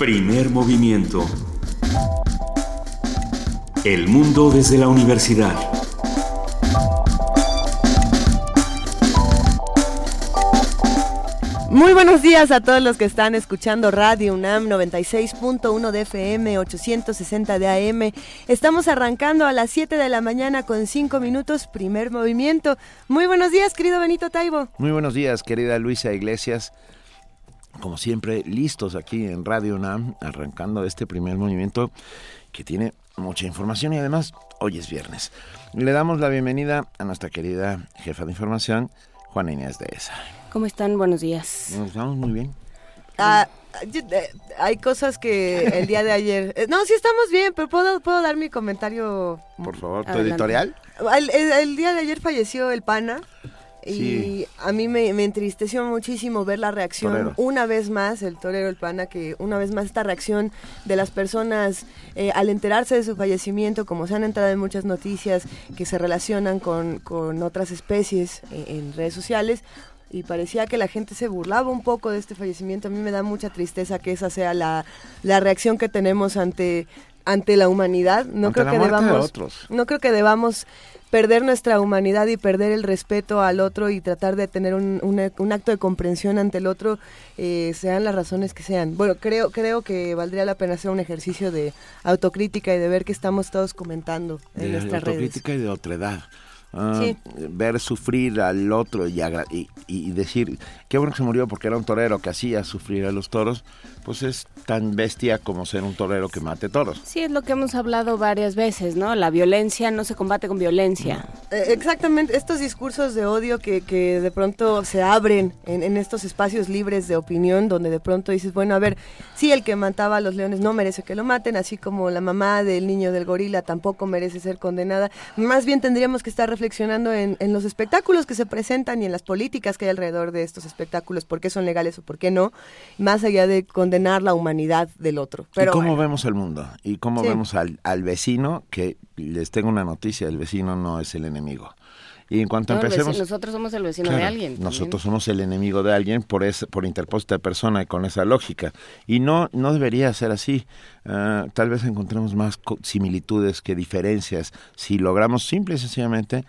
Primer movimiento. El mundo desde la universidad. Muy buenos días a todos los que están escuchando Radio UNAM 96.1 de FM, 860 de AM. Estamos arrancando a las 7 de la mañana con 5 minutos, primer movimiento. Muy buenos días, querido Benito Taibo. Muy buenos días, querida Luisa Iglesias. Como siempre, listos aquí en Radio UNAM, arrancando este primer movimiento que tiene mucha información y además hoy es viernes. Le damos la bienvenida a nuestra querida jefa de información, Juana Inés de ESA. ¿Cómo están? Buenos días. Nos estamos muy bien. Ah, eh, hay cosas que el día de ayer... Eh, no, sí estamos bien, pero ¿puedo, puedo dar mi comentario? Por favor, tu editorial. El, día de ayer falleció el pana. Y a mí me, entristeció muchísimo ver la reacción una vez más, el torero, el pana, que una vez más esta reacción de las personas eh, al enterarse de su fallecimiento, como se han entrado en muchas noticias que se relacionan con, con otras especies en redes sociales, y parecía que la gente se burlaba un poco de este fallecimiento. A mí me da mucha tristeza que esa sea la, reacción que tenemos ante ante la humanidad. No creo que debamos no creo que debamos perder nuestra humanidad y perder el respeto al otro y tratar de tener un, un, acto de comprensión ante el otro, eh, sean las razones que sean. Bueno, creo, creo que valdría la pena hacer un ejercicio de autocrítica y de ver qué estamos todos comentando en de nuestras redes. Autocrítica y de otredad. Ah, ver sufrir al otro y, y, decir, qué bueno que se murió porque era un torero que hacía sufrir a los toros, pues es tan bestia como ser un torero que mate toros. Sí, es lo que hemos hablado varias veces, ¿no? La violencia no se combate con violencia. Eh, exactamente, estos discursos de odio que, que de pronto se abren en, en, estos espacios libres de opinión, donde de pronto dices, bueno, a ver, sí, el que mataba a los leones no merece que lo maten, así como la mamá del niño del gorila tampoco merece ser condenada. Más bien tendríamos que estar reflexionando en, los espectáculos que se presentan y en las políticas que hay alrededor de estos espectáculos, por qué son legales o por qué no, más allá de condenar la humanidad del otro. Pero ¿Y cómo vemos el mundo? ¿Y cómo vemos al, al vecino? Que les tengo una noticia, el vecino no es el enemigo. Y en cuanto empecemos... nosotros somos el vecino de alguien. Nosotros somos el enemigo de alguien por, ese, por interpuesta persona y con esa lógica. Y no, no debería ser así. Ah, tal vez encontremos más similitudes que diferencias si logramos simple y sencillamente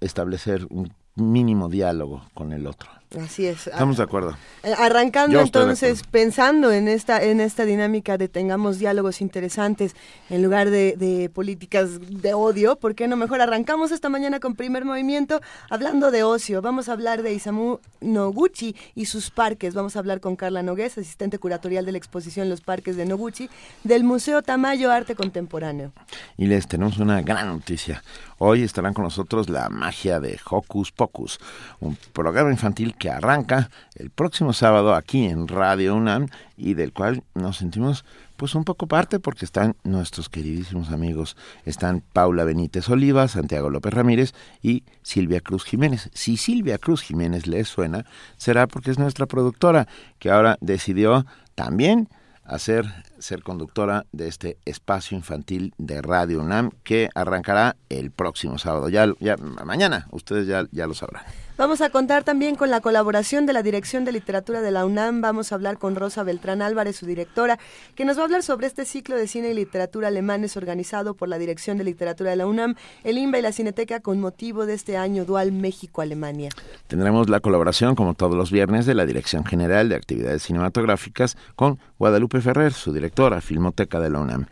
establecer un mínimo diálogo con el otro. Así es. Estamos de acuerdo. Eh, arrancando entonces, pensando en esta, en esta dinámica de tengamos diálogos interesantes en lugar de, políticas de odio, ¿por qué no mejor arrancamos esta mañana con primer movimiento hablando de ocio? Vamos a hablar de Isamu Noguchi y sus parques. Vamos a hablar con Carla Nogués, asistente curatorial de la exposición Los Parques de Noguchi, del Museo Tamayo Arte Contemporáneo. Y les tenemos una gran noticia. Hoy estarán con nosotros la magia de Hocus Pocus, un programa infantil que arranca el próximo sábado aquí en Radio UNAM y del cual nos sentimos pues un poco parte porque están nuestros queridísimos amigos, están Paula Benítez Oliva, Santiago López Ramírez y Silvia Cruz Jiménez. Si Silvia Cruz Jiménez les suena, será porque es nuestra productora que ahora decidió también hacer ser conductora de este espacio infantil de Radio UNAM que arrancará el próximo sábado. Ya, ya mañana, ustedes ya, ya lo sabrán. Vamos a contar también con la colaboración de la Dirección de Literatura de la UNAM. Vamos a hablar con Rosa Beltrán Álvarez, su directora, que nos va a hablar sobre este ciclo de cine y literatura alemanes organizado por la Dirección de Literatura de la UNAM, el INBA y la Cineteca con motivo de este año dual México-Alemania. Tendremos la colaboración, como todos los viernes, de la Dirección General de Actividades Cinematográficas con Guadalupe Ferrer, su directora, Filmoteca de la UNAM.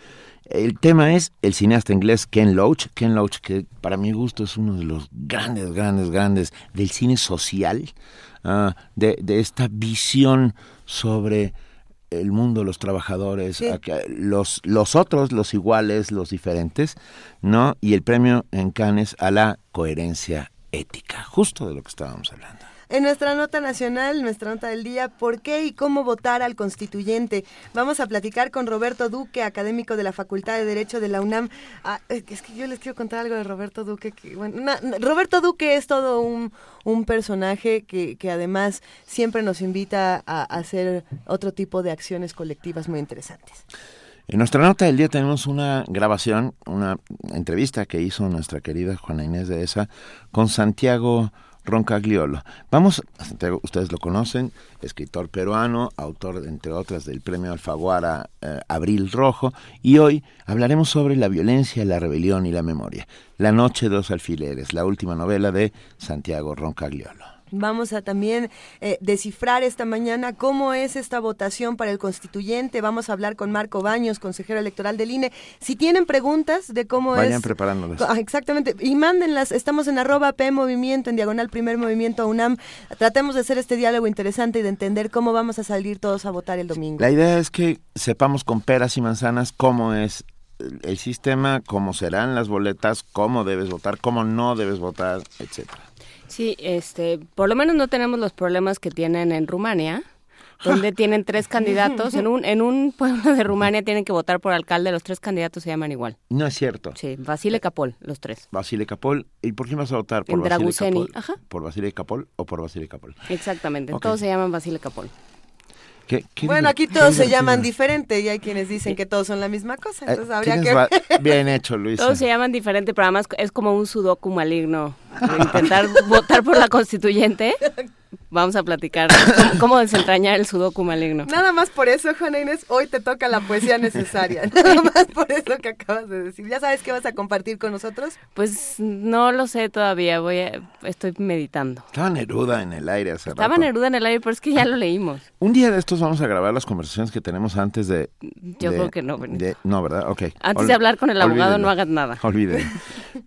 El tema es el cineasta inglés Ken Loach. Ken Loach, que para mi gusto es uno de los grandes, grandes, grandes del cine social, ah, de, esta visión sobre el mundo, los trabajadores, los, los otros, los iguales, los diferentes, ¿no? Y el premio en Cannes a la coherencia ética, justo de lo que estábamos hablando. En nuestra nota nacional, nuestra nota del día, ¿por qué y cómo votar al constituyente? Vamos a platicar con Roberto Duque, académico de la Facultad de Derecho de la UNAM. Ah, es que yo les quiero contar algo de Roberto Duque. Roberto Duque es todo un, personaje que, que, además siempre nos invita a hacer otro tipo de acciones colectivas muy interesantes. En nuestra nota del día tenemos una grabación, una entrevista que hizo nuestra querida Juana Inés de Esa con Santiago Roncagliolo. Vamos, Santiago, ustedes lo conocen, escritor peruano, autor, entre otras, del premio Alfaguara eh, Abril Rojo, y hoy hablaremos sobre la violencia, la rebelión y la memoria. La noche de los alfileres, la última novela de Santiago Roncagliolo. Vamos a también eh, descifrar esta mañana cómo es esta votación para el constituyente. Vamos a hablar con Marco Baños, consejero electoral del INE. Si tienen preguntas de cómo es... Vayan preparándolas. Ah, exactamente. Y mándenlas. Estamos en arroba P Movimiento, en diagonal Primer Movimiento UNAM. Tratemos de hacer este diálogo interesante y de entender cómo vamos a salir todos a votar el domingo. La idea es que sepamos con peras y manzanas cómo es el sistema, cómo serán las boletas, cómo debes votar, cómo no debes votar, etcétera. Sí, este, por lo menos no tenemos los problemas que tienen en Rumania, donde tienen tres candidatos. En un, en un pueblo de Rumania tienen que votar por alcalde, los tres candidatos se llaman igual. No es cierto. Sí, Basile Capol, los tres. Basile Capol. ¿Y por quién vas a votar? ¿Por Basile Capol? Ajá. ¿Por Basile Capol o por Basile Capol? Exactamente, todos se llaman Basile Capol bueno, aquí todos se llaman diferente y hay quienes dicen que todos son la misma cosa. Eh, entonces habría que... Bien hecho, Luis. Todos se llaman diferente, pero además es como un sudoku maligno. Intentar votar por la constituyente Vamos a platicar cómo, desentrañar el sudoku maligno. Nada más por eso, Juana Inés, hoy te toca la poesía necesaria. Nada más por eso que acabas de decir. ¿Ya sabes qué vas a compartir con nosotros? Pues no lo sé todavía, voy estoy meditando. Estaba Neruda en el aire hace Estaba Neruda en el aire, pero es que ya lo leímos. Un día de estos vamos a grabar las conversaciones que tenemos antes de... Yo creo que no, Benito. no, ¿verdad? Ok. Antes de hablar con el abogado no hagas nada. Olvídelo.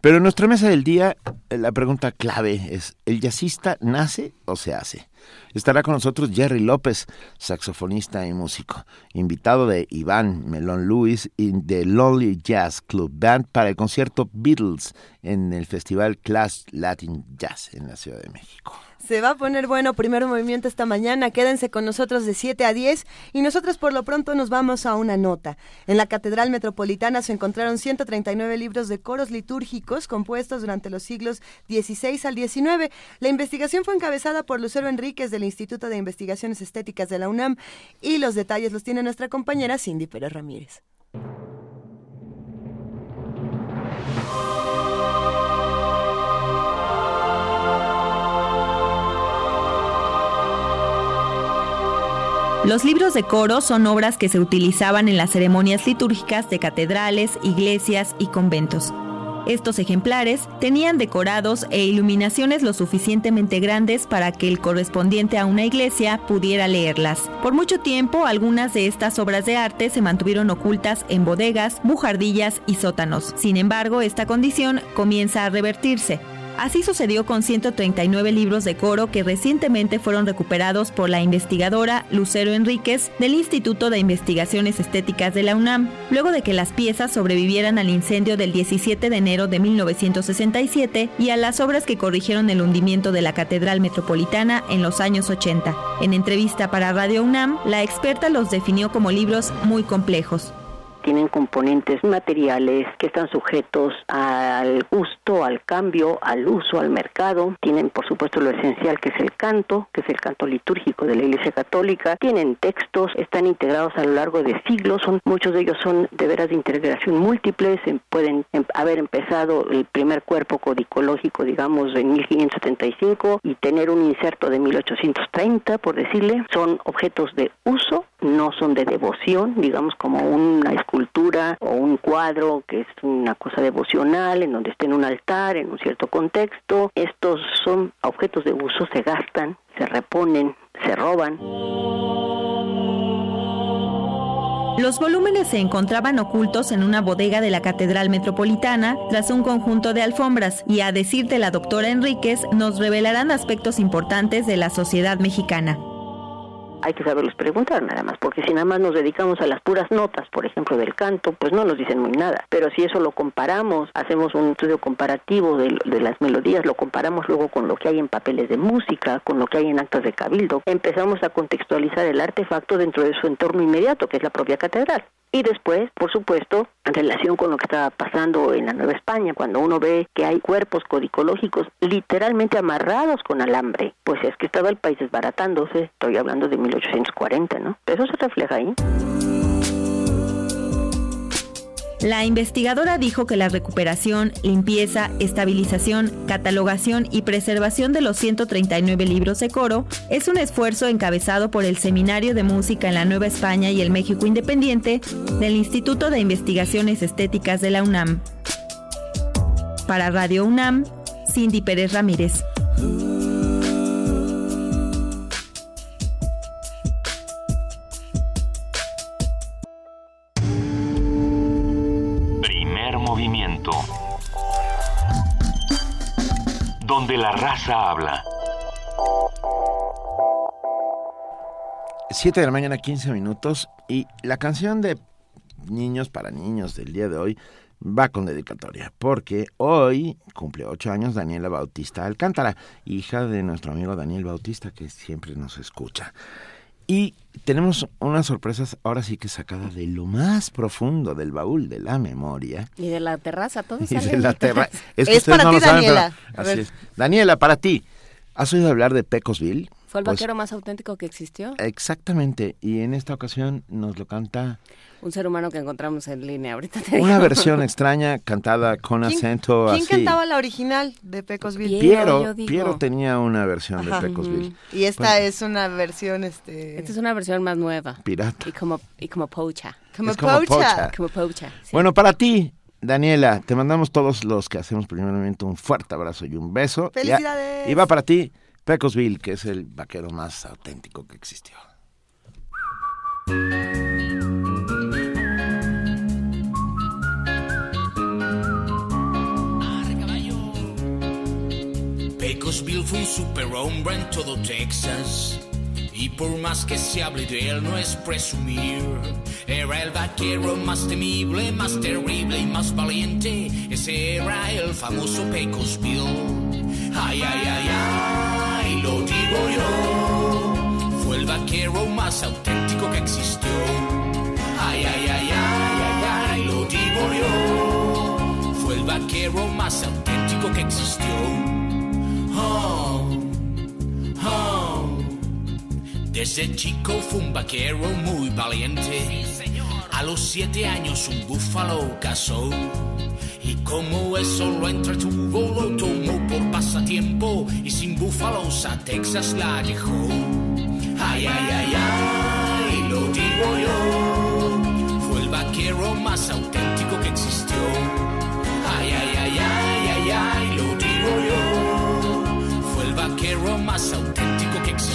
Pero en nuestra mesa del día, la pregunta clave es, ¿el jazzista nace o se hace? Estará con nosotros Jerry López, saxofonista y músico, invitado de Iván Melón Luis y de Lonely Jazz Club Band para el concierto Beatles en el Festival Class Latin Jazz en la Ciudad de México. Se va a poner bueno primer movimiento esta mañana. Quédense con nosotros de 7 a 10 y nosotros por lo pronto nos vamos a una nota. En la Catedral Metropolitana se encontraron 139 libros de coros litúrgicos compuestos durante los siglos XVI al XIX. La investigación fue encabezada por Lucero Enríquez del Instituto de Investigaciones Estéticas de la UNAM y los detalles los tiene nuestra compañera Cindy Pérez Ramírez. Los libros de coro son obras que se utilizaban en las ceremonias litúrgicas de catedrales, iglesias y conventos. Estos ejemplares tenían decorados e iluminaciones lo suficientemente grandes para que el correspondiente a una iglesia pudiera leerlas. Por mucho tiempo, algunas de estas obras de arte se mantuvieron ocultas en bodegas, bujardillas y sótanos. Sin embargo, esta condición comienza a revertirse. Así sucedió con 139 libros de coro que recientemente fueron recuperados por la investigadora Lucero Enríquez del Instituto de Investigaciones Estéticas de la UNAM, luego de que las piezas sobrevivieran al incendio del 17 de enero de 1967 y a las obras que corrigieron el hundimiento de la Catedral Metropolitana en los años 80. En entrevista para Radio UNAM, la experta los definió como libros muy complejos tienen componentes materiales que están sujetos al gusto, al cambio, al uso, al mercado. Tienen, por supuesto, lo esencial que es el canto, que es el canto litúrgico de la Iglesia Católica. Tienen textos, están integrados a lo largo de siglos. Son, muchos de ellos son de veras de integración múltiples. Pueden em, haber empezado el primer cuerpo codicológico, digamos, en 1575 y tener un inserto de 1830, por decirle. Son objetos de uso, no son de devoción, digamos, como una cultura o un cuadro que es una cosa devocional, en donde está en un altar, en un cierto contexto. Estos son objetos de uso, se gastan, se reponen, se roban. Los volúmenes se encontraban ocultos en una bodega de la Catedral Metropolitana tras un conjunto de alfombras y a decir de la doctora Enríquez nos revelarán aspectos importantes de la sociedad mexicana hay que saberlos preguntar nada más, porque si nada más nos dedicamos a las puras notas, por ejemplo, del canto, pues no nos dicen muy nada. Pero si eso lo comparamos, hacemos un estudio comparativo de, de las melodías, lo comparamos luego con lo que hay en papeles de música, con lo que hay en actas de cabildo, empezamos a contextualizar el artefacto dentro de su entorno inmediato, que es la propia catedral. Y después, por supuesto, en relación con lo que estaba pasando en la Nueva España, cuando uno ve que hay cuerpos codicológicos literalmente amarrados con alambre, pues es que estaba el país desbaratándose, estoy hablando de 1840, ¿no? Eso se refleja ahí. La investigadora dijo que la recuperación, limpieza, estabilización, catalogación y preservación de los 139 libros de coro es un esfuerzo encabezado por el Seminario de Música en la Nueva España y el México Independiente del Instituto de Investigaciones Estéticas de la UNAM. Para Radio UNAM, Cindy Pérez Ramírez. La raza habla. 7 de la mañana, 15 minutos, y la canción de Niños para Niños del día de hoy va con dedicatoria, porque hoy cumple 8 años Daniela Bautista Alcántara, hija de nuestro amigo Daniel Bautista, que siempre nos escucha. Y tenemos unas sorpresas ahora sí que sacadas de lo más profundo del baúl de la memoria. Y de la terraza, todo y de la terraza. Es, para ti, Daniela. así es. Daniela, para ti. ¿Has oído hablar de Pecosville? Fue el pues vaquero más auténtico que existió. Exactamente. Y en esta ocasión nos lo canta un ser humano que encontramos en línea ahorita. Una versión extraña cantada con acento ¿quién así. ¿Quién cantaba la original de Pecosville? Piero, Piero, tenía una versión de Pecosville. Y esta es una versión, este... Esta es una versión más nueva. Pirata. Y como, y como pocha. Como, pocha. Como pocha. Bueno, para ti, Daniela, te mandamos todos los que hacemos primeramente un fuerte abrazo y un beso. ¡Felicidades! Y va para ti, Pecosville, que es el vaquero más auténtico que existió. Pecosville fue un superhombre en todo Texas. Y por más que se hable de él, no es presumir. Era el vaquero más temible, más terrible y más valiente. Ese era el famoso Pecosville. Ay, ay, ay, ay, lo digo yo. Fue el vaquero más auténtico que existió. Ay, ay, ay, ay, ay, ay, lo digo yo. Fue el vaquero más auténtico que existió. Desde chico fue un vaquero muy valiente. A los siete años un búfalo cazó. Y como eso lo entretuvo, lo tomó por pasatiempo. Y sin búfalos a Texas la dejó. Ay, ay, ay, ay, lo digo yo. Fue el vaquero más auténtico que existió. Ay, ay, ay, ay, ay, ay, lo digo yo. Fue el vaquero más auténtico que existió.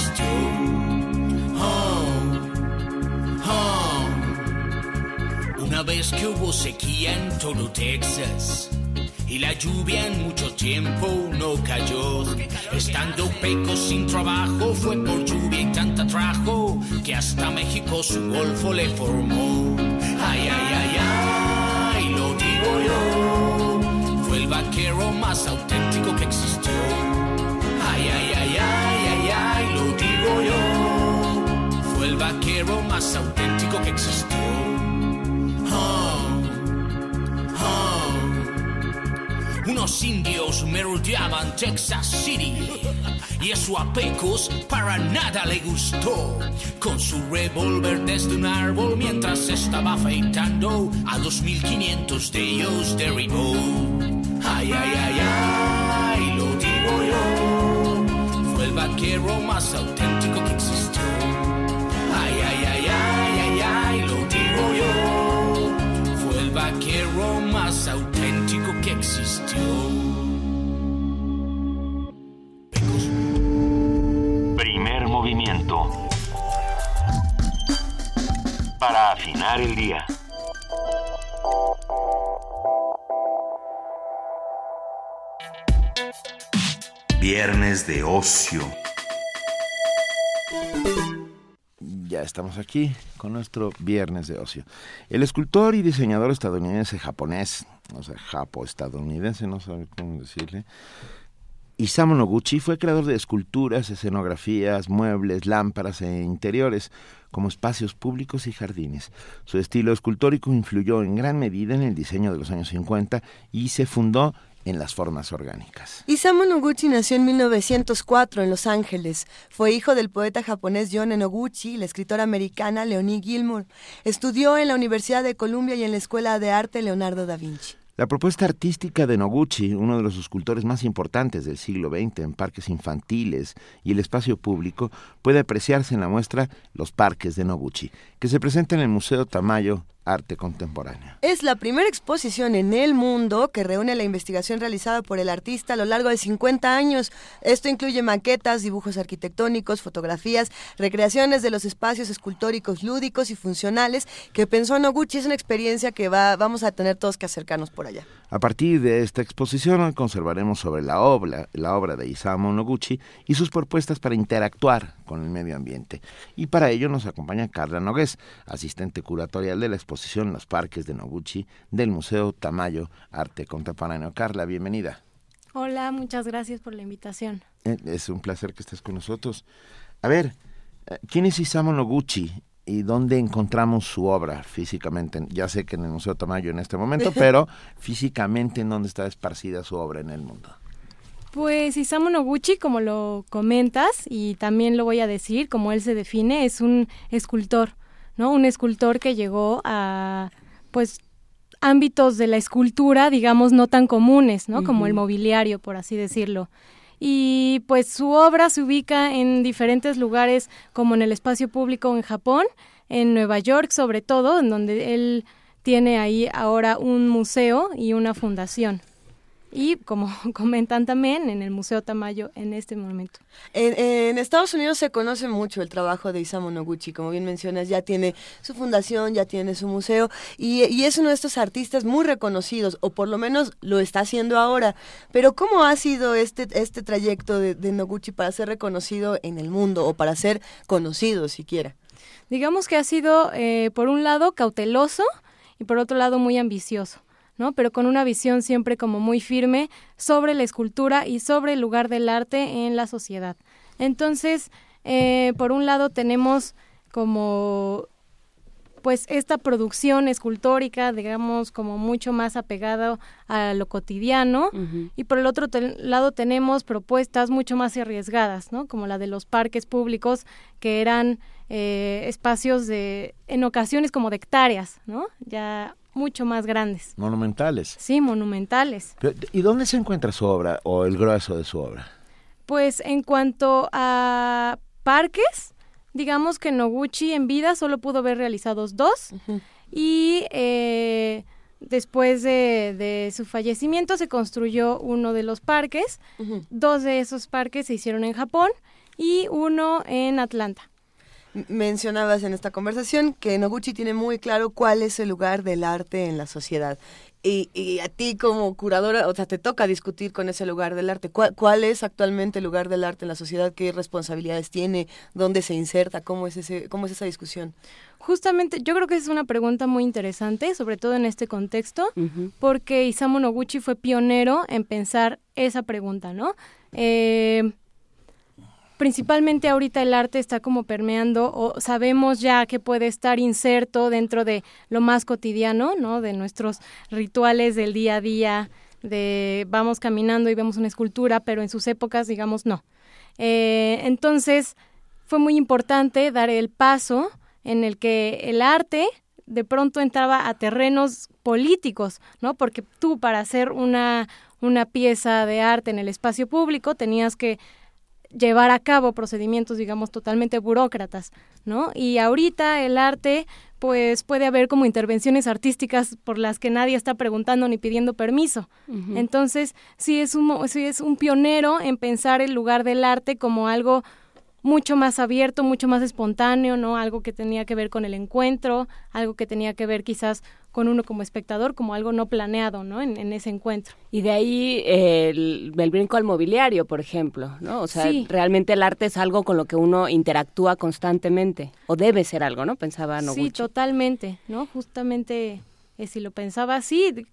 Una vez que hubo sequía en todo Texas y la lluvia en mucho tiempo no cayó. Estando Peco sin trabajo fue por lluvia y tanta trajo que hasta México su golfo le formó. Ay, ay, ay, ay, lo digo yo. Fue el vaquero más auténtico que existió. Ay, ay, ay, ay, ay, ay, lo digo yo. Fue el vaquero más auténtico que existió. Unos indios merodeaban Texas City y eso a Pecos para nada le gustó. Con su revólver desde un árbol mientras estaba afeitando a 2500 de ellos derribó. Ay, ay, ay, ay, lo digo yo. Fue el vaquero más auténtico que existió. Ay, ay, ay, ay, ay, ay, lo digo yo. Vaquero más auténtico que existió. Primer movimiento. Para afinar el día. Viernes de ocio. Ya estamos aquí con nuestro viernes de ocio. El escultor y diseñador estadounidense japonés, o sea, japo-estadounidense, no sabe cómo decirle, Isamu Noguchi fue creador de esculturas, escenografías, muebles, lámparas e interiores, como espacios públicos y jardines. Su estilo escultórico influyó en gran medida en el diseño de los años 50 y se fundó en las formas orgánicas. Isamu Noguchi nació en 1904 en Los Ángeles. Fue hijo del poeta japonés John Noguchi y la escritora americana Leonie Gilmour. Estudió en la Universidad de Columbia y en la Escuela de Arte Leonardo da Vinci. La propuesta artística de Noguchi, uno de los escultores más importantes del siglo XX en parques infantiles y el espacio público, puede apreciarse en la muestra Los Parques de Noguchi, que se presenta en el Museo Tamayo arte contemporáneo. Es la primera exposición en el mundo que reúne la investigación realizada por el artista a lo largo de 50 años. Esto incluye maquetas, dibujos arquitectónicos, fotografías, recreaciones de los espacios escultóricos lúdicos y funcionales que pensó Noguchi. Es una experiencia que va, vamos a tener todos que acercarnos por allá. A partir de esta exposición conservaremos sobre la obra, la obra de Isamu Noguchi y sus propuestas para interactuar con el medio ambiente. Y para ello nos acompaña Carla Nogués, asistente curatorial de la exposición Los Parques de Noguchi del Museo Tamayo Arte Contemporáneo. Carla, bienvenida. Hola, muchas gracias por la invitación. Eh, es un placer que estés con nosotros. A ver, eh, ¿quién es Isamu Noguchi y dónde encontramos su obra físicamente. Ya sé que en el Museo Tamayo en este momento, pero físicamente en dónde está esparcida su obra en el mundo. Pues Isamu Noguchi, como lo comentas, y también lo voy a decir, como él se define, es un escultor, ¿no? Un escultor que llegó a, pues, ámbitos de la escultura, digamos, no tan comunes, ¿no? Como el mobiliario, por así decirlo y pues su obra se ubica en diferentes lugares como en el espacio público en Japón, en Nueva York sobre todo, en donde él tiene ahí ahora un museo y una fundación y como comentan también en el Museo Tamayo en este momento. En, Estados Unidos se conoce mucho el trabajo de Isamu Noguchi, como bien mencionas, ya tiene su fundación, ya tiene su museo y, es uno de estos artistas muy reconocidos, o por lo menos lo está haciendo ahora. Pero ¿cómo ha sido este, este trayecto de, Noguchi para ser reconocido en el mundo o para ser conocido siquiera? Digamos que ha sido, eh, por un lado, cauteloso y por otro lado, muy ambicioso. ¿No? Pero con una visión siempre como muy firme sobre la escultura y sobre el lugar del arte en la sociedad. Entonces, eh, por un lado tenemos como pues esta producción escultórica, digamos, como mucho más apegada a lo cotidiano, y por el otro lado tenemos propuestas mucho más arriesgadas, ¿no? Como la de los parques públicos, que eran eh, espacios de, en ocasiones como de hectáreas, ¿no? Ya mucho más grandes. Monumentales. Sí, monumentales. ¿Y dónde se encuentra su obra o el grueso de su obra? Pues en cuanto a parques, digamos que Noguchi en vida solo pudo haber realizados dos y eh, después de, su fallecimiento se construyó uno de los parques, dos de esos parques se hicieron en Japón y uno en Atlanta mencionabas en esta conversación que Noguchi tiene muy claro cuál es el lugar del arte en la sociedad. Y, a ti como curadora, o sea, te toca discutir con ese lugar del arte. ¿Cuál, es actualmente el lugar del arte en la sociedad? ¿Qué responsabilidades tiene? ¿Dónde se inserta? ¿Cómo es, ese, cómo es esa discusión? Justamente, yo creo que es una pregunta muy interesante, sobre todo en este contexto, porque Isamu Noguchi fue pionero en pensar esa pregunta, ¿no? Eh, principalmente ahorita el arte está como permeando o sabemos ya que puede estar inserto dentro de lo más cotidiano, ¿no? De nuestros rituales del día a día, de vamos caminando y vemos una escultura, pero en sus épocas, digamos, no. Eh, entonces, fue muy importante dar el paso en el que el arte de pronto entraba a terrenos políticos, ¿no? Porque tú para hacer una, una pieza de arte en el espacio público tenías que llevar a cabo procedimientos, digamos, totalmente burócratas, ¿no? Y ahorita el arte, pues puede haber como intervenciones artísticas por las que nadie está preguntando ni pidiendo permiso. Entonces, sí es, un, sí es un pionero en pensar el lugar del arte como algo mucho más abierto, mucho más espontáneo, ¿no? Algo que tenía que ver con el encuentro, algo que tenía que ver quizás con uno como espectador como algo no planeado, ¿no? En, ese encuentro. Y de ahí el, brinco al mobiliario, por ejemplo, ¿no? O sea, realmente el arte es algo con lo que uno interactúa constantemente, o debe ser algo, ¿no? Pensaba Noguchi. Sí, totalmente, ¿no? Justamente, eh, si lo pensaba así,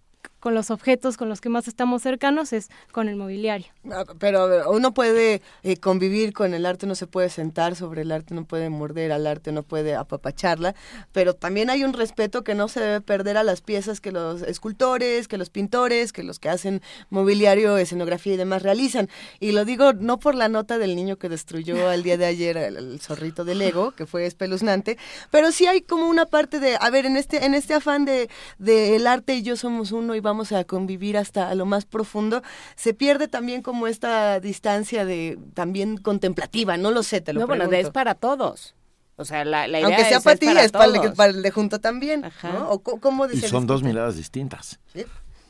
con los objetos con los que más estamos cercanos es con el mobiliario. Ah, pero uno puede eh, convivir con el arte, no se puede sentar sobre el arte, no puede morder al arte, no puede apapacharla, pero también hay un respeto que no se debe perder a las piezas que los escultores, que los pintores, que los que hacen mobiliario, escenografía y demás realizan. Y lo digo no por la nota del niño que destruyó al día de ayer el, zorrito del Lego, que fue espeluznante, pero sí hay como una parte de, a ver, en este, en este afán de, de el arte y yo somos uno y vamos vamos a convivir hasta lo más profundo, se pierde también como esta distancia de también contemplativa, no lo sé, te lo No, bueno, es para todos. O sea, la, idea Aunque sea para ti, es para, el, para el de junto también. ¿no? ¿cómo y son dos miradas distintas.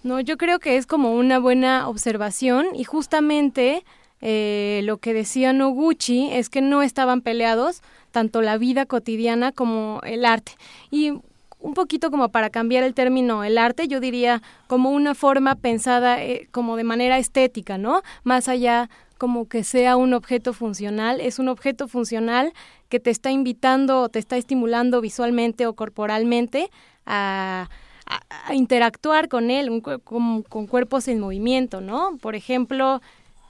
No, yo creo que es como una buena observación y justamente eh, lo que decía Noguchi es que no estaban peleados tanto la vida cotidiana como el arte. Y un poquito como para cambiar el término el arte, yo diría como una forma pensada eh, como de manera estética, ¿no? Más allá como que sea un objeto funcional, es un objeto funcional que te está invitando o te está estimulando visualmente o corporalmente a, interactuar con él, con, con cuerpos en movimiento, ¿no? Por ejemplo,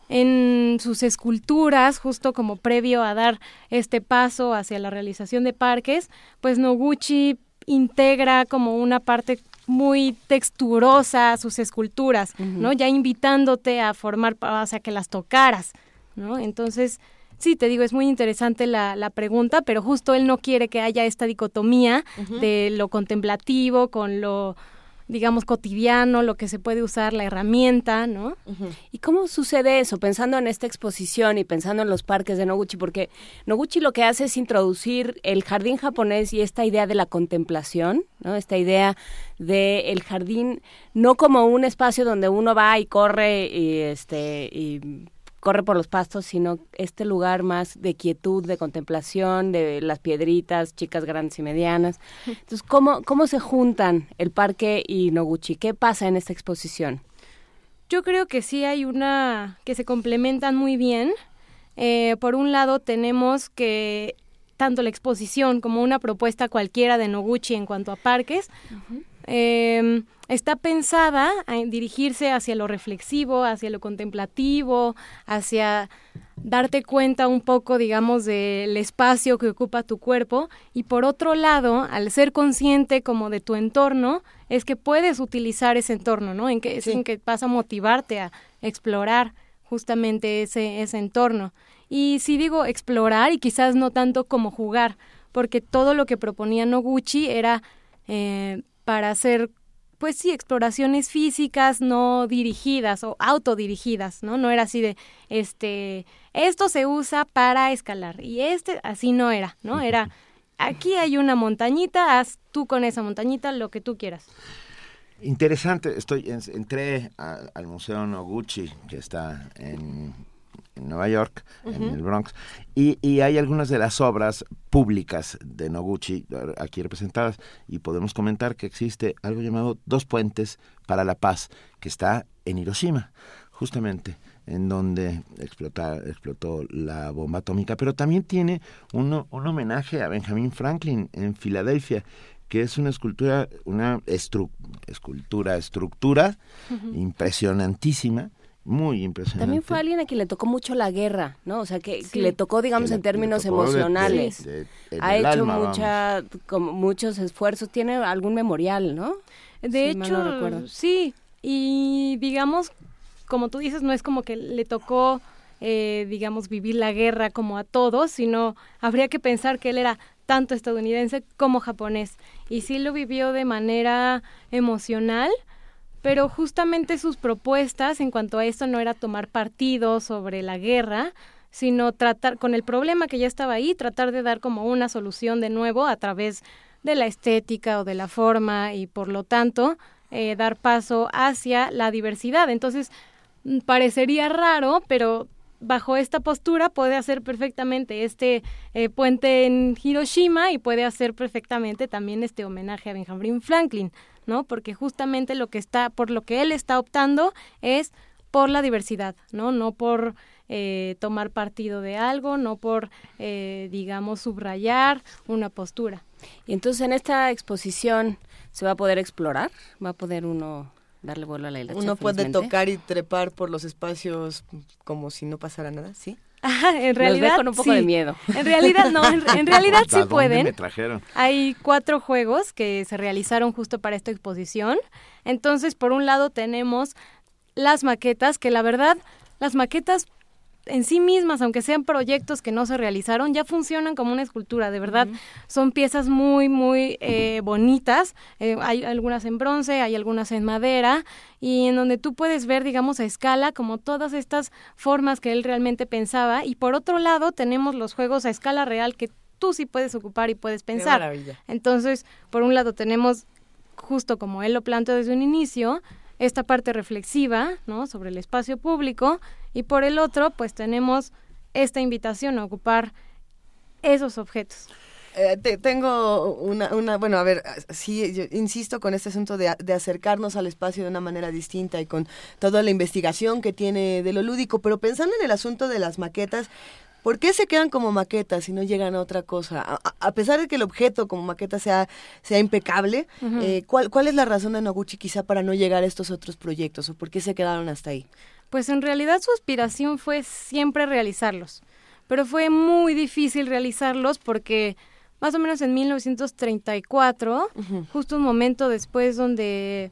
en sus esculturas, justo como previo a dar este paso hacia la realización de parques, pues Noguchi integra como una parte muy texturosa a sus esculturas, ¿no? Ya invitándote a formar, o sea, que las tocaras, ¿no? Entonces, sí, te digo, es muy interesante la, la pregunta, pero justo él no quiere que haya esta dicotomía de lo contemplativo con lo digamos, cotidiano, lo que se puede usar, la herramienta, ¿no? ¿Y cómo sucede eso? Pensando en esta exposición y pensando en los parques de Noguchi, porque Noguchi lo que hace es introducir el jardín japonés y esta idea de la contemplación, ¿no? Esta idea de el jardín no como un espacio donde uno va y corre y este y corre por los pastos, sino este lugar más de quietud, de contemplación, de las piedritas, chicas grandes y medianas. Entonces, ¿cómo, cómo se juntan el parque y Noguchi? ¿Qué pasa en esta exposición? Yo creo que sí hay una que se complementan muy bien. Eh, por un lado tenemos que tanto la exposición como una propuesta cualquiera de Noguchi en cuanto a parques está pensada en dirigirse hacia lo reflexivo, hacia lo contemplativo, hacia darte cuenta un poco, digamos, del espacio que ocupa tu cuerpo y por otro lado, al ser consciente como de tu entorno, es que puedes utilizar ese entorno, ¿no? En que es en que vas a motivarte a explorar justamente ese ese entorno. Y si digo explorar y quizás no tanto como jugar, porque todo lo que proponía Noguchi era eh, para hacer pues sí, exploraciones físicas no dirigidas o autodirigidas, ¿no? No era así de, este, esto se usa para escalar y este así no era, ¿no? Era, aquí hay una montañita, haz tú con esa montañita lo que tú quieras. Interesante, estoy entré al Museo Noguchi que está en en Nueva York, en el Bronx, y, y, hay algunas de las obras públicas de Noguchi aquí representadas, y podemos comentar que existe algo llamado Dos Puentes para la Paz, que está en Hiroshima, justamente en donde explota, explotó la bomba atómica, pero también tiene un, un homenaje a Benjamin Franklin en Filadelfia, que es una escultura, una escultura, estructura impresionantísima, muy impresionante. También fue alguien a quien le tocó mucho la guerra, ¿no? O sea, que, le tocó, digamos, en términos emocionales. ha hecho mucha, como muchos esfuerzos. Tiene algún memorial, ¿no? De hecho, sí. Y digamos, como tú dices, no es como que le tocó, eh, digamos, vivir la guerra como a todos, sino habría que pensar que él era tanto estadounidense como japonés. Y sí lo vivió de manera emocional pero justamente sus propuestas en cuanto a esto no era tomar partido sobre la guerra, sino tratar con el problema que ya estaba ahí, tratar de dar como una solución de nuevo a través de la estética o de la forma y por lo tanto eh, dar paso hacia la diversidad. Entonces, mm, parecería raro, pero bajo esta postura puede hacer perfectamente este eh, puente en Hiroshima y puede hacer perfectamente también este homenaje a Benjamin Franklin. ¿No? Porque justamente lo que está, por lo que él está optando es por la diversidad, ¿no? No por eh, tomar partido de algo, no por, eh, digamos, subrayar una postura. Y entonces en esta exposición se va a poder explorar, va a poder uno darle vuelo a la hilacha. Uno puede tocar y trepar por los espacios como si no pasara nada, ¿sí? En realidad con un poco de miedo. En realidad no, en, realidad sí pueden. Me trajeron? Hay cuatro juegos que se realizaron justo para esta exposición. Entonces, por un lado tenemos las maquetas, que la verdad, las maquetas en sí mismas, aunque sean proyectos que no se realizaron, ya funcionan como una escultura, de verdad. Son piezas muy, muy eh, bonitas. Eh, hay algunas en bronce, hay algunas en madera, y en donde tú puedes ver, digamos, a escala como todas estas formas que él realmente pensaba. Y por otro lado, tenemos los juegos a escala real que tú sí puedes ocupar y puedes pensar. Entonces, por un lado tenemos, justo como él lo planteó desde un inicio, esta parte reflexiva, ¿no? Sobre el espacio público y por el otro, pues tenemos esta invitación a ocupar esos objetos. Eh, tengo una, una, bueno, a ver, sí, insisto con este asunto de, de, acercarnos al espacio de una manera distinta y con toda la investigación que tiene de lo lúdico, pero pensando en el asunto de las maquetas, ¿Por qué se quedan como maquetas y no llegan a otra cosa? A, pesar de que el objeto como maqueta sea, sea impecable, eh, ¿cuál, ¿cuál es la razón de Noguchi quizá para no llegar a estos otros proyectos o por qué se quedaron hasta ahí? Pues en realidad su aspiración fue siempre realizarlos, pero fue muy difícil realizarlos porque más o menos en 1934, justo un momento después donde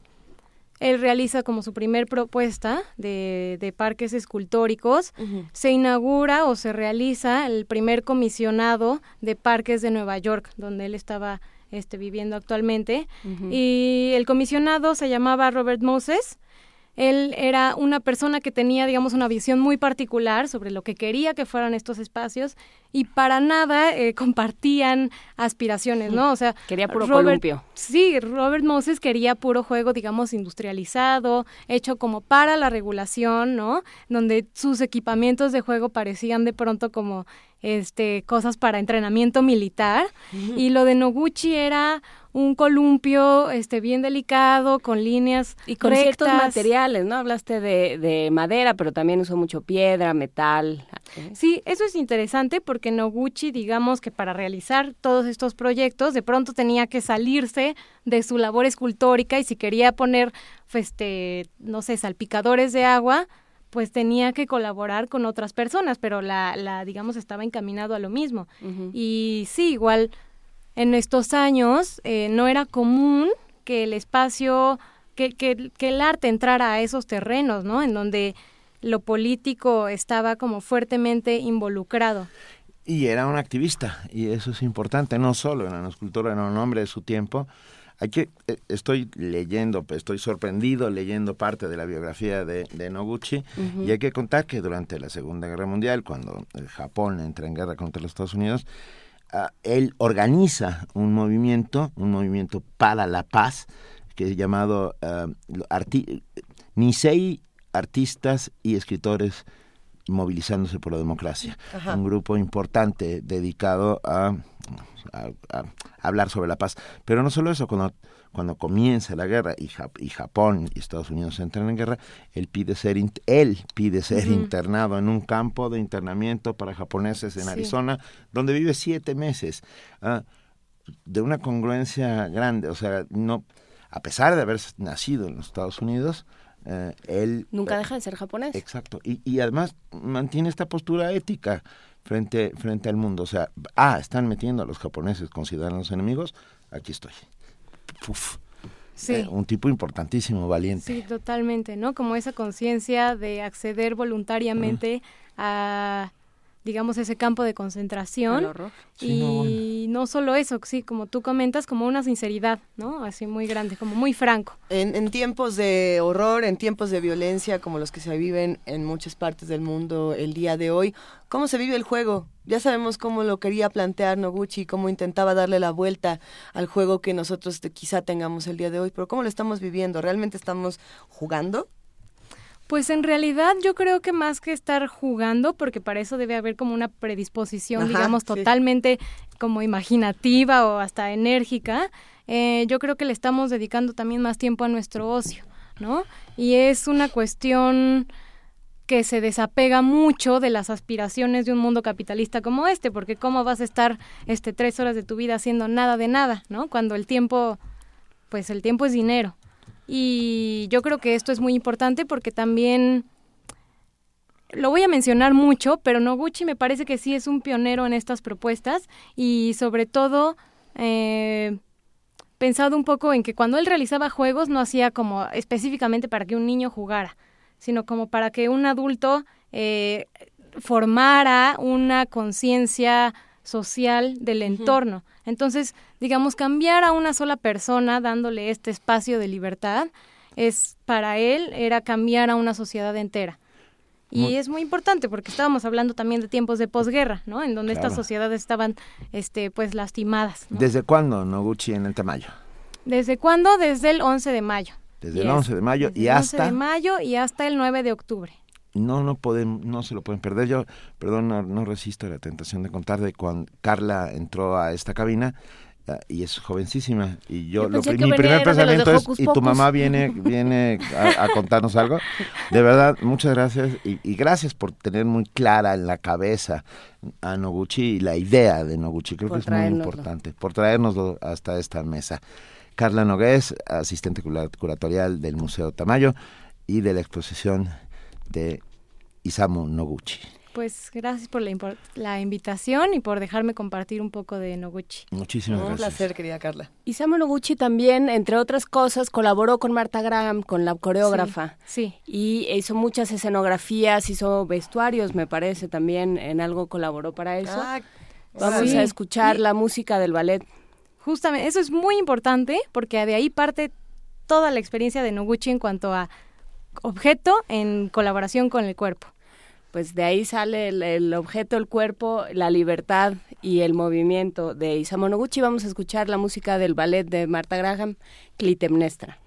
él realiza como su primer propuesta de, de parques escultóricos. Se inaugura o se realiza el primer comisionado de parques de Nueva York, donde él estaba este, viviendo actualmente. Y el comisionado se llamaba Robert Moses él era una persona que tenía, digamos, una visión muy particular sobre lo que quería que fueran estos espacios y para nada eh, compartían aspiraciones, ¿no? O sea, quería puro columpio. Sí, Robert Moses quería puro juego, digamos, industrializado, hecho como para la regulación, ¿no? Donde sus equipamientos de juego parecían de pronto como este cosas para entrenamiento militar y lo de Noguchi era un columpio este bien delicado con líneas y con ciertos materiales no hablaste de, de, madera pero también usó mucho piedra metal. Sí eso es interesante porque Noguchi digamos que para realizar todos estos proyectos de pronto tenía que salirse de su labor escultórica y si quería poner este no sé salpicadores de agua pues tenía que colaborar con otras personas, pero la, la digamos, estaba encaminado a lo mismo. Y sí, igual en estos años eh, no era común que el espacio, que, que, que el arte entrara a esos terrenos, ¿no? En donde lo político estaba como fuertemente involucrado. Y era un activista, y eso es importante, no solo era una escultora, era un hombre de su tiempo, hay que, eh, estoy leyendo, estoy sorprendido leyendo parte de la biografía de, Noguchi y hay que contar que durante la Segunda Guerra Mundial, cuando el Japón entra en guerra contra los Estados Unidos, ah, él organiza un movimiento, un movimiento para la paz, que es llamado uh, Nisei Artistas y Escritores Movilizándose por la Democracia, un grupo importante dedicado a a, hablar sobre la paz. Pero no solo eso, cuando, cuando comienza la guerra y, y Japón y Estados Unidos entran en guerra, él pide ser, él pide ser internado en un campo de internamiento para japoneses en Arizona, donde vive siete meses. Ah, de una congruencia grande, o sea, no, a pesar de haber nacido en los Estados Unidos, eh, él... Nunca deja de ser japonés. Exacto, y, y además mantiene esta postura ética frente, frente al mundo. O sea, ah, están metiendo a los japoneses considerados enemigos, aquí estoy. Sí. Eh, un tipo importantísimo, valiente. Sí, totalmente, ¿no? Como esa conciencia de acceder voluntariamente a digamos, ese campo de concentración. y no, solo eso, sí, como tú comentas, como una sinceridad, ¿no? Así muy grande, como muy franco. En, en, tiempos de horror, en tiempos de violencia como los que se viven en muchas partes del mundo el día de hoy, ¿cómo se vive el juego? Ya sabemos cómo lo quería plantear Noguchi, cómo intentaba darle la vuelta al juego que nosotros quizá tengamos el día de hoy, pero ¿cómo lo estamos viviendo? ¿Realmente estamos jugando? Pues en realidad yo creo que más que estar jugando, porque para eso debe haber como una predisposición, digamos, totalmente como imaginativa o hasta enérgica, eh, yo creo que le estamos dedicando también más tiempo a nuestro ocio, ¿no? Y es una cuestión que se desapega mucho de las aspiraciones de un mundo capitalista como este, porque cómo vas a estar este tres horas de tu vida haciendo nada de nada, ¿no? Cuando el tiempo, pues el tiempo es dinero. Y yo creo que esto es muy importante porque también lo voy a mencionar mucho, pero Noguchi me parece que sí es un pionero en estas propuestas y sobre todo eh, pensado un poco en que cuando él realizaba juegos no hacía como específicamente para que un niño jugara, sino como para que un adulto eh, formara una conciencia social del entorno. Entonces, digamos, cambiar a una sola persona dándole este espacio de libertad es para él era cambiar a una sociedad entera. Y es muy importante porque estábamos hablando también de tiempos de posguerra, ¿no? En donde estas sociedades estaban, este, pues, lastimadas. ¿Desde cuándo Noguchi en el Tamayo? ¿Desde cuándo? Desde el 11 de mayo. Desde el 11 de mayo y hasta... El 11 de mayo y hasta el 9 de octubre. No, no pueden, no se lo pueden perder. Yo, perdón, no, no resisto la tentación de contar de cuando Carla entró a esta cabina Ah, y es jovencísima y yo, lo, mi primer pensamiento es y tu mamá viene viene a, contarnos algo de verdad muchas gracias y, gracias por tener muy clara en la cabeza a Noguchi y la idea de Noguchi. Creo que es muy importante por traernoslo hasta esta mesa. Carla Nogués asistente curatorial del Museo Tamayo y de la exposición de Isamu Noguchi pues gracias por la, invitación y por dejarme compartir un poco de Noguchi. Muchísimas gracias. Un placer, querida Carla. Isamu Noguchi también, entre otras cosas, colaboró con Marta Graham, con la coreógrafa. Sí, Y hizo muchas escenografías, hizo vestuarios, me parece, también en algo colaboró para eso. Ah, Vamos a escuchar la música del ballet. Justamente, eso es muy importante porque de ahí parte toda la experiencia de Noguchi en cuanto a objeto en colaboración con el cuerpo pues de ahí sale el, objeto, el cuerpo, la libertad y el movimiento de Isamu Noguchi. Vamos a escuchar la música del ballet de Marta Graham, Clitemnestra.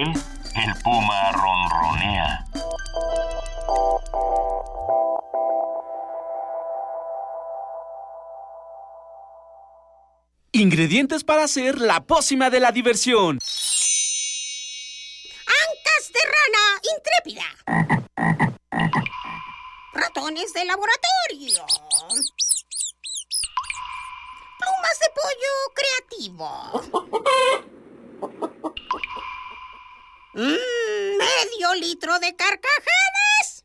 El puma ronronea. Ingredientes para hacer la pócima de la diversión. Ancas de rana intrépida. Ratones de laboratorio plumas de pollo creativo. Mm, medio litro de carcajadas.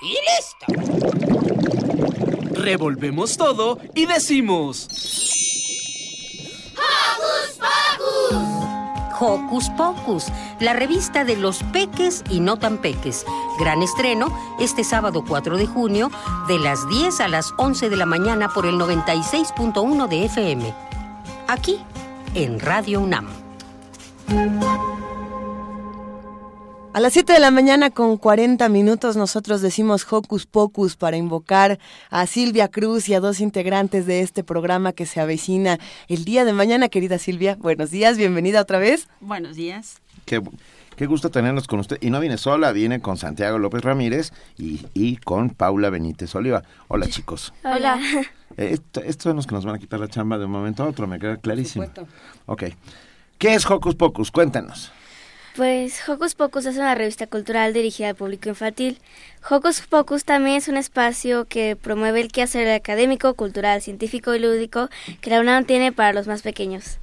y listo. Revolvemos todo y decimos... Hocus Pocus, la revista de los peques y no tan peques. Gran estreno este sábado 4 de junio de las 10 a las 11 de la mañana por el 96.1 de FM. Aquí, en Radio UNAM. A las 7 de la mañana con 40 minutos nosotros decimos Hocus Pocus para invocar a Silvia Cruz y a dos integrantes de este programa que se avecina el día de mañana. Querida Silvia, buenos días, bienvenida otra vez. Buenos días. Qué, qué gusto tenernos con usted. Y no viene sola, viene con Santiago López Ramírez y, y con Paula Benítez Oliva. Hola chicos. Hola. Eh, esto, esto son los que nos van a quitar la chamba de un momento a otro, me queda clarísimo. Ok. ¿Qué es Hocus Pocus? Cuéntanos. Pues Hocus Pocus es una revista cultural dirigida al público infantil. Hocus Pocus también es un espacio que promueve el quehacer académico, cultural, científico y lúdico que la UNAM tiene para los más pequeños.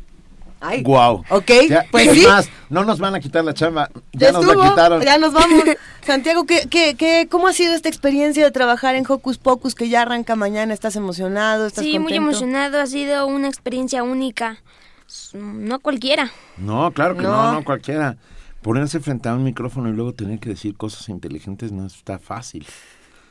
Ay, Wow. Ok, Ya, pues es sí. más, no nos van a quitar la chamba, ya, nos estuvo, la quitaron. Ya nos vamos. Santiago, ¿qué, qué, qué, ¿cómo ha sido esta experiencia de trabajar en Hocus Pocus que ya arranca mañana? ¿Estás emocionado? ¿Estás Sí, muy contento? emocionado, ha sido una experiencia única. No cualquiera. No, claro que no. No. no, cualquiera. Ponerse frente a un micrófono y luego tener que decir cosas inteligentes no está fácil.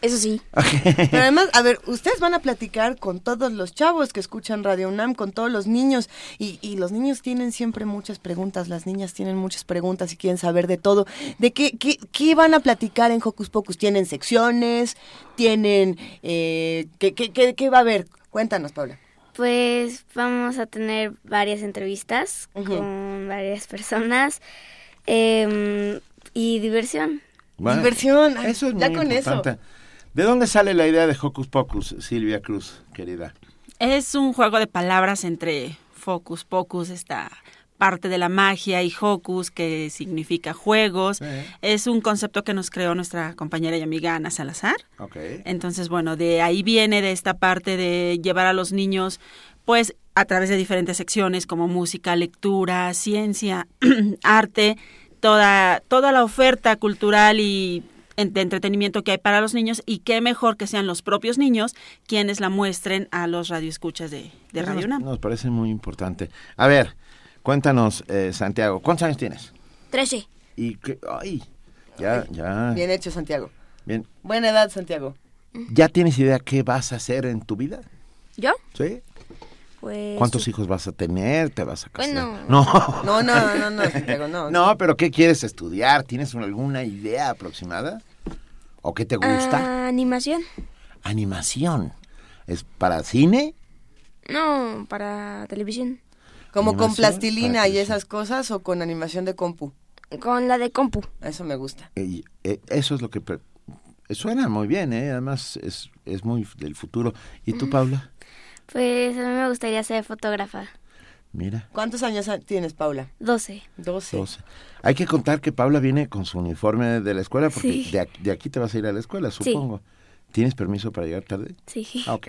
Eso sí. Pero además, a ver, ustedes van a platicar con todos los chavos que escuchan Radio UNAM, con todos los niños, y, y los niños tienen siempre muchas preguntas, las niñas tienen muchas preguntas y quieren saber de todo. ¿De qué, qué, qué van a platicar en Hocus Pocus? ¿Tienen secciones? ¿Tienen... Eh, ¿qué, qué, qué, qué va a haber? Cuéntanos, Paula. Pues vamos a tener varias entrevistas con varias personas em, y diversión. Bueno, Diversión, ay, Eso es ya muy con eso. importante. ¿De dónde sale la idea de Hocus Pocus, Silvia Cruz, querida? Es un juego de palabras entre focus, pocus, esta parte de la magia y hocus, que significa juegos. Es un concepto que nos creó nuestra compañera y amiga Ana Salazar. Ok. Entonces, bueno, de ahí viene de esta parte de llevar a los niños, pues, a través de diferentes secciones como música, lectura, ciencia, arte, toda, toda la oferta cultural y de entretenimiento que hay para los niños y qué mejor que sean los propios niños quienes la muestren a los radioescuchas de, de Radio UNAM. nos parece muy importante. A ver, cuéntanos, eh, Santiago, ¿cuántos años tienes? Trece. Y que, ay, ya, ya. Bien hecho, Santiago. Bien. Buena edad, Santiago. ¿Ya tienes idea qué vas a hacer en tu vida? ¿Yo? ¿Sí? Pues... ¿Cuántos hijos vas a tener? ¿Te vas a casar? Bueno. No. No, no, no, no, Santiago, no. No, pero ¿qué quieres estudiar? ¿Tienes alguna idea aproximada? ¿O qué te gusta? Ah, animación. Animación. ¿Es para cine? No, para televisión. ¿Como con plastilina para y esas cosas o con animación de compu? Con la de compu. Eso me gusta. Eh, eh, eso es lo que... Suena muy bien, ¿eh? Además es, es muy del futuro. ¿Y tú, Paula? Pues a mí me gustaría ser fotógrafa. Mira. ¿Cuántos años a- tienes, Paula? Doce. Doce. 12. Hay que contar que Paula viene con su uniforme de la escuela porque Sí. de, aquí, de aquí te vas a ir a la escuela, Sí. supongo. ¿Tienes permiso para llegar tarde? Sí. Ok.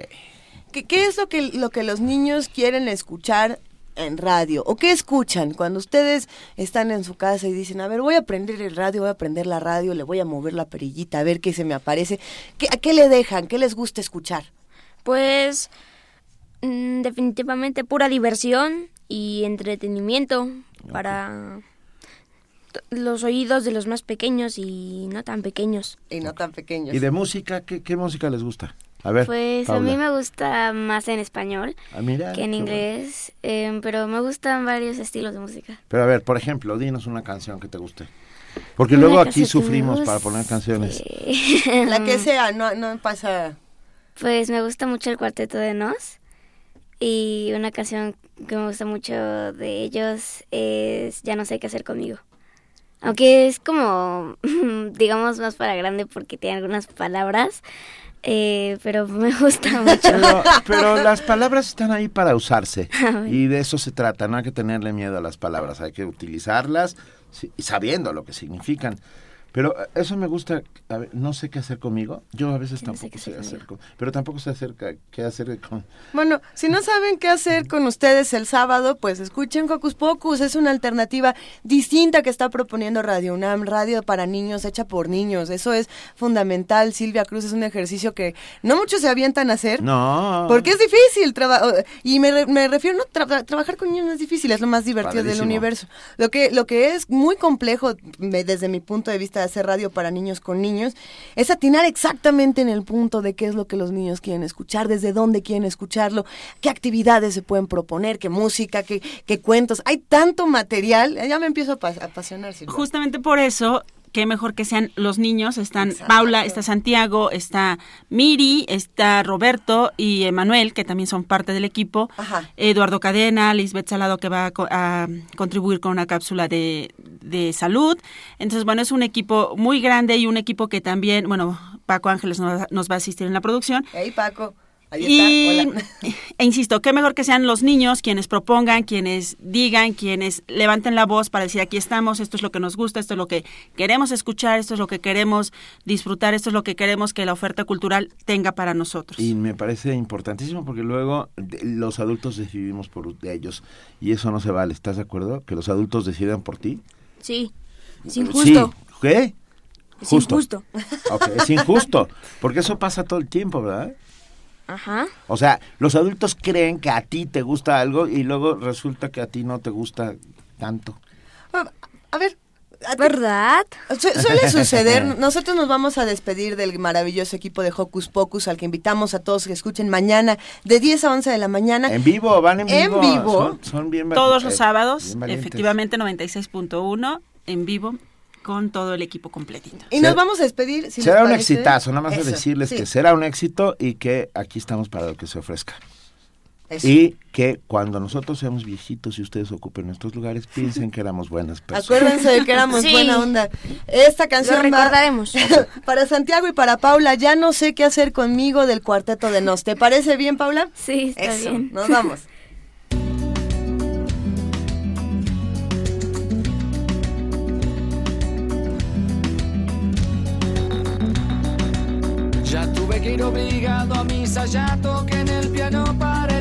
¿Qué, qué es lo que, lo que los niños quieren escuchar en radio? ¿O qué escuchan cuando ustedes están en su casa y dicen, a ver, voy a prender el radio, voy a prender la radio, le voy a mover la perillita, a ver qué se me aparece? ¿Qué, ¿A qué le dejan? ¿Qué les gusta escuchar? Pues mm, definitivamente pura diversión y entretenimiento para los oídos de los más pequeños y no tan pequeños. Y no tan pequeños. ¿Y de música? ¿Qué, qué música les gusta? A ver, Pues a mí me gusta más en español Ah, mira, que en inglés, em, pero me gustan varios estilos de música. Pero a ver, por ejemplo, dinos una canción que te guste. Porque Una luego aquí sufrimos para poner canciones. La que sea, no, no pasa... Pues me gusta mucho el Cuarteto de Nos y una canción que me gusta mucho de ellos es Ya no sé qué hacer conmigo. Aunque es como, digamos, más para grande porque tiene algunas palabras, eh, pero me gusta mucho. Pero, pero las palabras están ahí para usarse. Ah. Y de eso se trata, no hay que tenerle miedo a las palabras, hay que utilizarlas sabiendo lo que significan. Pero eh, eso me gusta, a ver, no sé qué hacer conmigo. Yo a veces tampoco sé, hacer con, pero tampoco sé hacer qué hacer con... Bueno, si no saben qué hacer con ustedes el sábado, pues escuchen Hocus Pocus. Es una alternativa distinta que está proponiendo Radio UNAM, radio para niños, hecha por niños. Eso es fundamental. Silvia Cruz es un ejercicio que no muchos se avientan a hacer. No. Porque es difícil. traba- y me, me refiero, no, tra- trabajar con niños no es difícil, es lo más divertido del universo. Lo que, lo que es muy complejo me- desde mi punto de vista hacer radio para niños con niños, es atinar exactamente en el punto de qué es lo que los niños quieren escuchar, desde dónde quieren escucharlo, qué actividades se pueden proponer, qué música, qué, qué cuentos. Hay tanto material, ya me empiezo a apasionar. Justamente por eso qué mejor que sean los niños. Están Paula, está Santiago, está Miri, está Roberto y Emanuel, que también son parte del equipo. Eduardo Cadena, Lisbeth Salado, que va a, contribuir con una cápsula de, de, salud. Entonces, bueno, es un equipo muy grande y un equipo que también, bueno, Paco Ángeles nos, nos va a asistir en la producción. Hey, Paco y, E insisto, qué mejor que sean los niños quienes propongan, quienes digan, quienes levanten la voz para decir aquí estamos, esto es lo que nos gusta, esto es lo que queremos escuchar, esto es lo que queremos disfrutar, esto es lo que queremos que la oferta cultural tenga para nosotros. Y me parece importantísimo porque luego los adultos decidimos por ellos y eso no se vale, ¿estás de acuerdo? Que los adultos decidan por ti. Sí, es injusto. ¿Qué? Es injusto. es injusto, porque eso pasa todo el tiempo, ¿verdad? Ajá. O sea, los adultos creen que a ti te gusta algo y luego resulta que a ti no te gusta tanto. A ver, ¿Verdad? suele suceder. Nosotros nos vamos a despedir del maravilloso equipo de Hocus Pocus al que invitamos a todos que escuchen mañana de 10 a 11 de la mañana. En vivo, van en vivo. En vivo. Son, bien Todos los sábados, efectivamente 96.1 en vivo con todo el equipo completito. Y nos vamos a despedir. será un exitazo, nada más de decirles que será un éxito y que aquí estamos para lo que se ofrezca. Y que cuando nosotros seamos viejitos y ustedes ocupen nuestros lugares, piensen que éramos buenas personas. Acuérdense de que éramos buena onda. Esta canción lo recordaremos. para Santiago y para Paula, ya no sé qué hacer conmigo del cuarteto de Nos. ¿Te parece bien, Paula? Sí, está Eso, bien. Nos vamos. tuve que ir obligado a misa, ya toqué en el piano para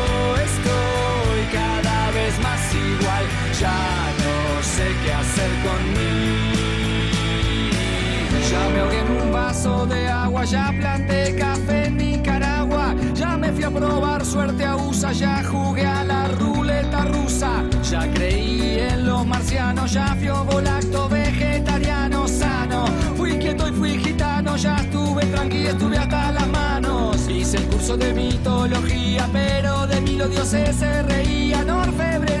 de agua, ya planté café en Nicaragua, ya me fui a probar suerte a USA, ya jugué a la ruleta rusa, ya creí en los marcianos, ya fui volacto vegetariano sano, fui quieto y fui gitano, ya estuve tranquilo, estuve hasta las manos, hice el curso de mitología, pero de mí los dioses se reían, orfebrería,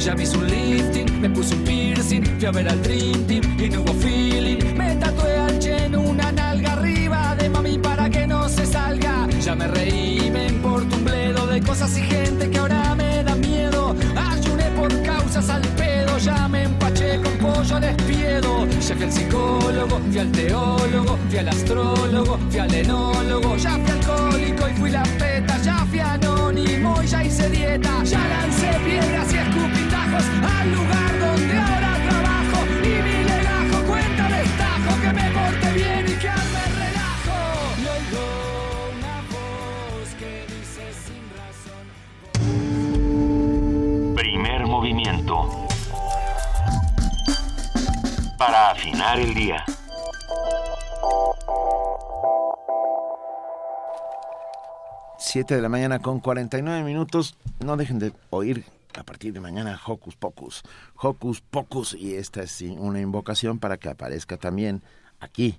Ya hice un lifting, me puse un piercing, fui a ver al Dream Team y no hubo feeling. Me tatué al Chen una nalga arriba de mami para que no se salga. Ya me reí, me importa un bledo de cosas y gente que ahora me da miedo. Ayuné por causas al pedo, ya me empaché con pollo al espiedo. Ya fui al psicólogo, fui al teólogo, fui al astrólogo, fui al enólogo, ya fui alcohólico y fui la peta, ya fui anónimo y ya hice dieta, ya lancé piedras y al lugar donde ahora trabajo y mi legajo cuenta destajo que me porte bien y que arme relajo. Y oigo una voz que dice sin razón. Primer movimiento. Para afinar el día. Siete de la mañana con 49 minutos. No dejen de oír a partir de mañana Hocus Pocus. Hocus Pocus. Y esta es una invocación para que aparezca también aquí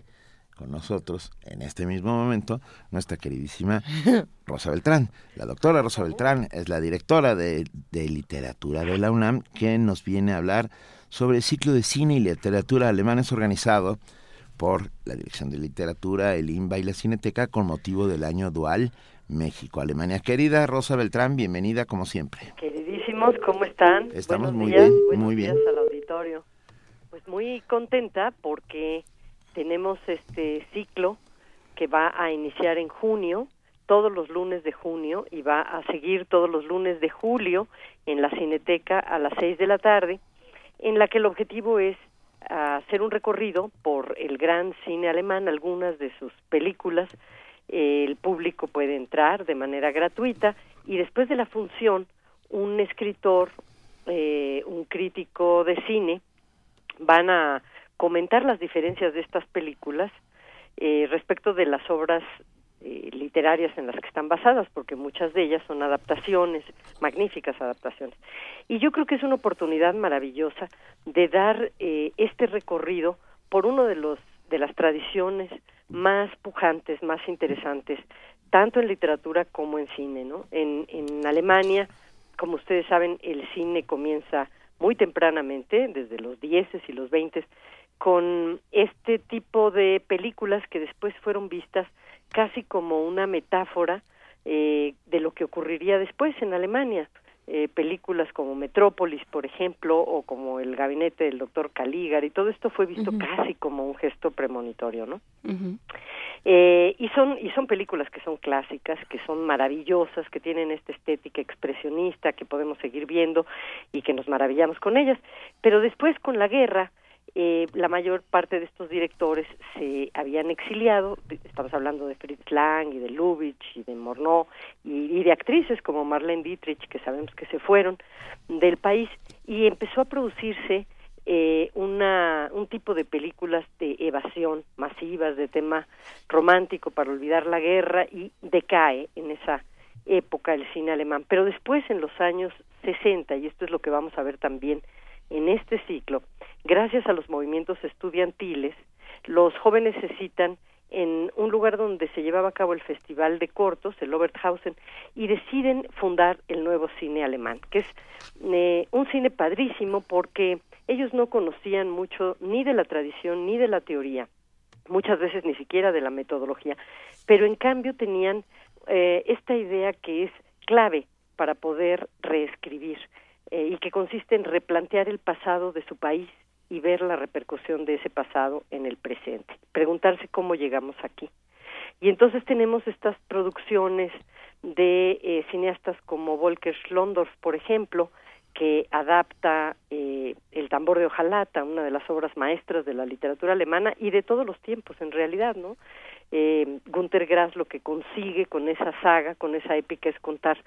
con nosotros en este mismo momento nuestra queridísima Rosa Beltrán. La doctora Rosa Beltrán es la directora de, de literatura de la UNAM que nos viene a hablar sobre el ciclo de cine y literatura alemanes organizado por la Dirección de Literatura, el INBA y la Cineteca con motivo del año dual México-Alemania. Querida Rosa Beltrán, bienvenida como siempre. ¿Cómo están? Estamos Buenos muy días, bien, buenos muy bien. días al auditorio. Pues muy contenta porque tenemos este ciclo que va a iniciar en junio, todos los lunes de junio, y va a seguir todos los lunes de julio en la Cineteca a las seis de la tarde, en la que el objetivo es hacer un recorrido por el gran cine alemán, algunas de sus películas, el público puede entrar de manera gratuita y después de la función un escritor, eh, un crítico de cine van a comentar las diferencias de estas películas eh, respecto de las obras eh, literarias en las que están basadas, porque muchas de ellas son adaptaciones, magníficas adaptaciones. Y yo creo que es una oportunidad maravillosa de dar eh, este recorrido por uno de los de las tradiciones más pujantes, más interesantes, tanto en literatura como en cine, ¿no? En, en Alemania, como ustedes saben, el cine comienza muy tempranamente, desde los 10 y los 20, con este tipo de películas que después fueron vistas casi como una metáfora eh, de lo que ocurriría después en Alemania. Eh, películas como Metrópolis, por ejemplo, o como El gabinete del doctor Caligari, todo esto fue visto casi como un gesto premonitorio, ¿no? Eh, y son y son películas que son clásicas, que son maravillosas, que tienen esta estética expresionista que podemos seguir viendo y que nos maravillamos con ellas. Pero después con la guerra, eh, la mayor parte de estos directores se habían exiliado, estamos hablando de Fritz Lang y de Lubitsch y de Morneau y, y de actrices como Marlene Dietrich que sabemos que se fueron del país y empezó a producirse eh, una, un tipo de películas de evasión masivas, de tema romántico para olvidar la guerra y decae en esa época el cine alemán. Pero después, en los años 60, y esto es lo que vamos a ver también en este ciclo, gracias a los movimientos estudiantiles, los jóvenes se citan en un lugar donde se llevaba a cabo el Festival de Cortos, el Oberthausen, y deciden fundar el nuevo cine alemán, que es eh, un cine padrísimo porque ellos no conocían mucho ni de la tradición ni de la teoría, muchas veces ni siquiera de la metodología, pero en cambio tenían eh, esta idea que es clave para poder reescribir eh, y que consiste en replantear el pasado de su país y ver la repercusión de ese pasado en el presente, preguntarse cómo llegamos aquí. Y entonces tenemos estas producciones de eh, cineastas como Volker Schlondorf, por ejemplo, que adapta eh, El tambor de hojalata, una de las obras maestras de la literatura alemana y de todos los tiempos, en realidad, ¿no? Eh, Grass lo que consigue con esa saga, con esa épica, es contar,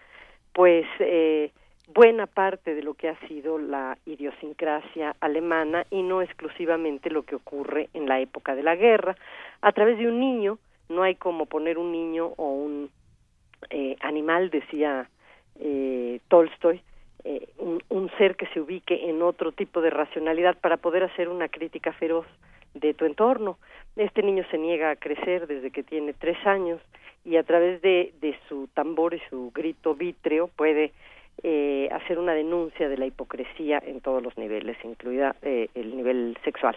pues, eh, buena parte de lo que ha sido la idiosincrasia alemana y no exclusivamente lo que ocurre en la época de la guerra. A través de un niño, no hay como poner un niño o un eh, animal, decía eh, Tolstoy, eh, un, ser que se ubique en otro tipo de racionalidad para poder hacer una crítica feroz de tu entorno. Este niño se niega a crecer desde que tiene tres años y a través de, de su tambor y su grito vítreo puede eh, hacer una denuncia de la hipocresía en todos los niveles, incluida eh, el nivel sexual.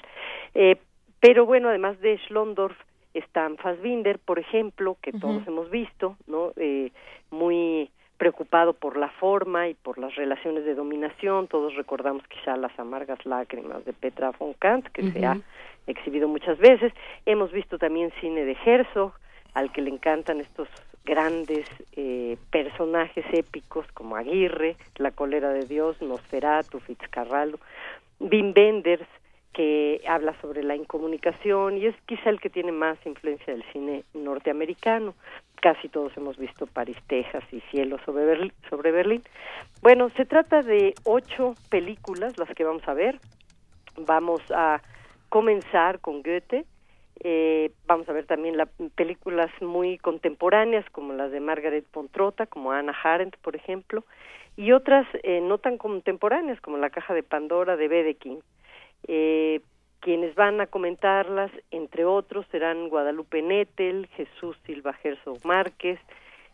Eh, pero bueno, además de Schlondorf, están Fassbinder, por ejemplo, que todos hemos visto, ¿no? Eh, muy preocupado por la forma y por las relaciones de dominación. Todos recordamos quizá las amargas lágrimas de Petra von Kant, que se ha exhibido muchas veces. Hemos visto también cine de Herzog, al que le encantan estos grandes eh, personajes épicos como Aguirre, La cólera de Dios, Nosferatu, Fitzcarraldo, Wim Wenders, que habla sobre la incomunicación y es quizá el que tiene más influencia del cine norteamericano. Casi todos hemos visto París, Texas y Cielo sobre sobre Berlín. Bueno, se trata de ocho películas las que vamos a ver. Vamos a comenzar con Goethe. Eh, vamos a ver también la, películas muy contemporáneas como las de Margaret von Trotta, como Anna Arendt, por ejemplo, y otras eh, no tan contemporáneas como La Caja de Pandora de Bedekin. Eh, quienes van a comentarlas, entre otros, serán Guadalupe Nettel, Jesús Silva Herzog Márquez,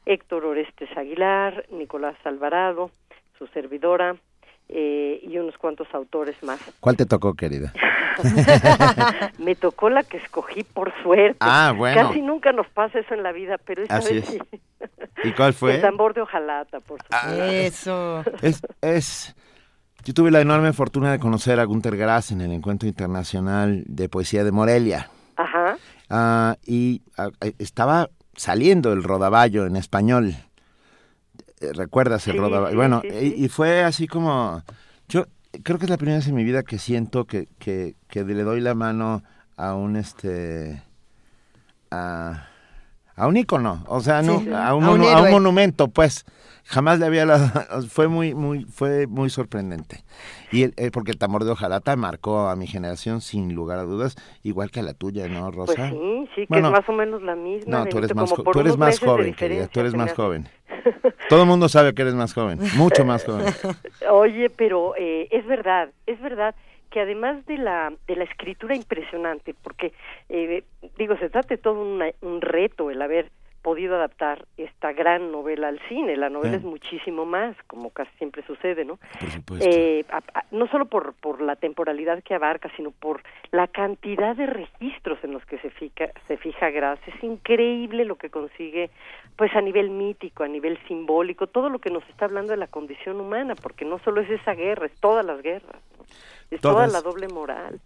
Héctor Orestes Aguilar, Nicolás Alvarado, su servidora, eh, y unos cuantos autores más. ¿Cuál te tocó, querida? Me tocó la que escogí por suerte. Ah, bueno. Casi nunca nos pasa eso en la vida, pero esta vez sí. ¿Y cuál fue? El tambor de hojalata, por supuesto. eso. Es, es, yo tuve la enorme fortuna de conocer a Gunter Grass en el Encuentro Internacional de Poesía de Morelia. Ajá. Ah, y ah, estaba saliendo el rodaballo en español. Eh, ¿Recuerdas el rodaballo? bueno, y, fue así como... Yo creo que es la primera vez en mi vida que siento que, que, que le doy la mano a un este... A, a un ícono, o sea, no, a, un, a, un, monumento, pues. Jamás le había fue muy muy fue muy sorprendente. Y el, porque el tambor de hojalata marcó a mi generación sin lugar a dudas igual que a la tuya no Rosa pues sí sí que es más o menos la misma no tú eres más tú eres más joven querida tú eres más joven. todo el mundo sabe que eres más joven mucho más joven. Oye pero eh, es verdad es verdad que además de la de la escritura impresionante porque eh, digo se trata de todo un reto el haber podido adaptar esta gran novela al cine. La novela es muchísimo más, como casi siempre sucede, ¿no? Eh, no solo por, por la temporalidad que abarca, sino por la cantidad de registros en los que se fija, se fija Gras. Es increíble lo que consigue, pues a nivel mítico, a nivel simbólico, todo lo que nos está hablando de la condición humana, porque no solo es esa guerra, es todas las guerras, es toda la doble moral.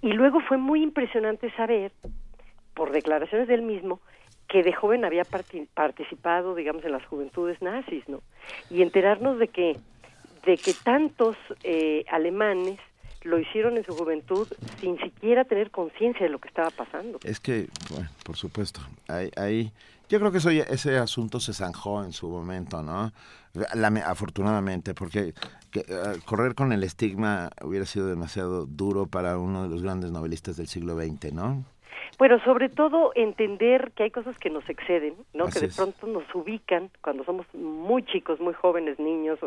Y luego fue muy impresionante saber, por declaraciones del mismo, que de joven había participado, digamos, en las juventudes nazis, ¿no? Y enterarnos de que, de que tantos eh, alemanes lo hicieron en su juventud sin siquiera tener conciencia de lo que estaba pasando. Es que, bueno, por supuesto, ahí, yo creo que eso, ese asunto se zanjó en su momento, ¿no? afortunadamente, porque eh, correr con el estigma hubiera sido demasiado duro para uno de los grandes novelistas del siglo XX, ¿no? Bueno, sobre todo entender que hay cosas que nos exceden, ¿no? que de pronto nos ubican cuando somos muy chicos, muy jóvenes, niños,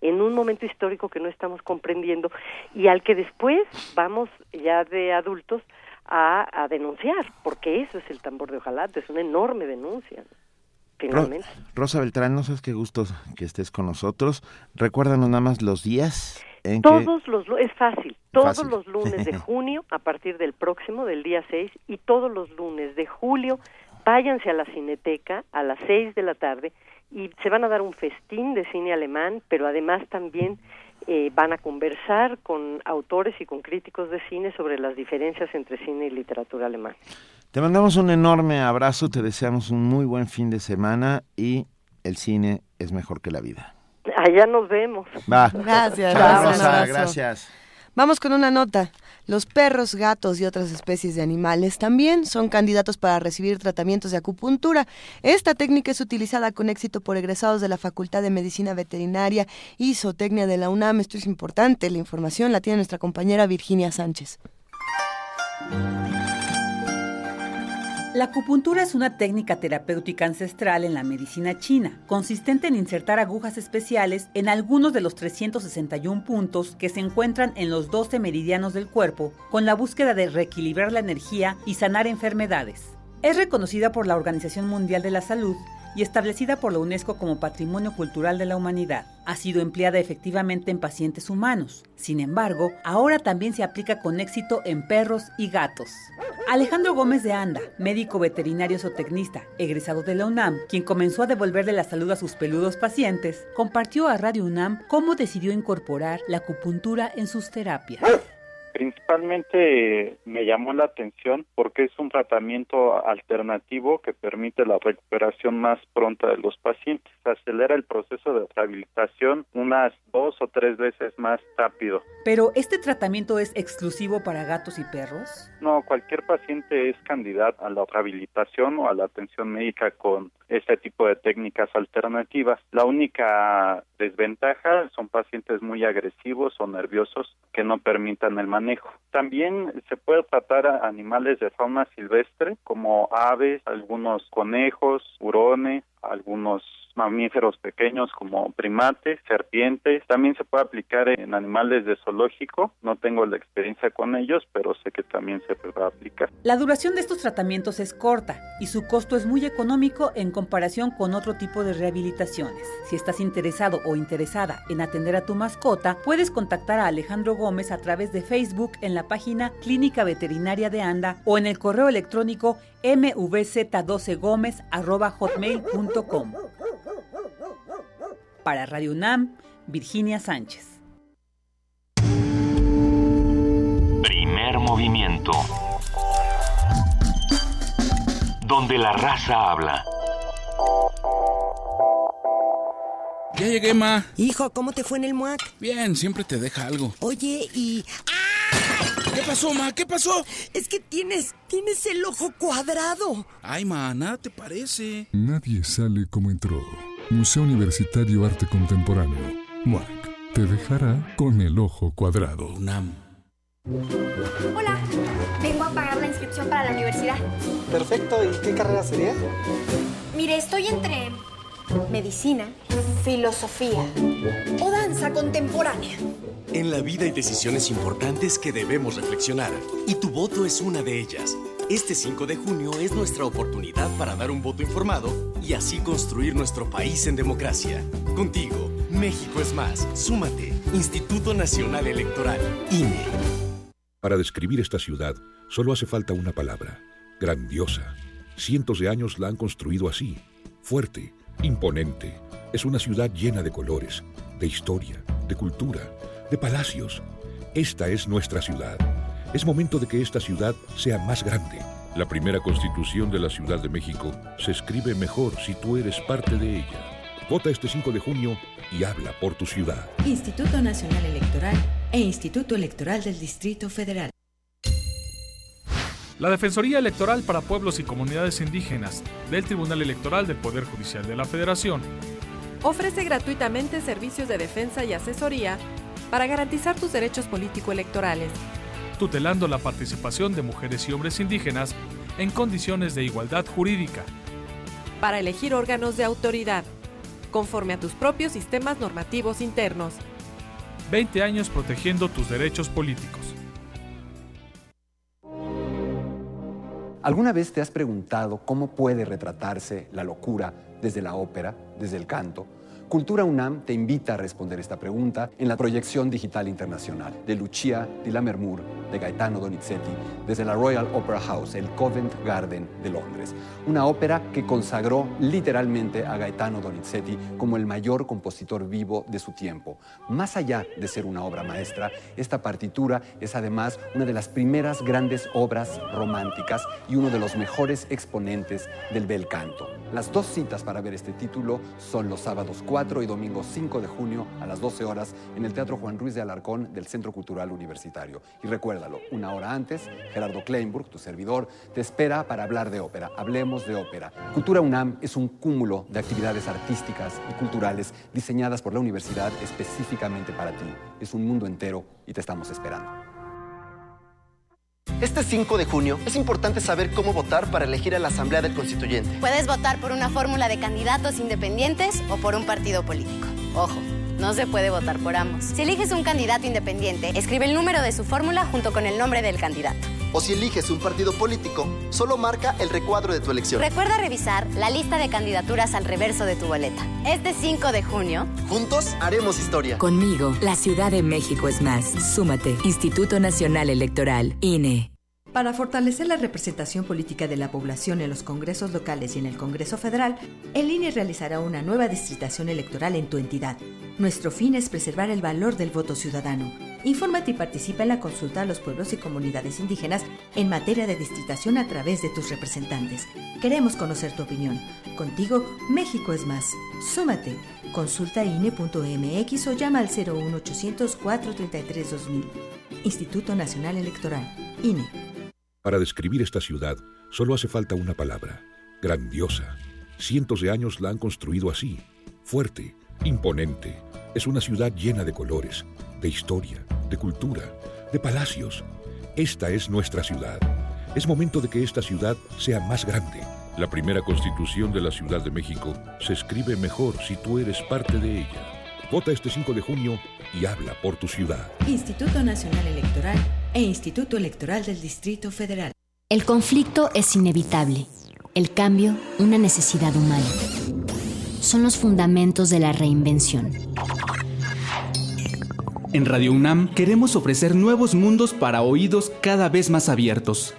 en un momento histórico que no estamos comprendiendo y al que después vamos ya de adultos a, denunciar, porque eso es el tambor de ojalate, es una enorme denuncia. Finalmente. Rosa Beltrán, no sabes qué gusto que estés con nosotros. Recuérdanos nada más los días. Todos los es fácil, todos los lunes de junio a partir del próximo del día 6 y todos los lunes de julio váyanse a la Cineteca a las 6 de la tarde y se van a dar un festín de cine alemán, pero además también eh, van a conversar con autores y con críticos de cine sobre las diferencias entre cine y literatura alemana. Te mandamos un enorme abrazo, te deseamos un muy buen fin de semana y el cine es mejor que la vida. Allá nos vemos. Gracias. gracias. Vamos con una nota. Los perros, gatos y otras especies de animales también son candidatos para recibir tratamientos de acupuntura. Esta técnica es utilizada con éxito por egresados de la Facultad de Medicina Veterinaria y Zootecnia de la UNAM. Esto es importante. La información la tiene nuestra compañera Virginia Sánchez. La acupuntura es una técnica terapéutica ancestral en la medicina china, consistente en insertar agujas especiales en algunos de los 361 puntos que se encuentran en los 12 meridianos del cuerpo, con la búsqueda de reequilibrar la energía y sanar enfermedades. Es reconocida por la Organización Mundial de la Salud y establecida por la UNESCO como Patrimonio Cultural de la Humanidad. Ha sido empleada efectivamente en pacientes humanos. Sin embargo, ahora también se aplica con éxito en perros y gatos. Alejandro Gómez de Anda, médico veterinario zootecnista, egresado de la UNAM, quien comenzó a devolverle la salud a sus peludos pacientes, compartió a Radio UNAM cómo decidió incorporar la acupuntura en sus terapias. Principalmente me llamó la atención porque es un tratamiento alternativo que permite la recuperación más pronta de los pacientes. Acelera el proceso de rehabilitación unas dos o tres veces más rápido. ¿Pero este tratamiento es exclusivo para gatos y perros? No, cualquier paciente es candidato a la rehabilitación o a la atención médica con este tipo de técnicas alternativas. La única desventaja son pacientes muy agresivos o nerviosos que no permitan el manejo. También se puede tratar a animales de fauna silvestre como aves, algunos conejos, hurones, algunos mamíferos pequeños como primates, serpientes. También se puede aplicar en animales de zoológico. No tengo la experiencia con ellos, pero sé que también se puede aplicar. La duración de estos tratamientos es corta y su costo es muy económico en comparación con otro tipo de rehabilitaciones. Si estás interesado o interesada en atender a tu mascota, puedes contactar a Alejandro Gómez a través de Facebook en la página Clínica Veterinaria de Anda o en el correo electrónico mvz12gómez.hotmail.com. Para Radio UNAM, Virginia Sánchez. Primer movimiento. Donde la raza habla. Ya llegué, ma. Hijo, ¿cómo te fue en el MUAC? Bien, siempre te deja algo. Oye, y... ¿Qué pasó, ma? ¿Qué pasó? Es que tienes, tienes el ojo cuadrado. Ay, ma, nada te parece. Nadie sale como entró. Museo Universitario Arte Contemporáneo. MUAC. Te dejará con el ojo cuadrado. UNAM. Hola, vengo a pagar la inscripción para la universidad. Perfecto, ¿y qué carrera sería? Mire, estoy entre medicina, filosofía o danza contemporánea. En la vida hay decisiones importantes que debemos reflexionar, y tu voto es una de ellas. Este 5 de junio es nuestra oportunidad para dar un voto informado y así construir nuestro país en democracia. Contigo, México es más. Súmate. Instituto Nacional Electoral, INE. Para describir esta ciudad, solo hace falta una palabra. Grandiosa. Cientos de años la han construido así. Fuerte, imponente. Es una ciudad llena de colores, de historia, de cultura, de palacios. Esta es nuestra ciudad. Es momento de que esta ciudad sea más grande. La primera constitución de la Ciudad de México se escribe mejor si tú eres parte de ella. Vota este 5 de junio y habla por tu ciudad. Instituto Nacional Electoral e Instituto Electoral del Distrito Federal. La Defensoría Electoral para Pueblos y Comunidades Indígenas del Tribunal Electoral del Poder Judicial de la Federación ofrece gratuitamente servicios de defensa y asesoría para garantizar tus derechos político-electorales, tutelando la participación de mujeres y hombres indígenas en condiciones de igualdad jurídica, para elegir órganos de autoridad, conforme a tus propios sistemas normativos internos. 20 años protegiendo tus derechos políticos. ¿Alguna vez te has preguntado cómo puede retratarse la locura desde la ópera, desde el canto? Cultura UNAM te invita a responder esta pregunta en la proyección digital internacional de Lucia di Lammermoor de Gaetano Donizetti desde la Royal Opera House, el Covent Garden de Londres. Una ópera que consagró literalmente a Gaetano Donizetti como el mayor compositor vivo de su tiempo. Más allá de ser una obra maestra, esta partitura es además una de las primeras grandes obras románticas y uno de los mejores exponentes del bel canto. Las dos citas para ver este título son los sábados 4 y domingo 5 de junio a las 12 horas en el Teatro Juan Ruiz de Alarcón del Centro Cultural Universitario. Y recuérdalo, una hora antes, Gerardo Kleinburg, tu servidor, te espera para hablar de ópera. Hablemos de ópera. Cultura UNAM es un cúmulo de actividades artísticas y culturales diseñadas por la universidad específicamente para ti. Es un mundo entero y te estamos esperando. Este 5 de junio es importante saber cómo votar para elegir a la Asamblea del Constituyente. Puedes votar por una fórmula de candidatos independientes o por un partido político. Ojo, no se puede votar por ambos. Si eliges un candidato independiente, escribe el número de su fórmula junto con el nombre del candidato. O si eliges un partido político, solo marca el recuadro de tu elección. Recuerda revisar la lista de candidaturas al reverso de tu boleta. Este 5 de junio, juntos haremos historia. Conmigo, la Ciudad de México es más. Súmate. Instituto Nacional Electoral, INE. Para fortalecer la representación política de la población en los congresos locales y en el Congreso Federal, el INE realizará una nueva distritación electoral en tu entidad. Nuestro fin es preservar el valor del voto ciudadano. Infórmate y participa en la consulta a los pueblos y comunidades indígenas en materia de distritación a través de tus representantes. Queremos conocer tu opinión. Contigo, México es más. Súmate. Consulta INE.mx o llama al 01800 433 2000. Instituto Nacional Electoral. INE. Para describir esta ciudad solo hace falta una palabra, grandiosa. Cientos de años la han construido así, fuerte, imponente. Es una ciudad llena de colores, de historia, de cultura, de palacios. Esta es nuestra ciudad. Es momento de que esta ciudad sea más grande. La primera constitución de la Ciudad de México se escribe mejor si tú eres parte de ella. Vota este 5 de junio y habla por tu ciudad. Instituto Nacional Electoral e Instituto Electoral del Distrito Federal. El conflicto es inevitable, el cambio una necesidad humana. Son los fundamentos de la reinvención. En Radio UNAM queremos ofrecer nuevos mundos para oídos cada vez más abiertos.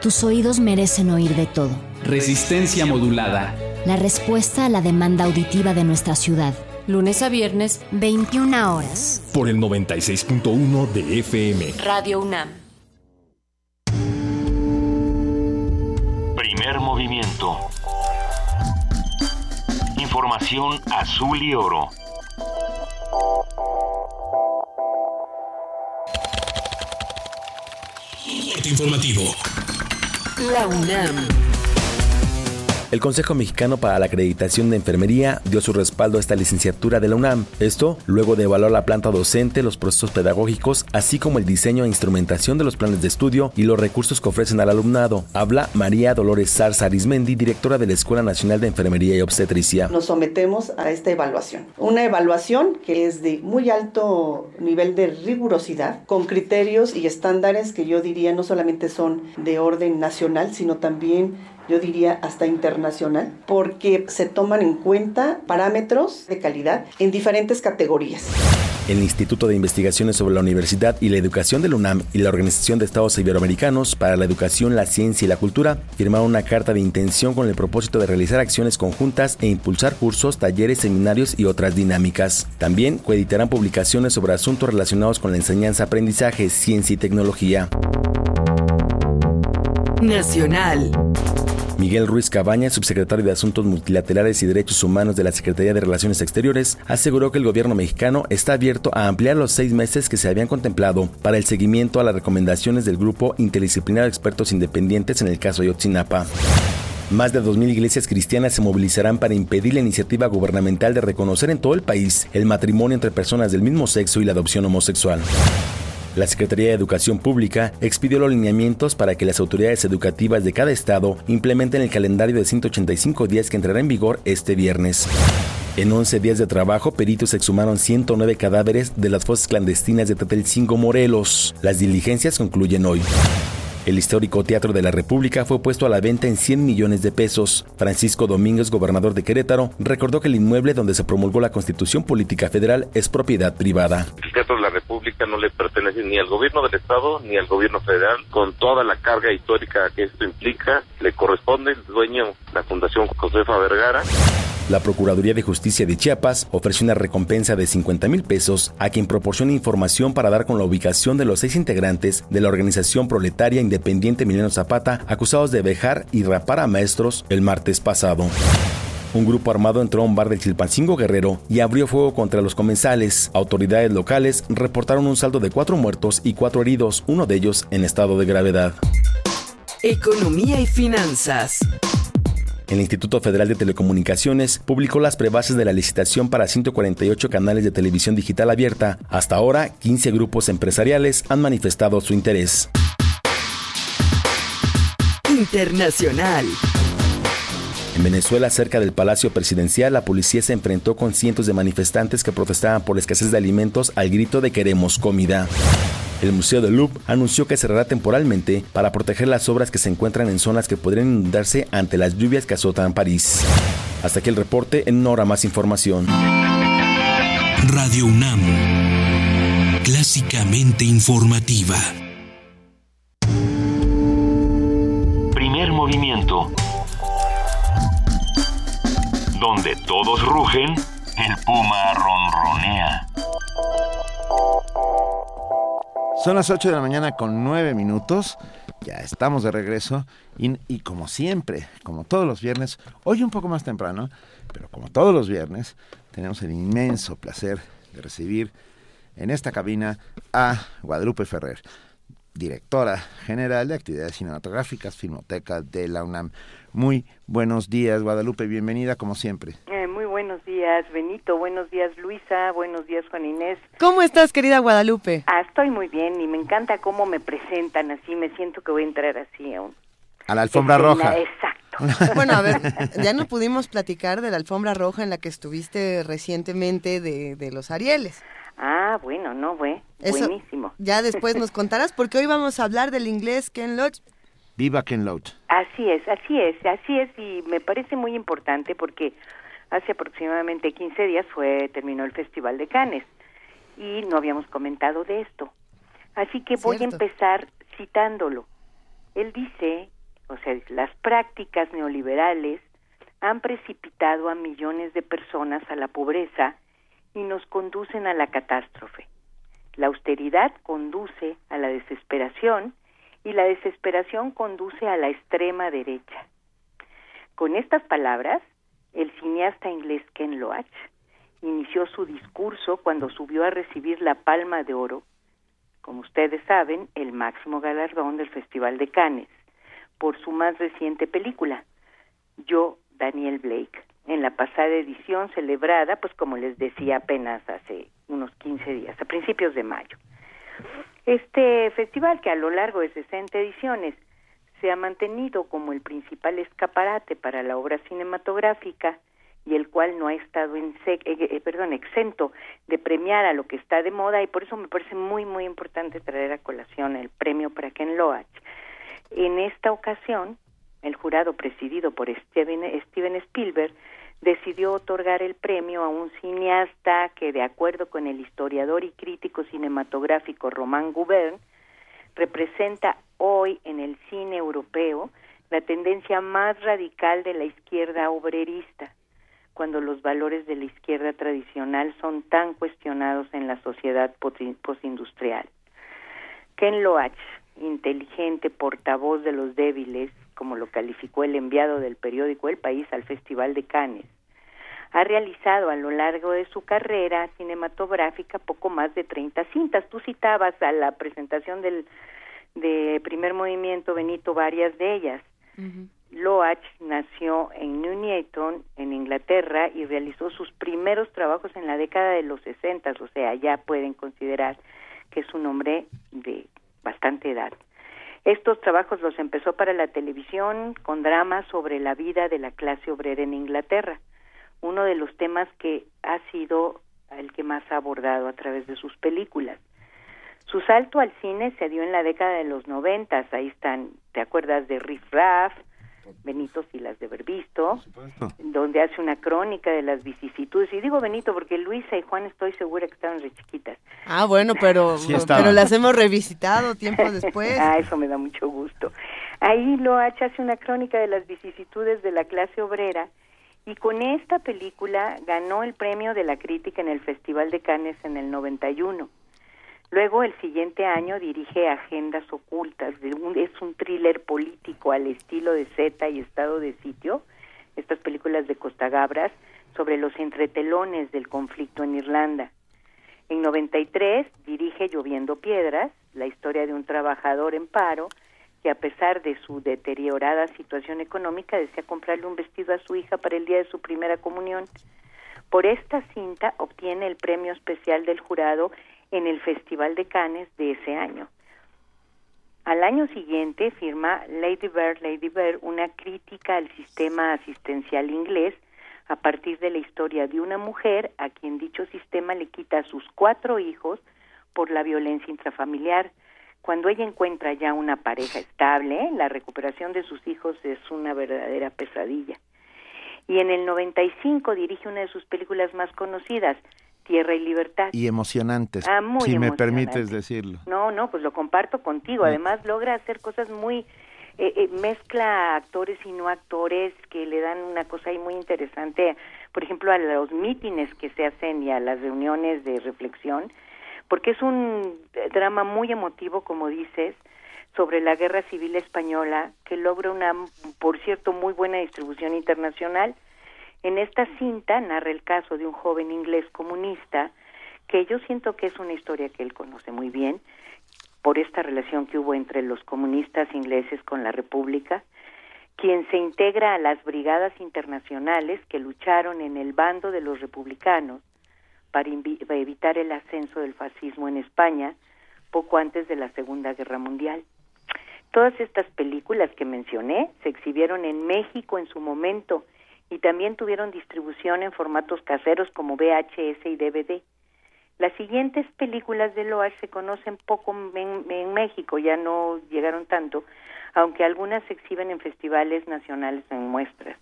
Tus oídos merecen oír de todo. Resistencia modulada. La respuesta a la demanda auditiva de nuestra ciudad. Lunes a viernes, 21 horas. Por el 96.1 de FM. Radio UNAM. Primer movimiento. Información azul y oro. informativo. La UNAM. El Consejo Mexicano para la Acreditación de Enfermería dio su respaldo a esta licenciatura de la UNAM. Esto luego de evaluar la planta docente, los procesos pedagógicos, así como el diseño e instrumentación de los planes de estudio y los recursos que ofrecen al alumnado. Habla María Dolores Sarza Arismendi, directora de la Escuela Nacional de Enfermería y Obstetricia. Nos sometemos a esta evaluación. Una evaluación que es de muy alto nivel de rigurosidad, con criterios y estándares que yo diría no solamente son de orden nacional, sino también yo diría hasta internacional, porque se toman en cuenta parámetros de calidad en diferentes categorías. El Instituto de Investigaciones sobre la Universidad y la Educación de la UNAM y la Organización de Estados Iberoamericanos para la Educación, la Ciencia y la Cultura firmaron una carta de intención con el propósito de realizar acciones conjuntas e impulsar cursos, talleres, seminarios y otras dinámicas. También coeditarán publicaciones sobre asuntos relacionados con la enseñanza, aprendizaje, ciencia y tecnología. Nacional. Miguel Ruiz Cabaña, subsecretario de Asuntos Multilaterales y Derechos Humanos de la Secretaría de Relaciones Exteriores, aseguró que el gobierno mexicano está abierto a ampliar los seis meses que se habían contemplado para el seguimiento a las recomendaciones del Grupo Interdisciplinario de Expertos Independientes en el caso Ayotzinapa. Más de 2.000 iglesias cristianas se movilizarán para impedir la iniciativa gubernamental de reconocer en todo el país el matrimonio entre personas del mismo sexo y la adopción homosexual. La Secretaría de Educación Pública expidió los lineamientos para que las autoridades educativas de cada estado implementen el calendario de 185 días que entrará en vigor este viernes. En 11 días de trabajo, peritos exhumaron 109 cadáveres de las fosas clandestinas de Tetelcingo, Morelos. Las diligencias concluyen hoy. El histórico Teatro de la República fue puesto a la venta en 100 millones de pesos. Francisco Domínguez, gobernador de Querétaro, recordó que el inmueble donde se promulgó la Constitución Política Federal es propiedad privada. El Teatro de la República no le pertenece ni al gobierno del Estado ni al gobierno federal. Con toda la carga histórica que esto implica, le corresponde el dueño, la Fundación Josefa Vergara. La Procuraduría de Justicia de Chiapas ofreció una recompensa de 50 mil pesos a quien proporcione información para dar con la ubicación de los seis integrantes de la organización proletaria independiente Mileno Zapata acusados de vejar y rapar a maestros el martes pasado. Un grupo armado entró a un bar de Chilpancingo Guerrero y abrió fuego contra los comensales. Autoridades locales reportaron un saldo de cuatro muertos y cuatro heridos, uno de ellos en estado de gravedad. Economía y finanzas. El Instituto Federal de Telecomunicaciones publicó las prebases de la licitación para 148 canales de televisión digital abierta. Hasta ahora, 15 grupos empresariales han manifestado su interés. Internacional. En Venezuela, cerca del Palacio Presidencial, la policía se enfrentó con cientos de manifestantes que protestaban por la escasez de alimentos al grito de queremos comida. El Museo de Louvre anunció que cerrará temporalmente para proteger las obras que se encuentran en zonas que podrían inundarse ante las lluvias que azotan París. Hasta aquí el reporte, en una hora más información. Radio UNAM, clásicamente informativa. Movimiento. Donde todos rugen, el puma ronronea. Son las 8 de la mañana con 9 minutos. Ya estamos de regreso. Y, y, como siempre, como todos los viernes, hoy un poco más temprano, pero como todos los viernes, tenemos el inmenso placer de recibir en esta cabina a Guadalupe Ferrer, directora general de actividades cinematográficas, Filmoteca de la UNAM. Muy buenos días, Guadalupe, bienvenida como siempre. Eh, muy buenos días, Benito, buenos días, Luisa, buenos días, Juan Inés. ¿Cómo estás, querida Guadalupe? Ah, estoy muy bien y me encanta cómo me presentan así, me siento que voy a entrar así a, un... a la alfombra roja. Exacto. bueno, a ver, ya no pudimos platicar de la alfombra roja en la que estuviste recientemente de, de los Arieles. Ah, bueno, no, fue buenísimo. Ya después nos contarás, porque hoy vamos a hablar del inglés Ken Loach. Viva Ken Loach. Así es, así es, así es, y me parece muy importante porque hace aproximadamente 15 días fue terminó el Festival de Cannes y no habíamos comentado de esto. Así que voy Cierto. a empezar citándolo. Él dice, o sea, las prácticas neoliberales han precipitado a millones de personas a la pobreza y nos conducen a la catástrofe. La austeridad conduce a la desesperación y la desesperación conduce a la extrema derecha. Con estas palabras, el cineasta inglés Ken Loach inició su discurso cuando subió a recibir la Palma de Oro, como ustedes saben, el máximo galardón del Festival de Cannes, por su más reciente película, Yo, Daniel Blake, en la pasada edición celebrada, pues como les decía, apenas hace unos 15 días, a principios de mayo. Este festival, que a lo largo de 60 ediciones se ha mantenido como el principal escaparate para la obra cinematográfica y el cual no ha estado en eh, eh, perdón, exento de premiar a lo que está de moda y por eso me parece muy muy importante traer a colación el premio para Ken Loach. En esta ocasión, el jurado presidido por Steven, Steven Spielberg decidió otorgar el premio a un cineasta que, de acuerdo con el historiador y crítico cinematográfico Román Gubern, representa hoy en el cine europeo la tendencia más radical de la izquierda obrerista, cuando los valores de la izquierda tradicional son tan cuestionados en la sociedad postindustrial. Ken Loach, inteligente portavoz de los débiles, como lo calificó el enviado del periódico El País al Festival de Cannes, ha realizado a lo largo de su carrera cinematográfica poco más de 30 cintas. Tú citabas a la presentación del de primer movimiento Benito varias de ellas. Uh -huh. Loach nació en Nuneaton, en Inglaterra, y realizó sus primeros trabajos en la década de los 60, o sea, ya pueden considerar que es un hombre de bastante edad. Estos trabajos los empezó para la televisión con dramas sobre la vida de la clase obrera en Inglaterra, uno de los temas que ha sido el que más ha abordado a través de sus películas. Su salto al cine se dio en la década de los noventas, ahí están, ¿te acuerdas de Riff Raff? Benito si las de haber visto, donde hace una crónica de las vicisitudes. Y digo Benito porque Luisa y Juan estoy segura que estaban re chiquitas. Ah, bueno, pero, Sí pero las hemos revisitado tiempo después. ah, eso me da mucho gusto. Ahí Loach hace una crónica de las vicisitudes de la clase obrera y con esta película ganó el premio de la crítica en el Festival de Cannes en el 91. Luego, el siguiente año, dirige Agendas Ocultas, de un, es un thriller político al estilo de Z y Estado de Sitio, estas películas de Costa Gabras, sobre los entretelones del conflicto en Irlanda. En 93 dirige Lloviendo Piedras, la historia de un trabajador en paro que a pesar de su deteriorada situación económica desea comprarle un vestido a su hija para el día de su primera comunión. Por esta cinta obtiene el premio especial del jurado en el Festival de Cannes de ese año. Al año siguiente firma Lady Bird, Lady Bird, una crítica al sistema asistencial inglés a partir de la historia de una mujer a quien dicho sistema le quita a sus cuatro hijos por la violencia intrafamiliar. Cuando ella encuentra ya una pareja estable, la recuperación de sus hijos es una verdadera pesadilla. Y en el 95 dirige una de sus películas más conocidas, Tierra y Libertad. Y emocionantes, Ah, muy si me permites decirlo. No, no, pues lo comparto contigo. Además logra hacer cosas muy eh, eh, mezcla actores y no actores que le dan una cosa ahí muy interesante, por ejemplo, a los mítines que se hacen y a las reuniones de reflexión, porque es un drama muy emotivo, como dices, sobre la guerra civil española, que logra una, por cierto, muy buena distribución internacional. En esta cinta narra el caso de un joven inglés comunista, que yo siento que es una historia que él conoce muy bien, por esta relación que hubo entre los comunistas ingleses con la República, quien se integra a las brigadas internacionales que lucharon en el bando de los republicanos para, evitar el ascenso del fascismo en España poco antes de la Segunda Guerra Mundial. Todas estas películas que mencioné se exhibieron en México en su momento y también tuvieron distribución en formatos caseros como VHS y DVD. Las siguientes películas de Loach se conocen poco en, México, ya no llegaron tanto, aunque algunas se exhiben en festivales nacionales en muestras.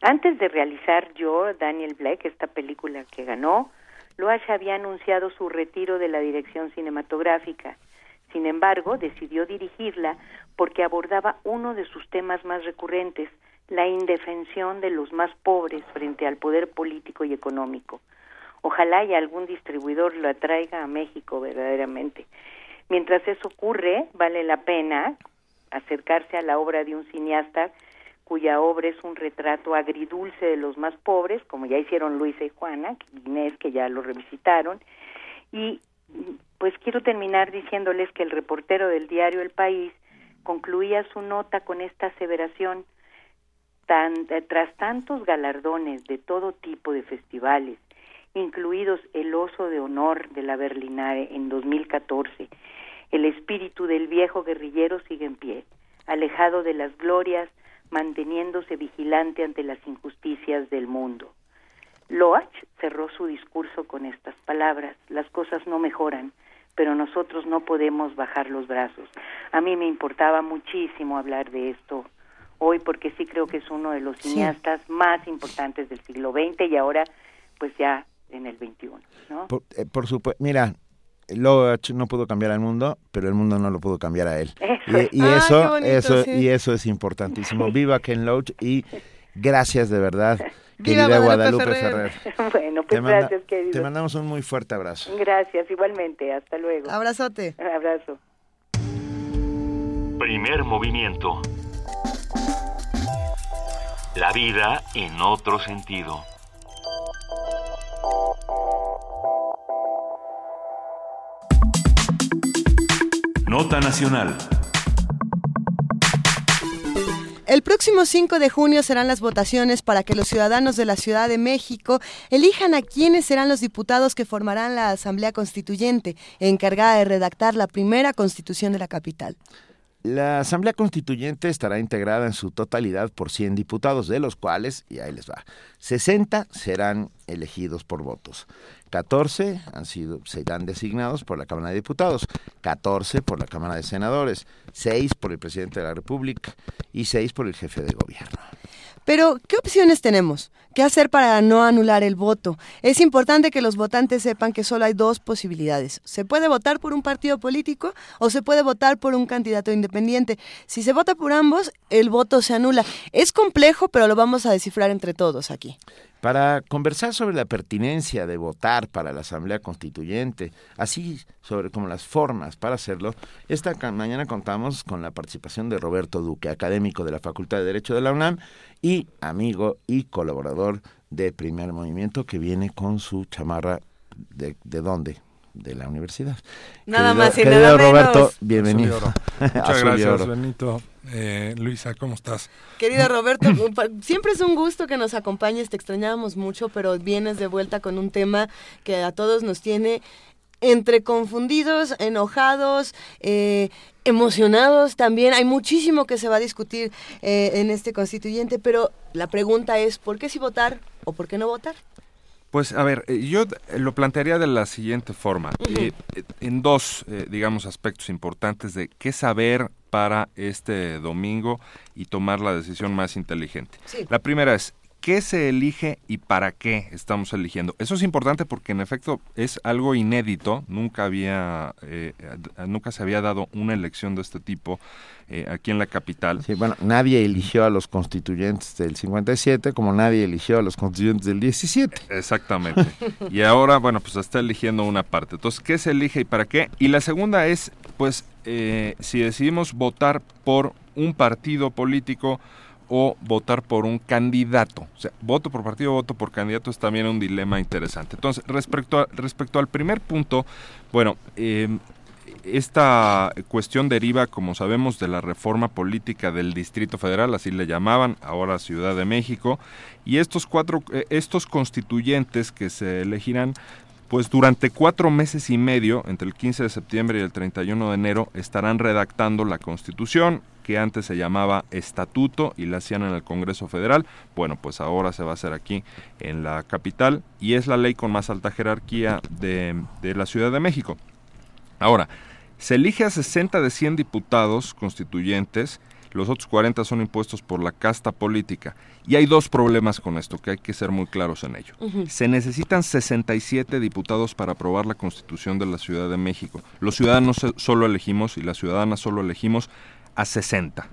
Antes de realizar yo, Daniel Black, esta película que ganó, Loach había anunciado su retiro de la dirección cinematográfica. Sin embargo, decidió dirigirla porque abordaba uno de sus temas más recurrentes, la indefensión de los más pobres frente al poder político y económico. Ojalá y algún distribuidor lo atraiga a México verdaderamente. Mientras eso ocurre, vale la pena acercarse a la obra de un cineasta cuya obra es un retrato agridulce de los más pobres, como ya hicieron Luisa y Juana, Inés, que ya lo revisitaron, y pues quiero terminar diciéndoles que el reportero del diario El País concluía su nota con esta aseveración, tan, tras tantos galardones de todo tipo de festivales, incluidos el Oso de Honor de la Berlinare en 2014. El espíritu del viejo guerrillero sigue en pie, alejado de las glorias, manteniéndose vigilante ante las injusticias del mundo. Loach cerró su discurso con estas palabras, las cosas no mejoran, pero nosotros no podemos bajar los brazos. A mí me importaba muchísimo hablar de esto hoy porque sí creo que es uno de los cineastas más importantes del siglo XX y ahora pues ya en el 21. ¿no? Eh, por, supuesto, mira, Loach no pudo cambiar al mundo, pero el mundo no lo pudo cambiar a él. Y, eso, eso, y eso es importantísimo. Viva Ken Loach y gracias de verdad. Querida Guadalupe, Ferrer. Bueno, pues gracias, querido. Te mandamos un muy fuerte abrazo. Gracias, igualmente. Hasta luego. Abrazote. abrazo. Primer movimiento. La vida en otro sentido. Nota Nacional. El próximo 5 de junio serán las votaciones para que los ciudadanos de la Ciudad de México elijan a quiénes serán los diputados que formarán la Asamblea Constituyente, encargada de redactar la primera constitución de la capital. La Asamblea Constituyente estará integrada en su totalidad por 100 diputados, de los cuales, y ahí les va, 60 serán elegidos por votos. 14 han sido, serán designados por la Cámara de Diputados, 14 por la Cámara de Senadores, 6 por el presidente de la República y 6 por el jefe de gobierno. Pero, ¿qué opciones tenemos? ¿Qué hacer para no anular el voto? Es importante que los votantes sepan que solo hay dos posibilidades. Se puede votar por un partido político o se puede votar por un candidato independiente. Si se vota por ambos, el voto se anula. Es complejo, pero lo vamos a descifrar entre todos aquí. Para conversar sobre la pertinencia de votar para la Asamblea Constituyente, así sobre como las formas para hacerlo, esta mañana contamos con la participación de Roberto Duque, académico de la Facultad de Derecho de la UNAM y amigo y colaborador de Primer Movimiento que viene con su chamarra de, de dónde? De la universidad. Nada más y nada Roberto, bienvenido. Muchas gracias, Benito. Eh, Luisa, ¿cómo estás? Querido Roberto, siempre es un gusto que nos acompañes, te extrañábamos mucho, pero vienes de vuelta con un tema que a todos nos tiene entre confundidos, enojados, eh, emocionados también. Hay muchísimo que se va a discutir eh, en este constituyente, pero la pregunta es, ¿por qué sí votar o por qué no votar? Pues a ver, eh, yo lo plantearía de la siguiente forma, en dos, digamos, aspectos importantes de qué saber para este domingo y tomar la decisión más inteligente. La primera es, qué se elige y para qué estamos eligiendo. Eso es importante porque en efecto es algo inédito, nunca había, eh, nunca se había dado una elección de este tipo eh, aquí en la capital. Sí, bueno, nadie eligió a los constituyentes del 57 como nadie eligió a los constituyentes del 17. Exactamente. y ahora, bueno, pues está eligiendo una parte. Entonces, ¿qué se elige y para qué? Y la segunda es, pues, eh, si decidimos votar por un partido político, o votar por un candidato. O sea, voto por partido, voto por candidato es también un dilema interesante. Entonces, respecto, a, respecto al primer punto, bueno, eh, esta cuestión deriva, como sabemos, de la reforma política del Distrito Federal, así le llamaban, ahora Ciudad de México, y estos cuatro, eh, estos constituyentes que se elegirán, pues durante cuatro meses y medio, entre el 15 de septiembre y el 31 de enero, estarán redactando la Constitución, que antes se llamaba Estatuto y la hacían en el Congreso Federal. Bueno, pues ahora se va a hacer aquí en la capital y es la ley con más alta jerarquía de, de la Ciudad de México. Ahora, se elige a 60 de 100 diputados constituyentes, los otros 40 son impuestos por la casta política. Y hay dos problemas con esto, que hay que ser muy claros en ello. Se necesitan 67 diputados para aprobar la constitución de la Ciudad de México. Los ciudadanos solo elegimos y las ciudadanas solo elegimos a 60.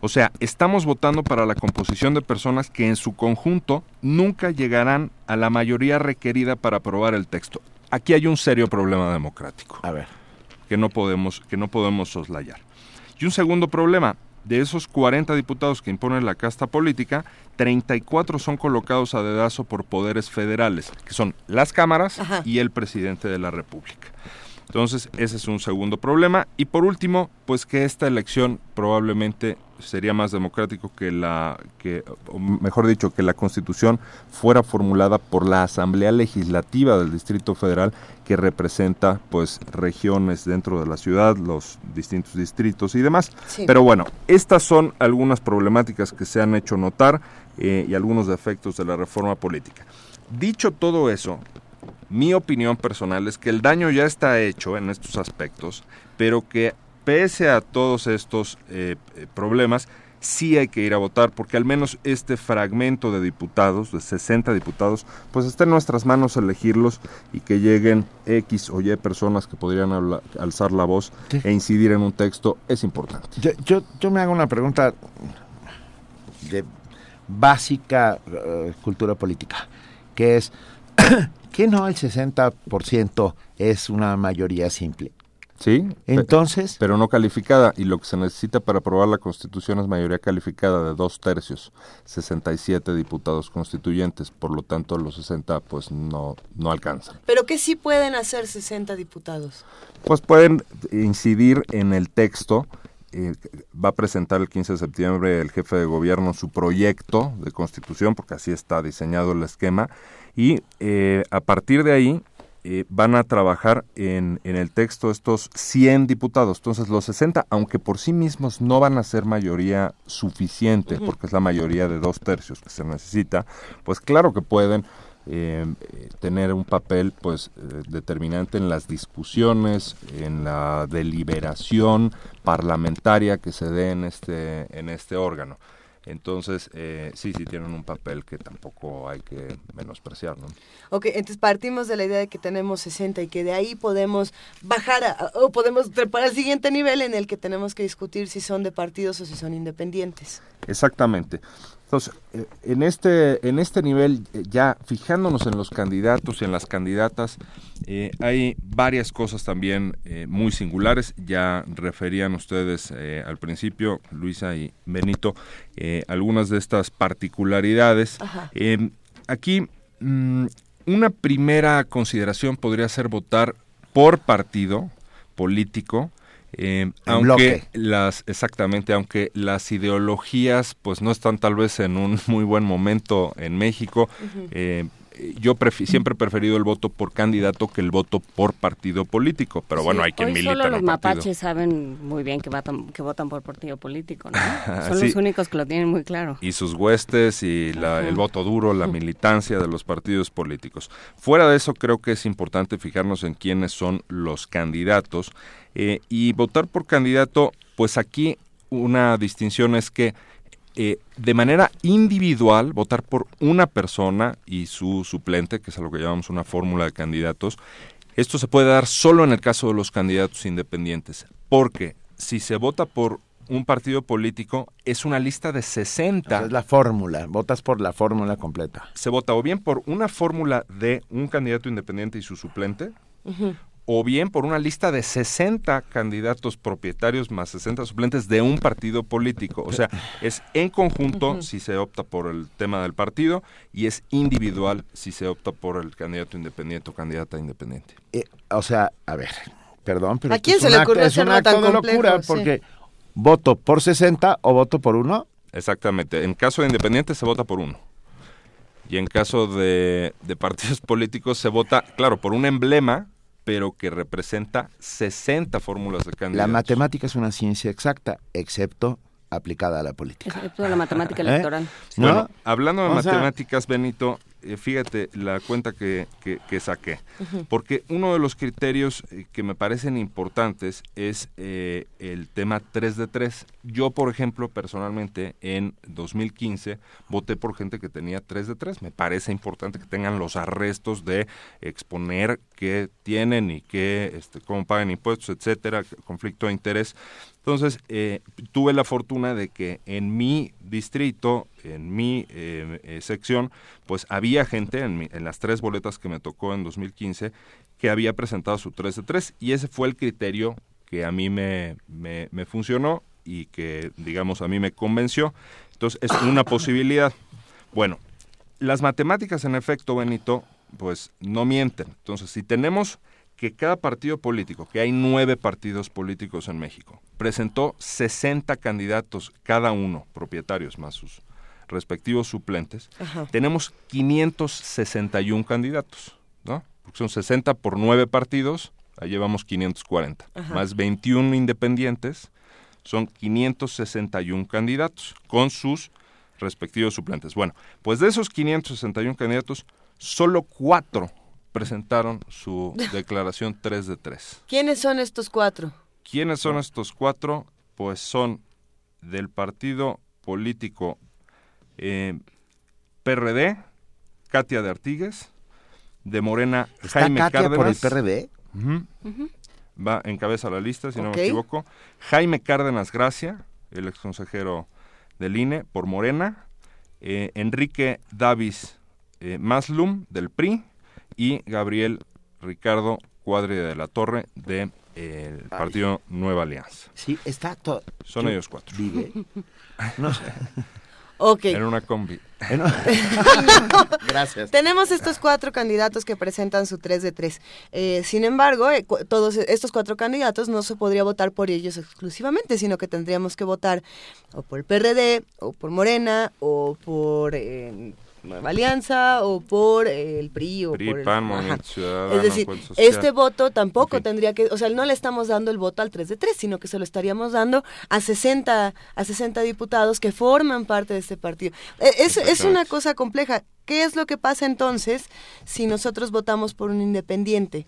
O sea, estamos votando para la composición de personas que en su conjunto nunca llegarán a la mayoría requerida para aprobar el texto. Aquí hay un serio problema democrático. A ver que no podemos, que no podemos soslayar. Y un segundo problema, de esos 40 diputados que imponen la casta política, 34 son colocados a dedazo por poderes federales, que son las cámaras y el presidente de la República. Entonces, ese es un segundo problema. Y por último, pues que esta elección probablemente sería más democrático que la, que, mejor dicho, que la Constitución fuera formulada por la Asamblea Legislativa del Distrito Federal, que representa, pues, regiones dentro de la ciudad, los distintos distritos y demás. Pero bueno, estas son algunas problemáticas que se han hecho notar eh, y algunos defectos de la reforma política. Dicho todo eso, mi opinión personal es que el daño ya está hecho en estos aspectos, pero que pese a todos estos eh, eh, problemas, sí hay que ir a votar, porque al menos este fragmento de diputados, de 60 diputados, pues está en nuestras manos elegirlos y que lleguen X o Y personas que podrían alzar la voz e incidir en un texto es importante. Yo, yo, me hago una pregunta de básica eh, cultura política, que es, ¿Qué no el 60% es una mayoría simple? Sí. Entonces. Pero no calificada. Y lo que se necesita para aprobar la Constitución es mayoría calificada de dos tercios, 67 diputados constituyentes. Por lo tanto, los 60 pues no, no alcanzan. ¿Pero qué sí pueden hacer 60 diputados? Pues pueden incidir en el texto. Eh, va a presentar el 15 de septiembre el jefe de gobierno su proyecto de constitución, porque así está diseñado el esquema y eh, a partir de ahí eh, van a trabajar en, en, el texto estos 100 diputados. Entonces los 60, aunque por sí mismos no van a ser mayoría suficiente, porque es la mayoría de dos tercios que se necesita, pues claro que pueden eh, tener un papel pues determinante en las discusiones, en la deliberación parlamentaria que se dé en este, en este órgano. Entonces, eh, sí, sí tienen un papel que tampoco hay que menospreciar, ¿no? Ok, entonces partimos de la idea de que tenemos 60 y que de ahí podemos bajar o podemos trepar al siguiente nivel en el que tenemos que discutir si son de partidos o si son independientes. Exactamente. Entonces, eh, en este, en este nivel, eh, ya fijándonos en los candidatos y en las candidatas, eh, hay varias cosas también muy singulares. Ya referían ustedes al principio, Luisa y Benito, algunas de estas particularidades. Em, aquí, mm, una primera consideración podría ser votar por partido político eh, aunque las exactamente, aunque las ideologías pues no están tal vez en un muy buen momento en México, eh, yo siempre he preferido el voto por candidato que el voto por partido político, pero bueno, hay quien hoy milita solo los mapaches saben muy bien que votan, que votan por partido político, ¿no? Son los únicos que lo tienen muy claro. Y sus huestes y el voto duro, la militancia de los partidos políticos. Fuera de eso, creo que es importante fijarnos en quiénes son los candidatos eh, y votar por candidato, pues aquí una distinción es que eh, de manera individual votar por una persona y su suplente, que es a lo que llamamos una fórmula de candidatos. Esto se puede dar solo en el caso de los candidatos independientes, porque si se vota por un partido político es una lista de 60. es la fórmula, votas por la fórmula completa. Se vota o bien por una fórmula de un candidato independiente y su suplente, o bien por una lista de 60 candidatos propietarios más 60 suplentes de un partido político. O sea, es en conjunto si se opta por el tema del partido y es individual si se opta por el candidato independiente o candidata independiente. Eh, o sea, a ver, perdón, pero ¿A quién esto se es le un acto- ocurrió es un acto tan de complejo? locura Sí. porque voto por 60 o voto por uno. Exactamente. En caso de independiente se vota por uno. Y en caso de, de partidos políticos se vota, claro, por un emblema, pero que representa 60 fórmulas de La candidatos. matemática es una ciencia exacta, excepto aplicada a la política. Excepto la matemática ¿Eh? electoral. ¿No? Bueno, hablando de O sea- matemáticas, Benito, eh, fíjate la cuenta que, que- que saqué. Porque uno de los criterios eh, que me parecen importantes es eh, el tema 3 de 3. Yo, por ejemplo, personalmente, en 2015 voté por gente que tenía 3 de 3. Me parece importante que tengan los arrestos de exponer qué tienen y qué, este, cómo pagan impuestos, etcétera, conflicto de interés. Entonces, eh, tuve la fortuna de que en mi distrito, en mi eh, eh, sección, pues había gente en, mi- en las tres boletas que me tocó en 2015 que había presentado su 3 de 3 y ese fue el criterio que a mí me, me, me funcionó y que, digamos, a mí me convenció. Entonces, es una posibilidad. Bueno, las matemáticas, en efecto, Benito, pues no mienten. Entonces, si tenemos que cada partido político, que hay nueve partidos políticos en México, presentó 60 candidatos, cada uno, propietarios más sus respectivos suplentes, Ajá. tenemos 561 candidatos, ¿no? Porque son 60 por nueve partidos, ahí llevamos 540, Ajá. más 21 independientes, son 561 candidatos, con sus respectivos suplentes. Bueno, pues de esos 561 candidatos, solo cuatro presentaron su declaración 3 de 3. ¿Quiénes son estos cuatro? ¿Quiénes son estos cuatro? Pues son del partido político eh, PRD, Katia de Artigues, de Morena, ¿Está Jaime Katia Cárdenas. por el PRD? Ujú. Va encabeza la lista, si no me equivoco. Jaime Cárdenas Gracia, el exconsejero del INE, por Morena. eh, Enrique Davis eh, Maslum, del PRI. Y Gabriel Ricardo Cuadri de la Torre, del partido Nueva Alianza. Sí, está todo. Son ellos cuatro. Vive. No sé. Ok. En una combi. Gracias. Tenemos estos cuatro candidatos que presentan su 3 de 3. Eh, sin embargo, eh, cu- todos estos cuatro candidatos no se podría votar por ellos exclusivamente, sino que tendríamos que votar o por el PRD, o por Morena, o por eh, Alianza, o por eh, el PRI, o PRI, por el... PAN, Es decir, este voto tampoco tendría que, o sea, no le estamos dando el voto al 3 de 3, sino que se lo estaríamos dando a 60, a 60 diputados que forman parte de este partido. Eh, Es, es una cosa compleja. ¿Qué es lo que pasa entonces si nosotros votamos por un independiente?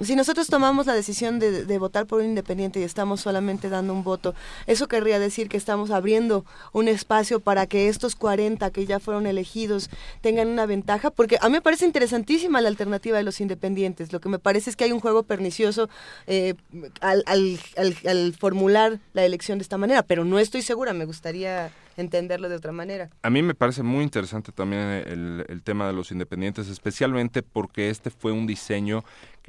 Si nosotros tomamos la decisión de, de votar por un independiente y estamos solamente dando un voto, eso querría decir que estamos abriendo un espacio para que estos 40 que ya fueron elegidos tengan una ventaja, porque a mí me parece interesantísima la alternativa de los independientes. Lo que me parece es que hay un juego pernicioso eh, al, al- al- formular la elección de esta manera, pero no estoy segura, me gustaría entenderlo de otra manera. A mí me parece muy interesante también el, el tema de los independientes, especialmente porque este fue un diseño.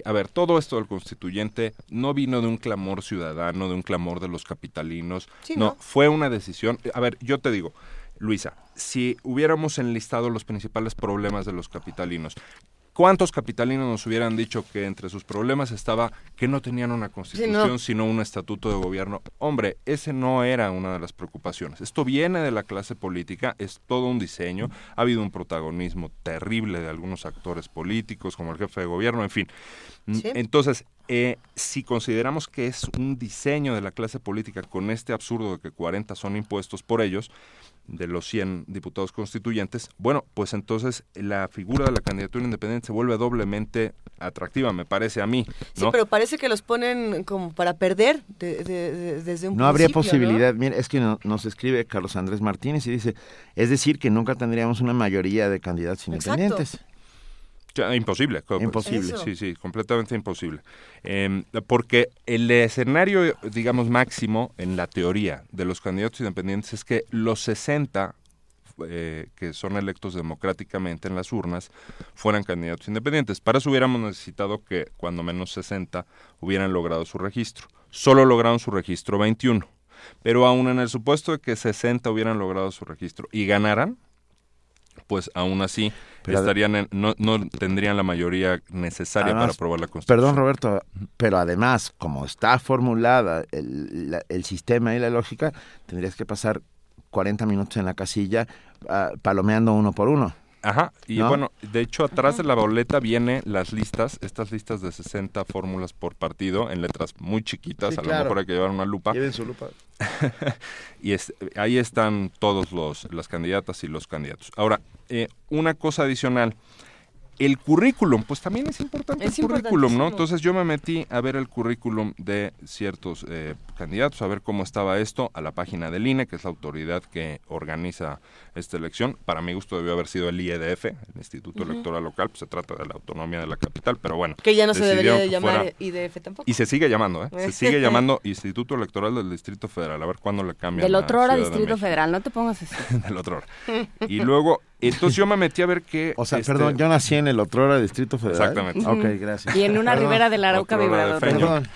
A ver, todo esto del constituyente no vino de un clamor ciudadano, de un clamor de los capitalinos. Sí, no, ¿no? fue una decisión. A ver, yo te digo, Luisa, si hubiéramos enlistado los principales problemas de los capitalinos, ¿Cuántos capitalinos nos hubieran dicho que entre sus problemas estaba que no tenían una constitución, sino un estatuto de gobierno? Hombre, ese no era una de las preocupaciones. Esto viene de la clase política, es todo un diseño. Ha habido un protagonismo terrible de algunos actores políticos, como el jefe de gobierno, en fin. Mm, Sí. Entonces, eh, si consideramos que es un diseño de la clase política con este absurdo de que 40 son impuestos por ellos, de los 100 diputados constituyentes, bueno, pues entonces la figura de la candidatura independiente se vuelve doblemente atractiva, me parece a mí. Sí, pero parece que los ponen como para perder desde un No habría posibilidad. Mira, es que nos escribe Carlos Andrés Martínez y dice, es decir, que nunca tendríamos una mayoría de candidatos independientes. Imposible. Imposible. Sí, sí, completamente imposible. Em, porque el escenario, digamos, máximo en la teoría de los candidatos independientes es que los 60 eh, que son electos democráticamente en las urnas fueran candidatos independientes. Para eso hubiéramos necesitado que cuando menos 60 hubieran logrado su registro. Solo lograron su registro 21. Pero aún en el supuesto de que 60 hubieran logrado su registro y ganaran, pues aún así estarían no, no, tendrían la mayoría necesaria para aprobar la Constitución. Perdón, Roberto, pero además, como está formulada el, el sistema y la lógica, tendrías que pasar 40 minutos en la casilla uh, palomeando uno por uno. Ajá, y bueno, de hecho atrás de la boleta viene las listas, estas listas de 60 fórmulas por partido en letras muy chiquitas, a lo mejor hay que llevar una lupa. Lleven su lupa. y es, ahí están todos los las candidatas y los candidatos. Ahora, eh, una cosa adicional, el currículum, pues también es importante el currículum, ¿no? Entonces yo me metí a ver el currículum de ciertos eh, candidatos, a ver cómo estaba esto, a la página del INE, que es la autoridad que organiza esta elección. Para mi gusto debió haber sido el IEDF, el Instituto Electoral Local, pues se trata de la autonomía de la capital, pero bueno. Que ya no se debería de llamar IDF tampoco. Y se sigue llamando, ¿eh? Se sigue llamando Instituto Electoral del Distrito Federal, a ver cuándo le cambian. Del otro hora Distrito Federal, no te pongas así. del otro hora. Y luego entonces yo me metí a ver qué... O sea, perdón, este, yo nací en el otro Distrito Federal. Exactamente. Ok, gracias. Y en una ribera de la Arauca vibrador. Perdón.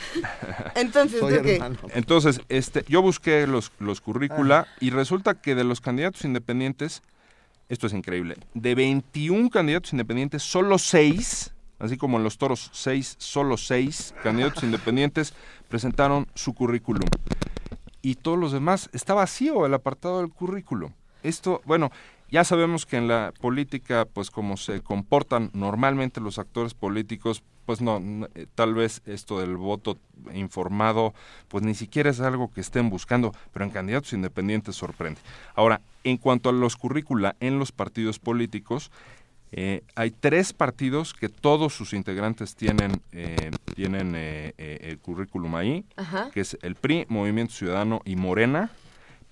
Entonces, Entonces, este, yo busqué los, los currícula ah. y resulta que de los candidatos independientes, esto es increíble, de 21 candidatos independientes, solo 6, así como en los toros, 6, solo 6 candidatos independientes presentaron su currículum. Y todos los demás, está vacío el apartado del currículum. Esto, bueno, ya sabemos que en la política, pues como se comportan normalmente los actores políticos, pues no, eh, tal vez esto del voto informado, pues ni siquiera es algo que estén buscando, pero en candidatos independientes sorprende. Ahora, en cuanto a los currícula en los partidos políticos, eh, hay tres partidos que todos sus integrantes tienen, eh, tienen el currículum ahí, que es el PRI, Movimiento Ciudadano y Morena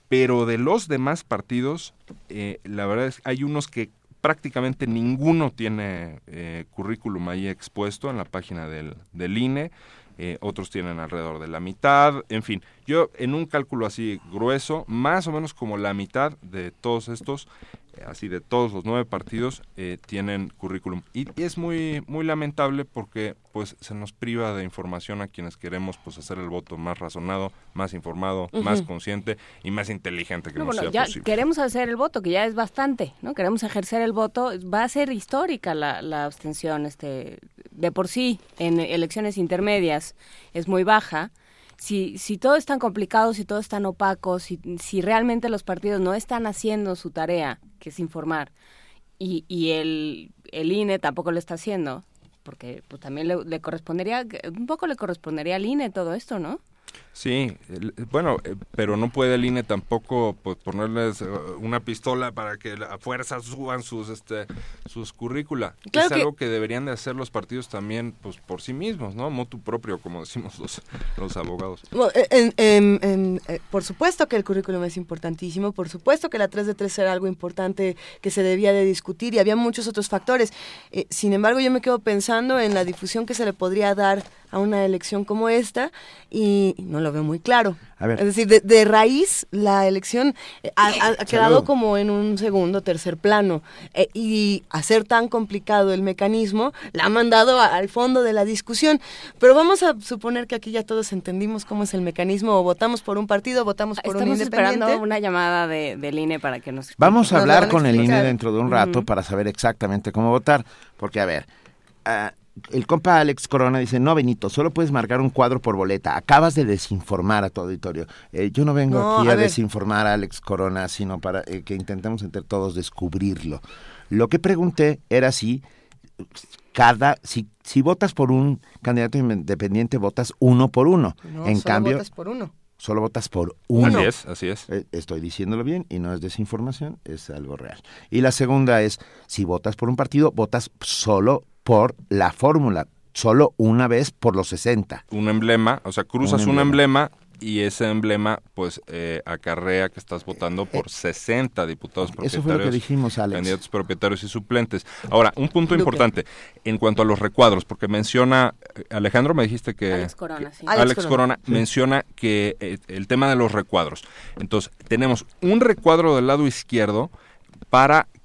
pero de los demás partidos, eh, la verdad es que hay unos que prácticamente ninguno tiene eh, currículum ahí expuesto en la página del, del INE, eh, otros tienen alrededor de la mitad, en fin, yo en un cálculo así grueso, más o menos como la mitad de todos estos así de todos los nueve partidos eh, tienen currículum. Y, es muy muy lamentable porque pues se nos priva de información a quienes queremos pues hacer el voto más razonado más informado más consciente y más inteligente que no, nos bueno, ya posible. queremos hacer el voto que ya es bastante no queremos ejercer el voto. Va a ser histórica la, la abstención este de por sí en elecciones intermedias es muy baja si, si todo es tan complicado, si todo es tan opaco, si, si realmente los partidos no están haciendo su tarea, que es informar, y, y el, el INE tampoco lo está haciendo, porque pues también le, le correspondería, un poco le correspondería al INE todo esto, ¿no? Sí, bueno, eh, pero no puede el INE tampoco pues, ponerles eh, una pistola para que a fuerza suban sus este sus currícula. es algo que deberían de hacer los partidos también pues por sí mismos, ¿no? Motu propio, como decimos los, los abogados. Eh, por supuesto que el currículum es importantísimo, por supuesto que la 3 de 3 era algo importante que se debía de discutir y había muchos otros factores. sin embargo, yo me quedo pensando en la difusión que se le podría dar a una elección como esta y no lo veo muy claro. Es decir, de, raíz la elección eh, ha, quedado como en un segundo, tercer plano. Eh, y hacer tan complicado el mecanismo la ha mandado al fondo de la discusión. Pero vamos a suponer que aquí ya todos entendimos cómo es el mecanismo. O votamos por un partido, votamos por un independiente. esperando una llamada de, del INE para que nos... Vamos a hablar con el INE dentro de un rato para saber exactamente cómo votar, porque a ver... Uh, el compa Alex Corona dice, no, Benito, solo puedes marcar un cuadro por boleta. Acabas de desinformar a tu auditorio. Eh, yo no vengo aquí a, desinformar a Alex Corona, sino para eh, que intentemos entre todos descubrirlo. Lo que pregunté era si cada, si, si votas por un candidato independiente, votas uno por uno. No, en solo cambio, votas por uno. solo votas por uno. Así es, así es. Eh, Estoy diciéndolo bien y no es desinformación, es algo real. Y la segunda es, si votas por un partido, votas solo por la fórmula, solo una vez por los 60. Un emblema, o sea, cruzas Un un emblema. y ese emblema pues eh, acarrea que estás votando por 60 diputados propietarios. Eso fue lo que dijimos, Alex. Candidatos propietarios y suplentes. Ahora, un punto importante en cuanto a los recuadros, porque menciona, eh, Alejandro me dijiste que... Alex Corona, sí. Alex, Alex Corona, Corona. Sí. menciona que eh, el tema de los recuadros. Entonces, tenemos un recuadro del lado izquierdo para, eh,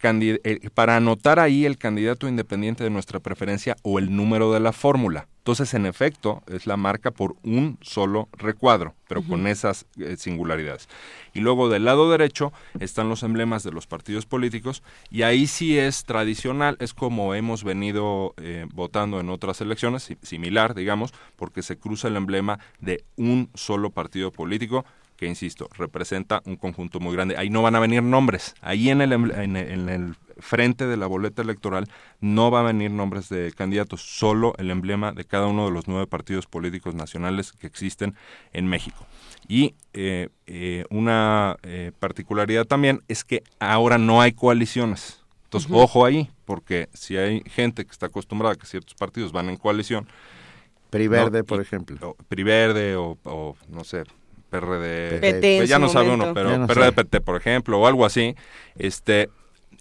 para anotar ahí el candidato independiente de nuestra preferencia o el número de la fórmula. Entonces, en efecto, es la marca por un solo recuadro, pero con esas eh, singularidades. Y luego del lado derecho están los emblemas de los partidos políticos y ahí sí es tradicional, es como hemos venido eh, votando en otras elecciones, si- similar, digamos, porque se cruza el emblema de un solo partido político que, insisto, representa un conjunto muy grande. Ahí no van a venir nombres. Ahí en el, en el- en el frente de la boleta electoral no va a venir nombres de candidatos, solo el emblema de cada uno de los nueve partidos políticos nacionales que existen en México. Y eh, eh, una eh, particularidad también es que ahora no hay coaliciones. Entonces, ojo ahí, porque si hay gente que está acostumbrada a que ciertos partidos van en coalición, PRI no, Verde, por ejemplo. o PRI Verde o, o, no sé, PRD. PT pues ya no sabe momento. uno, pero no PRD sabe. PT, por ejemplo, o algo así. Este,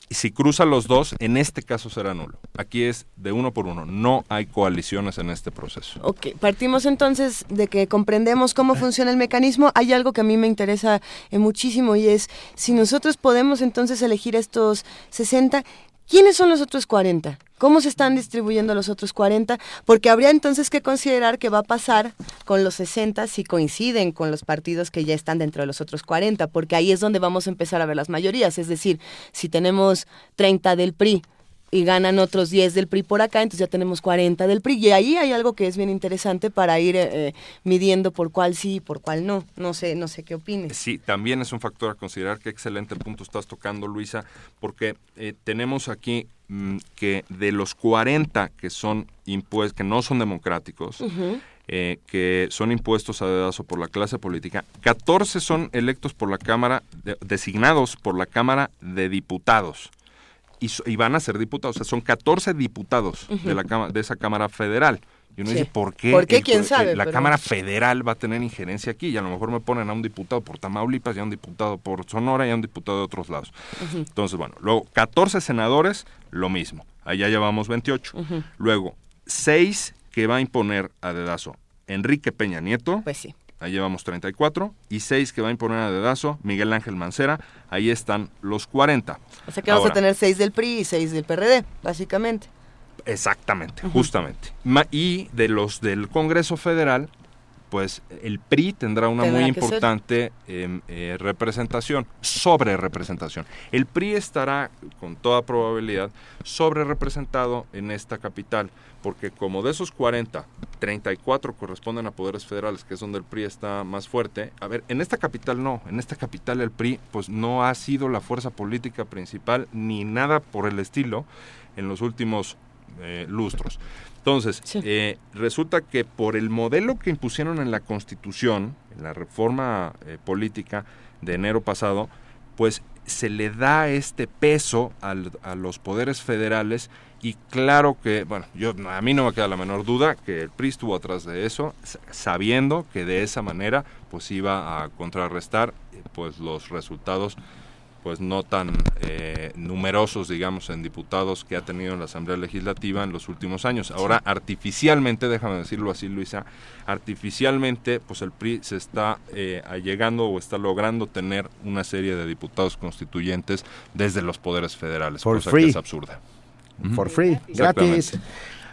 si cruza los dos, en este caso será nulo. Aquí es de uno por uno. No hay coaliciones en este proceso. Ok, partimos entonces de que comprendemos cómo funciona el mecanismo. Hay algo que a mí me interesa eh, muchísimo y es si nosotros podemos entonces elegir estos 60, ¿quiénes son los otros 40? ¿Cómo se están distribuyendo los otros 40? Porque habría entonces que considerar qué va a pasar con los 60 si coinciden con los partidos que ya están dentro de los otros 40, porque ahí es donde vamos a empezar a ver las mayorías. Es decir, si tenemos 30 del PRI, y ganan otros 10 del PRI por acá, entonces ya tenemos 40 del PRI. Y ahí hay algo que es bien interesante para ir eh, eh, midiendo por cuál sí y por cuál no. No sé, no sé qué opines. Sí, también es un factor a considerar. Qué excelente punto estás tocando, Luisa, porque eh, tenemos aquí mm, que de los 40 que son impuestos, que no son democráticos, eh, que son impuestos a dedazo por la clase política, 14 son electos por la Cámara, de- designados por la Cámara de Diputados. Y, y van a ser diputados, o sea, son 14 diputados de, la de esa Cámara Federal. Y uno Sí. dice, ¿por qué? ¿Por qué? el- ¿Quién el- sabe? La Pero- Cámara Federal va a tener injerencia aquí y a lo mejor me ponen a un diputado por Tamaulipas y a un diputado por Sonora y a un diputado de otros lados. Entonces, bueno, luego 14 senadores, lo mismo. Allá llevamos 28. Ujú. Luego, 6 que va a imponer a dedazo Enrique Peña Nieto. Pues sí. Ahí llevamos 34. Y 6 que va a imponer a dedazo Miguel Ángel Mancera. Ahí están los 40. O sea que vamos Ahora, a tener 6 del PRI y 6 del PRD, básicamente. Exactamente, justamente. Y de los del Congreso Federal, pues el PRI tendrá una Tendrá muy importante em, eh, representación, sobre representación. El PRI estará con toda probabilidad sobre representado en esta capital, porque como de esos 40, 34 corresponden a poderes federales, que es donde el PRI está más fuerte. A ver, en esta capital no, en esta capital el PRI pues no ha sido la fuerza política principal ni nada por el estilo en los últimos eh, lustros. Entonces, eh, resulta que por el modelo que impusieron en la Constitución, en la reforma eh, política de enero pasado, pues se le da este peso al- a los poderes federales y claro que, bueno, yo a mí no me queda la menor duda que el PRI estuvo atrás de eso, sabiendo que de esa manera pues iba a contrarrestar eh, pues los resultados pues no tan eh, numerosos, digamos, en diputados que ha tenido en la Asamblea Legislativa en los últimos años. Ahora, artificialmente, déjame decirlo así, Luisa, artificialmente, pues el PRI se está eh, allegando o está logrando tener una serie de diputados constituyentes desde los poderes federales, For cosa free. que es absurda. For free, gratis.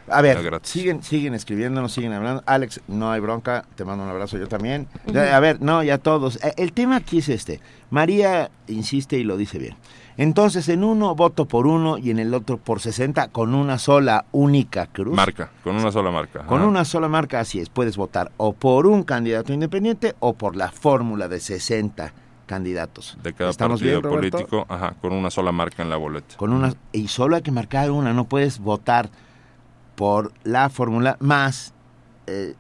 A ver, siguen, siguen escribiéndonos, siguen hablando. Alex, no hay bronca, te mando un abrazo yo también. A ver, no, ya todos. Eh, El tema aquí es este. María insiste y lo dice bien. Entonces, en uno voto por uno y en el otro por 60 con una sola única cruz. Marca, con una sola marca. Con una sola marca, así es. Puedes votar o por un candidato independiente o por la fórmula de 60 candidatos. de cada ¿Estamos partido bien, político, ajá, con una sola marca en la boleta. Con una, y solo hay que marcar una, no puedes votar por la fórmula más eh,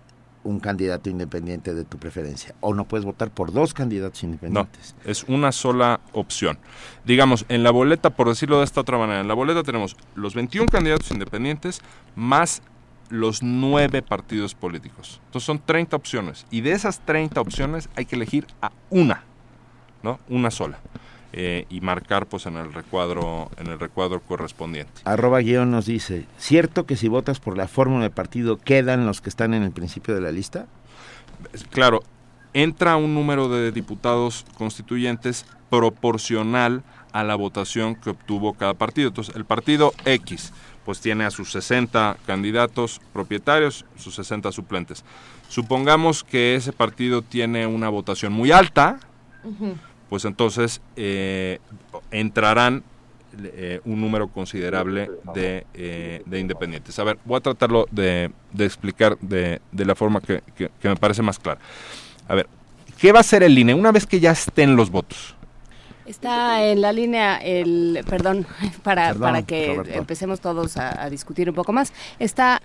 un candidato independiente de tu preferencia. O no puedes votar por dos candidatos No, independientes. es una sola opción. Digamos, en la boleta, por decirlo de esta otra manera, en la boleta tenemos los 21 candidatos independientes más los nueve partidos políticos. Entonces son 30 opciones. Y de esas 30 opciones hay que elegir a una, ¿no? Una sola. Eh, y marcar pues en el recuadro en el recuadro correspondiente. Arroba guion nos dice, ¿cierto que si votas por la fórmula de partido quedan los que están en el principio de la lista? Claro, entra un número de diputados constituyentes proporcional a la votación que obtuvo cada partido. Entonces, el partido X pues tiene a sus 60 candidatos propietarios, sus 60 suplentes. Supongamos que ese partido tiene una votación muy alta, pues entonces eh, entrarán eh, un número considerable de, eh, de independientes. A ver, voy a tratarlo de, de explicar de, de la forma que, que- que me parece más clara. A ver, ¿qué va a hacer el INE una vez que ya estén los votos? Está en la línea el, perdón, para, Perdón, para que Roberto. empecemos todos a, a discutir un poco más. Está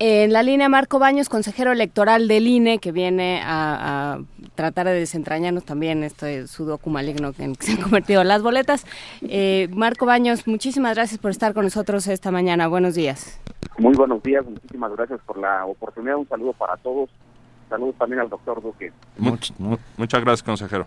en la línea Marco Baños, consejero electoral del INE, que viene a, a tratar de desentrañarnos también este sudoku maligno en que se han convertido las boletas. Eh, Marco Baños, muchísimas gracias por estar con nosotros esta mañana. Buenos días. Muy buenos días, muchísimas gracias por la oportunidad. Un saludo para todos. Saludos también al doctor Duque. Much- mu- Muchas gracias, consejero.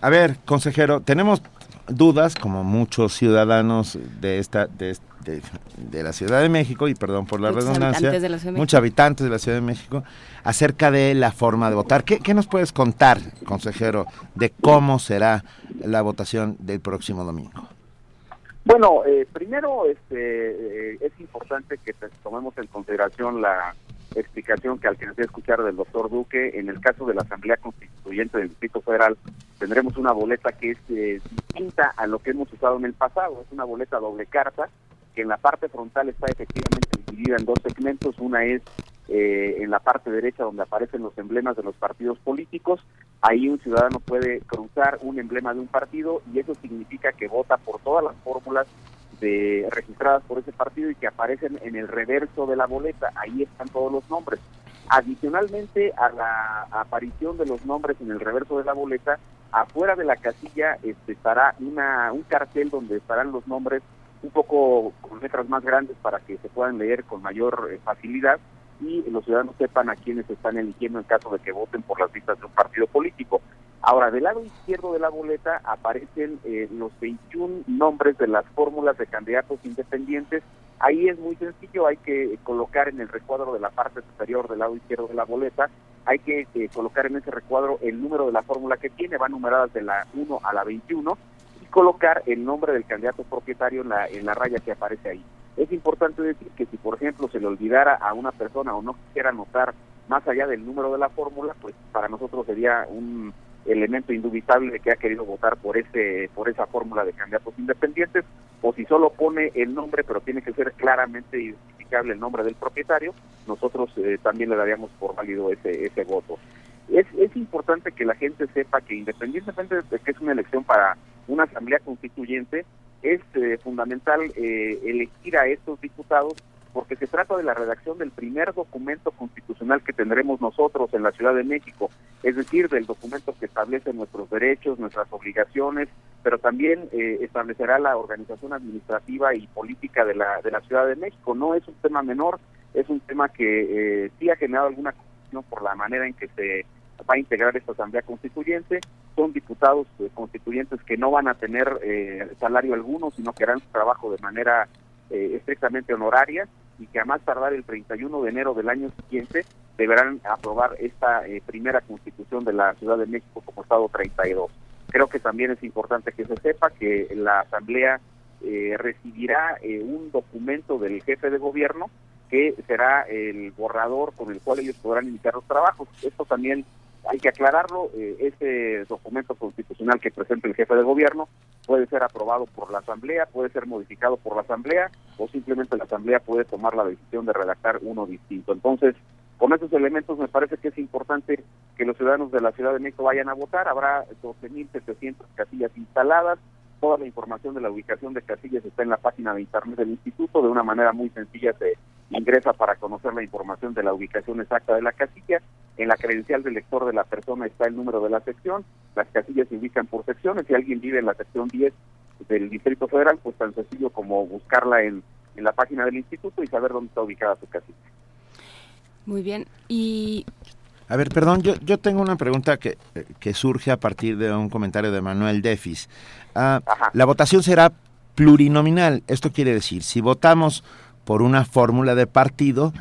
A ver, consejero, tenemos dudas, como muchos ciudadanos de esta de, de- de la Ciudad de México, y perdón por la Muchos redundancia, habitantes de la muchos habitantes de la Ciudad de México, acerca de la forma de votar. ¿Qué, qué nos puedes contar, consejero, de cómo será la votación del próximo domingo? Bueno, eh, primero este, eh, es importante que tomemos en consideración la explicación que alcancé a escuchar del doctor Duque. En el caso de la Asamblea Constituyente del Distrito Federal, tendremos una boleta que es eh, distinta a lo que hemos usado en el pasado. Es una boleta doble carta que en la parte frontal está efectivamente dividida en dos segmentos. Una es eh, en la parte derecha donde aparecen los emblemas de los partidos políticos. Ahí un ciudadano puede cruzar un emblema de un partido y eso significa que vota por todas las fórmulas de, registradas por ese partido y que aparecen en el reverso de la boleta. Ahí están todos los nombres. Adicionalmente a la aparición de los nombres en el reverso de la boleta, afuera de la casilla este, estará una, un cartel donde estarán los nombres un poco con letras más grandes para que se puedan leer con mayor eh, facilidad y los ciudadanos sepan a quiénes están eligiendo en caso de que voten por las listas de un partido político. Ahora, del lado izquierdo de la boleta aparecen eh, los 21 nombres de las fórmulas de candidatos independientes. Ahí es muy sencillo, hay que colocar en el recuadro de la parte superior del lado izquierdo de la boleta, hay que eh, colocar en ese recuadro el número de la fórmula que tiene, van numeradas de la 1 a la 21, colocar el nombre del candidato propietario en la, en la raya que aparece ahí. Es importante decir que si, por ejemplo, se le olvidara a una persona o no quisiera anotar más allá del número de la fórmula, pues para nosotros sería un elemento indubitable de que ha querido votar por ese por esa fórmula de candidatos independientes o si solo pone el nombre pero tiene que ser claramente identificable el nombre del propietario nosotros eh, también le daríamos por válido ese ese voto es, es importante que la gente sepa que independientemente de que es una elección para una asamblea constituyente es eh, fundamental eh, elegir a estos diputados porque se trata de la redacción del primer documento constitucional que tendremos nosotros en la Ciudad de México, es decir, del documento que establece nuestros derechos, nuestras obligaciones, pero también eh, establecerá la organización administrativa y política de la, de la Ciudad de México. No es un tema menor, es un tema que eh, sí ha generado alguna confusión por la manera en que se va a integrar esta Asamblea Constituyente. Son diputados eh, constituyentes que no van a tener eh, salario alguno, sino que harán su trabajo de manera eh, estrictamente honoraria y que a más tardar el 31 de enero del año siguiente deberán aprobar esta eh, primera constitución de la Ciudad de México como Estado 32. Creo que también es importante que se sepa que la Asamblea eh, recibirá un documento del jefe de gobierno que será el borrador con el cual ellos podrán iniciar los trabajos. Esto también hay que aclararlo, eh, ese documento constitucional que presenta el jefe de gobierno puede ser aprobado por la Asamblea, puede ser modificado por la Asamblea o simplemente la Asamblea puede tomar la decisión de redactar uno distinto. Entonces, con esos elementos me parece que es importante que los ciudadanos de la Ciudad de México vayan a votar. Habrá 12.700 casillas instaladas. Toda la información de la ubicación de casillas está en la página de internet del instituto. De una manera muy sencilla se ingresa para conocer la información de la ubicación exacta de la casilla. En la credencial del lector de la persona está el número de la sección. Las casillas se ubican por secciones. Si alguien vive en la sección 10 del Distrito Federal, pues tan sencillo como buscarla en, en la página del instituto y saber dónde está ubicada su casilla. Muy bien. Y A ver, perdón, yo, yo tengo una pregunta que, que surge a partir de un comentario de Manuel Defis. Ah, la votación será plurinominal. Esto quiere decir, si votamos por una fórmula de partido,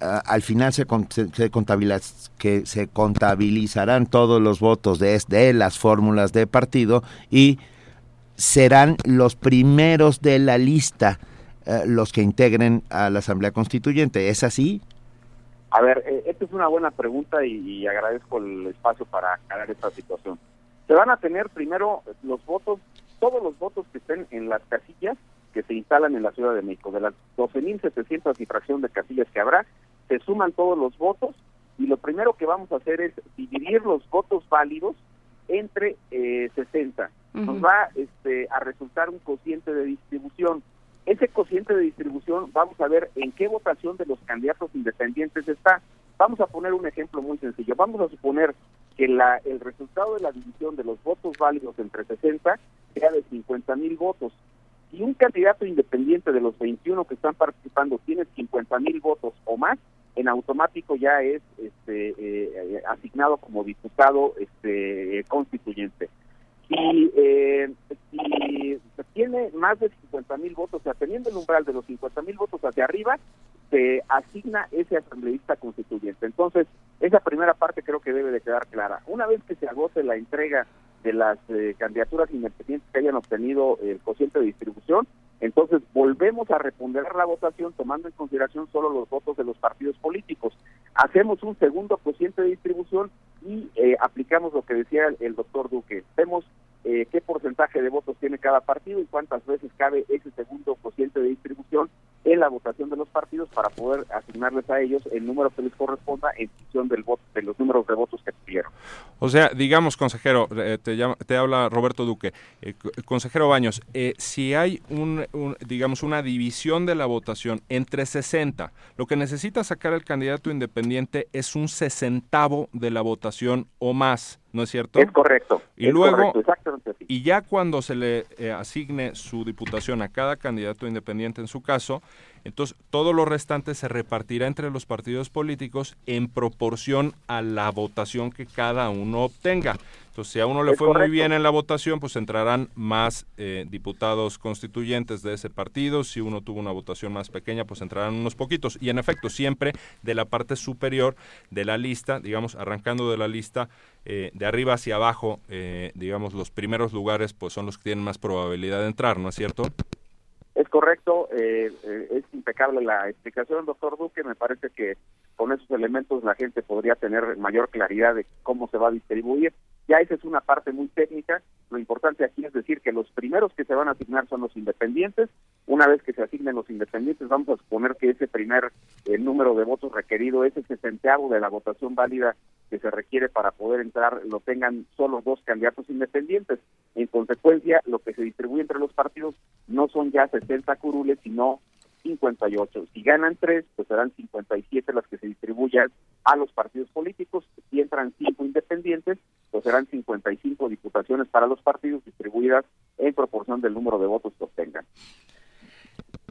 ah, al final se, se, contabiliz- que se contabilizarán todos los votos de las fórmulas de partido y serán los primeros de la lista eh, los que integren a la Asamblea Constituyente. ¿Es así? A ver, eh, esta es una buena pregunta y, y agradezco el espacio para aclarar esta situación. Se van a tener primero los votos, todos los votos que estén en las casillas que se instalan en la Ciudad de México. De las 12.700 y fracción de casillas que habrá, se suman todos los votos y lo primero que vamos a hacer es dividir los votos válidos entre eh, 60. Nos va este, a resultar un cociente de distribución. Ese cociente de distribución vamos a ver en qué votación de los candidatos independientes está. Vamos a poner un ejemplo muy sencillo. Vamos a suponer que la, el resultado de la división de los votos válidos entre 60 sea de 50 mil votos. Si un candidato independiente de los 21 que están participando tiene 50 mil votos o más, en automático ya es este, eh, eh, asignado como diputado este, constituyente. Si, eh, si tiene más de 50 mil votos, o sea, teniendo el umbral de los 50 mil votos hacia arriba, se asigna ese asambleísta constituyente. Entonces, esa primera parte creo que debe de quedar clara. Una vez que se agote la entrega de las eh, candidaturas independientes que hayan obtenido el cociente de distribución, entonces volvemos a reponderar la votación tomando en consideración solo los votos de los partidos políticos. Hacemos un segundo cociente de distribución y eh, aplicamos lo que decía el, el doctor Duque. Vemos eh, qué porcentaje de votos tiene cada partido y cuántas veces cabe ese segundo cociente de distribución en la votación de los partidos para poder asignarles a ellos el número que les corresponda en función del voto, de los números de votos que tuvieron. O sea, digamos, consejero, eh, te, llama- te habla Roberto Duque, eh, co- consejero Baños, eh, si hay un, un, digamos, una división de la votación entre 60, lo que necesita sacar el candidato independiente es un sesentavo de la votación o más, ¿no es cierto? Es correcto. Y es luego, correcto, y ya cuando se le eh, asigne su diputación a cada candidato independiente en su caso, entonces todo lo restante se repartirá entre los partidos políticos en proporción a la votación que cada uno obtenga. Entonces, si a uno le Es fue muy bien en la votación, pues entrarán más eh, diputados constituyentes de ese partido. Si uno tuvo una votación más pequeña, pues entrarán unos poquitos. Y en efecto, siempre de la parte superior de la lista, digamos, arrancando de la lista eh, de arriba hacia abajo, eh, digamos, los primeros lugares, pues son los que tienen más probabilidad de entrar, ¿no es cierto? Es correcto, eh, eh, es impecable la explicación, doctor Duque. Me parece que con esos elementos la gente podría tener mayor claridad de cómo se va a distribuir. Ya esa es una parte muy técnica. Lo importante aquí es decir que los primeros que se van a asignar son los independientes. Una vez que se asignen los independientes, vamos a suponer que ese primer eh, número de votos requerido, ese sesenteavo de la votación válida que se requiere para poder entrar, lo tengan solo dos candidatos independientes. En consecuencia, lo que se distribuye entre los partidos no son ya 60 curules, sino 58. Si ganan tres, pues serán 57 las que se distribuyan a los partidos políticos. Si entran cinco independientes, pues serán 55 diputaciones para los partidos distribuidas en proporción del número de votos que obtengan.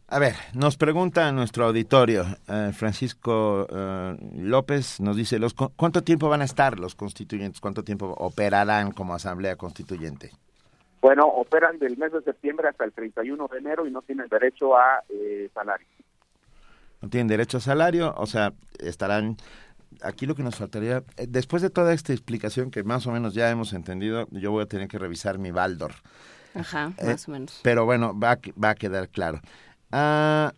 A ver, nos pregunta nuestro auditorio, eh, Francisco eh, López, nos dice, los, ¿cuánto tiempo van a estar los constituyentes? ¿Cuánto tiempo operarán como asamblea constituyente? Bueno, operan del mes de septiembre hasta el 31 de enero y no tienen derecho a eh, salario. ¿No tienen derecho a salario? O sea, estarán... Aquí lo que nos faltaría, eh, después de toda esta explicación que más o menos ya hemos entendido, yo voy a tener que revisar mi Baldor. Ajá, Eh, más o menos. Pero bueno, va, a que- va a quedar claro. Ah,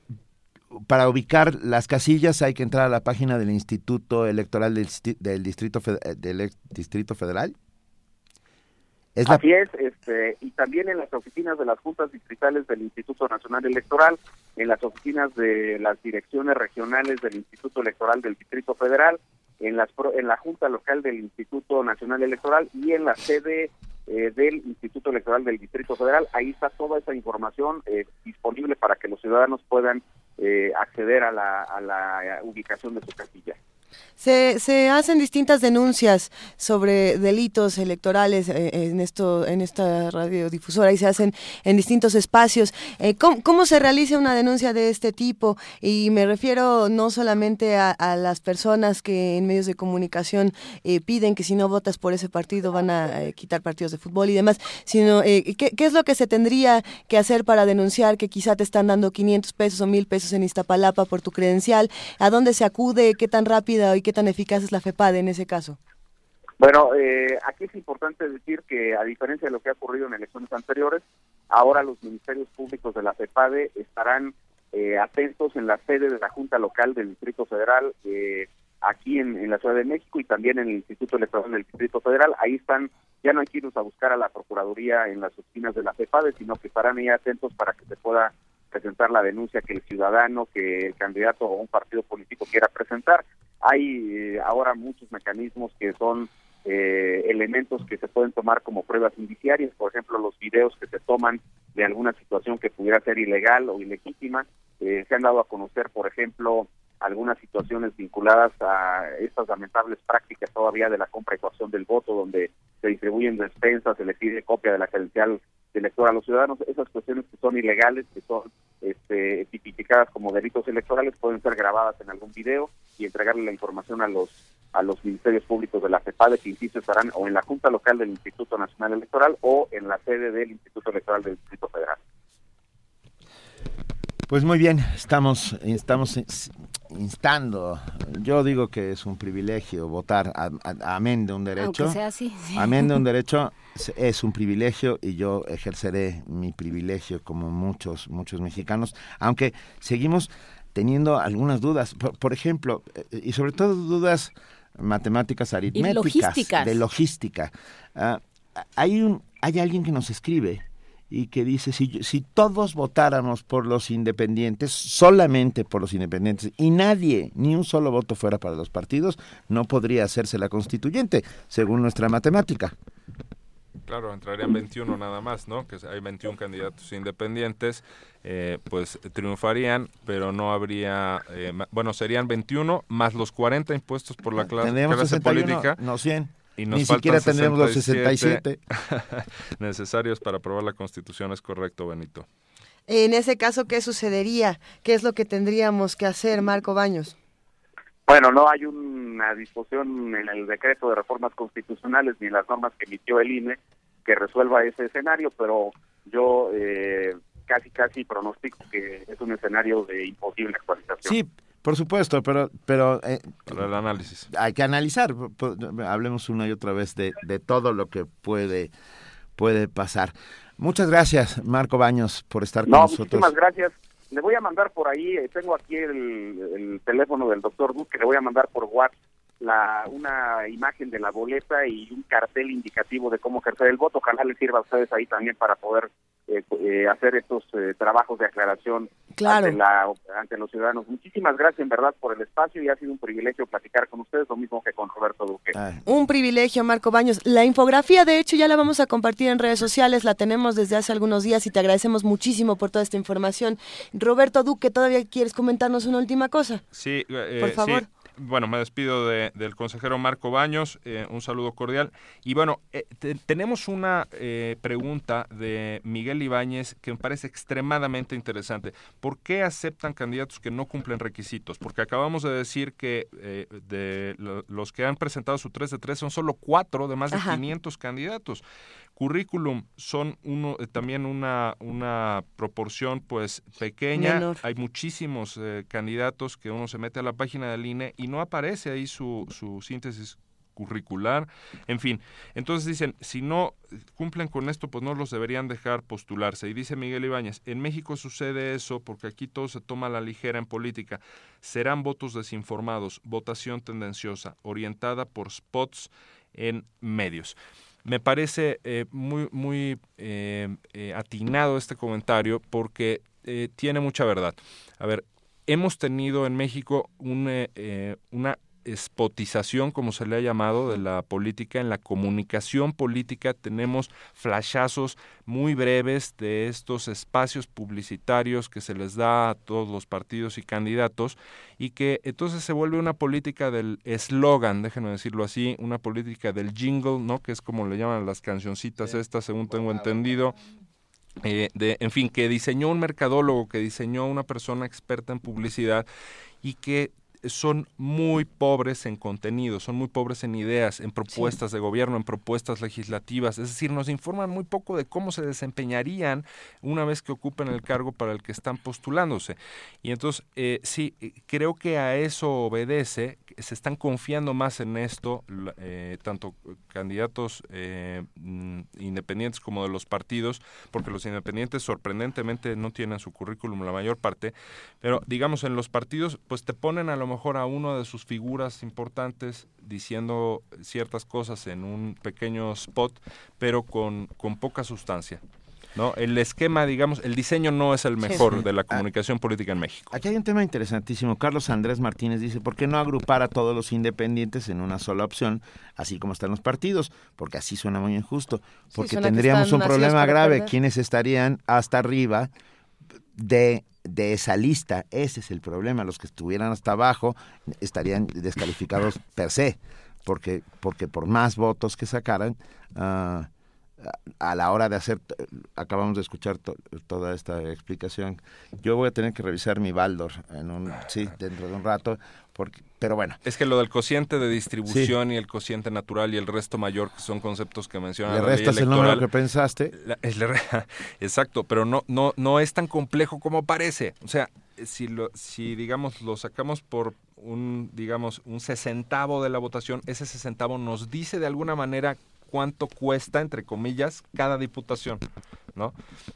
para ubicar las casillas hay que entrar a la página del Instituto Electoral del, Distrito, Fe- del Distrito Federal. Es la- Así es, este, y también en las oficinas de las juntas distritales del Instituto Nacional Electoral, en las oficinas de las direcciones regionales del Instituto Electoral del Distrito Federal, en, las, en la Junta Local del Instituto Nacional Electoral y en la sede eh, del Instituto Electoral del Distrito Federal. Ahí está toda esa información eh, disponible para que los ciudadanos puedan eh, acceder a la, a la ubicación de su casilla. Se, se hacen distintas denuncias sobre delitos electorales eh, en esto en esta radiodifusora y se hacen en distintos espacios. Eh, ¿cómo, cómo se realiza una denuncia de este tipo? Y me refiero no solamente a, las personas que en medios de comunicación eh, piden que si no votas por ese partido van a quitar partidos de fútbol y demás, sino eh, ¿qué, qué es lo que se tendría que hacer para denunciar que quizá te están dando 500 pesos o 1000 pesos en Iztapalapa por tu credencial? ¿A dónde se acude? ¿Qué tan rápida y qué tan eficaz es la FEPADE en ese caso? Bueno, eh, aquí es importante decir que a diferencia de lo que ha ocurrido en elecciones anteriores, ahora los ministerios públicos de la FEPADE estarán eh, atentos en la sede de la Junta Local del Distrito Federal, eh, aquí en, en la Ciudad de México y también en el Instituto Electoral del Distrito Federal. Ahí están, ya no hay que irnos a buscar a la Procuraduría en las oficinas de la FEPADE, sino que estarán ahí atentos para que se pueda presentar la denuncia que el ciudadano, que el candidato o un partido político quiera presentar. Hay eh, ahora muchos mecanismos que son eh, elementos que se pueden tomar como pruebas indiciarias, por ejemplo, los videos que se toman de alguna situación que pudiera ser ilegal o ilegítima. Eh, se han dado a conocer, por ejemplo, algunas situaciones vinculadas a estas lamentables prácticas todavía de la compra y coacción del voto, donde se distribuyen despensas, se le pide copia de la credencial de elector a los ciudadanos. Esas cuestiones que son ilegales, que son este, tipificadas como delitos electorales, pueden ser grabadas en algún video y entregarle la información a los a los ministerios públicos de la CEPADE, que insisto estarán o en la Junta Local del Instituto Nacional Electoral o en la sede del Instituto Electoral del Distrito Federal. Pues muy bien, estamos, estamos instando. Yo digo que es un privilegio votar, a- a- amén de un derecho. Aunque sea así, sí. Amén de un derecho es- un privilegio y yo ejerceré mi privilegio como muchos, muchos mexicanos, aunque seguimos teniendo algunas dudas. Por, por ejemplo, eh, y sobre todo dudas matemáticas aritméticas, logísticas. de logística. Ah, hay un, hay alguien que nos escribe y que dice si, si todos votáramos por los independientes, solamente por los independientes, y nadie, ni un solo voto fuera para los partidos, no podría hacerse la constituyente, según nuestra matemática. Claro, entrarían 21 nada más, ¿no? Que hay 21 candidatos independientes, eh, pues triunfarían, pero no habría, eh, bueno, serían 21 más los 40 impuestos por la clase, Tendríamos clase 61, política. no 100. Y nos Ni faltan siquiera tendríamos los 67. necesarios para aprobar la Constitución, es correcto, Benito. En ese caso, ¿qué sucedería? ¿Qué es lo que tendríamos que hacer, Marco Baños? Bueno, no hay una disposición en el decreto de reformas constitucionales ni en las normas que emitió el INE que resuelva ese escenario, pero yo eh, casi casi pronostico que es un escenario de imposible actualización. Sí, por supuesto, pero, pero eh, Para el análisis. hay que analizar. Hablemos una y otra vez de, de todo lo que puede, puede pasar. Muchas gracias, Marco Baños, por estar con No, nosotros. muchísimas gracias. Le voy a mandar por ahí, eh, tengo aquí el, el teléfono del doctor Duque, le voy a mandar por WhatsApp la, una imagen de la boleta y un cartel indicativo de cómo ejercer el voto. Ojalá les sirva a ustedes ahí también para poder eh, eh, hacer estos eh, trabajos de aclaración Claro. ante, la, ante los ciudadanos. Muchísimas gracias en verdad por el espacio y ha sido un privilegio platicar con ustedes, lo mismo que con Roberto Duque. Un privilegio, Marco Baños. La infografía, de hecho, ya la vamos a compartir en redes sociales, la tenemos desde hace algunos días y te agradecemos muchísimo por toda esta información. Roberto Duque, ¿todavía quieres comentarnos una última cosa? Sí, eh, Por sí. Bueno, me despido de- del consejero Marco Baños, eh, un saludo cordial. Y bueno, eh, te- tenemos una eh, pregunta de Miguel Ibáñez que me parece extremadamente interesante. ¿Por qué aceptan candidatos que no cumplen requisitos? Porque acabamos de decir que de lo- los que han presentado su 3 de 3 son solo cuatro de más de Ajá. 500 candidatos. Currículum son uno también una, una proporción pues pequeña. Menor. Hay muchísimos candidatos que uno se mete a la página del INE y no aparece ahí su, su síntesis curricular, en fin. Entonces dicen, si no cumplen con esto, pues no los deberían dejar postularse. Y dice Miguel Ibáñez, en México sucede eso porque aquí todo se toma la ligera en política. Serán votos desinformados, votación tendenciosa, orientada por spots en medios. Me parece eh, muy, muy eh, eh, atinado este comentario porque tiene mucha verdad. A ver, hemos tenido en México un, eh, eh, una spotización, como se le ha llamado, de la política. En la comunicación política tenemos flashazos muy breves de estos espacios publicitarios que se les da a todos los partidos y candidatos y que entonces se vuelve una política del eslogan, déjenme decirlo así, una política del jingle, ¿no? Que es como le llaman las cancioncitas estas, según tengo entendido. Eh, de, en fin, que diseñó un mercadólogo, que diseñó una persona experta en publicidad y que son muy pobres en contenido, son muy pobres en ideas, en propuestas de gobierno, en propuestas legislativas. Es decir, nos informan muy poco de cómo se desempeñarían una vez que ocupen el cargo para el que están postulándose. Y entonces, eh, sí, eh, creo que a eso obedece, se están confiando más en esto, eh, tanto candidatos mm, independientes como de los partidos, porque los independientes sorprendentemente no tienen su currículum la mayor parte, pero digamos en los partidos, pues te ponen a lo mejor mejor a uno de sus figuras importantes diciendo ciertas cosas en un pequeño spot, pero con, con poca sustancia. ¿no? El esquema, digamos, el diseño no es el mejor de la ah, comunicación política en México. Aquí hay un tema interesantísimo. Carlos Andrés Martínez dice, ¿por qué no agrupar a todos los independientes en una sola opción, así como están los partidos? Porque así suena muy injusto. Porque tendríamos un problema grave. ¿Quiénes estarían hasta arriba de de esa lista. Ese es el problema. Los que estuvieran hasta abajo estarían descalificados per se, porque, porque por más votos que sacaran, uh, a la hora de hacer, acabamos de escuchar toda esta explicación, yo voy a tener que revisar mi Baldor en un, sí, dentro de un rato, porque, pero bueno. Es que lo del cociente de distribución y el cociente natural y el resto mayor, que son conceptos que mencionan. Le restas el número que pensaste. exacto, pero no, no, no es tan complejo como parece. O sea, si, lo, si digamos lo sacamos por un digamos un sesentavo de la votación, ese sesentavo nos dice de alguna manera cuánto cuesta, entre comillas, cada diputación, ¿no?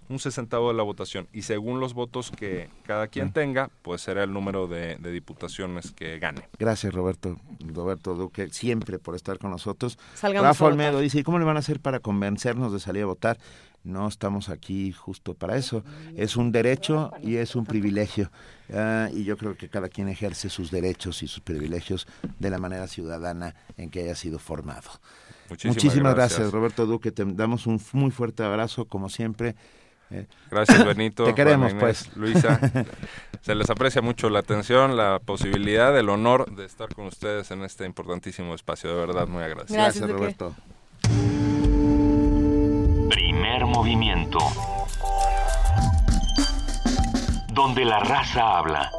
Un sesentavo de la votación. Y según los votos que cada quien tenga, pues será el número de, diputaciones que gane. Gracias, Roberto. Roberto Duque, siempre por estar con nosotros. Rafa Olmedo dice, ¿y cómo le van a hacer para convencernos de salir a votar? No estamos aquí justo para eso. Es un derecho y es un privilegio. Ah, y yo creo que cada quien ejerce sus derechos y sus privilegios de la manera ciudadana en que haya sido formado. Muchísimas, gracias. Roberto Duque. Te damos un muy fuerte abrazo, como siempre. Eh, gracias, Benito. Te queremos, pues. Luisa. Se les aprecia mucho la atención, la posibilidad, el honor de estar con ustedes en este importantísimo espacio. De verdad, muy agradecido. Gracias, gracias Roberto. Primer movimiento. Donde la raza habla.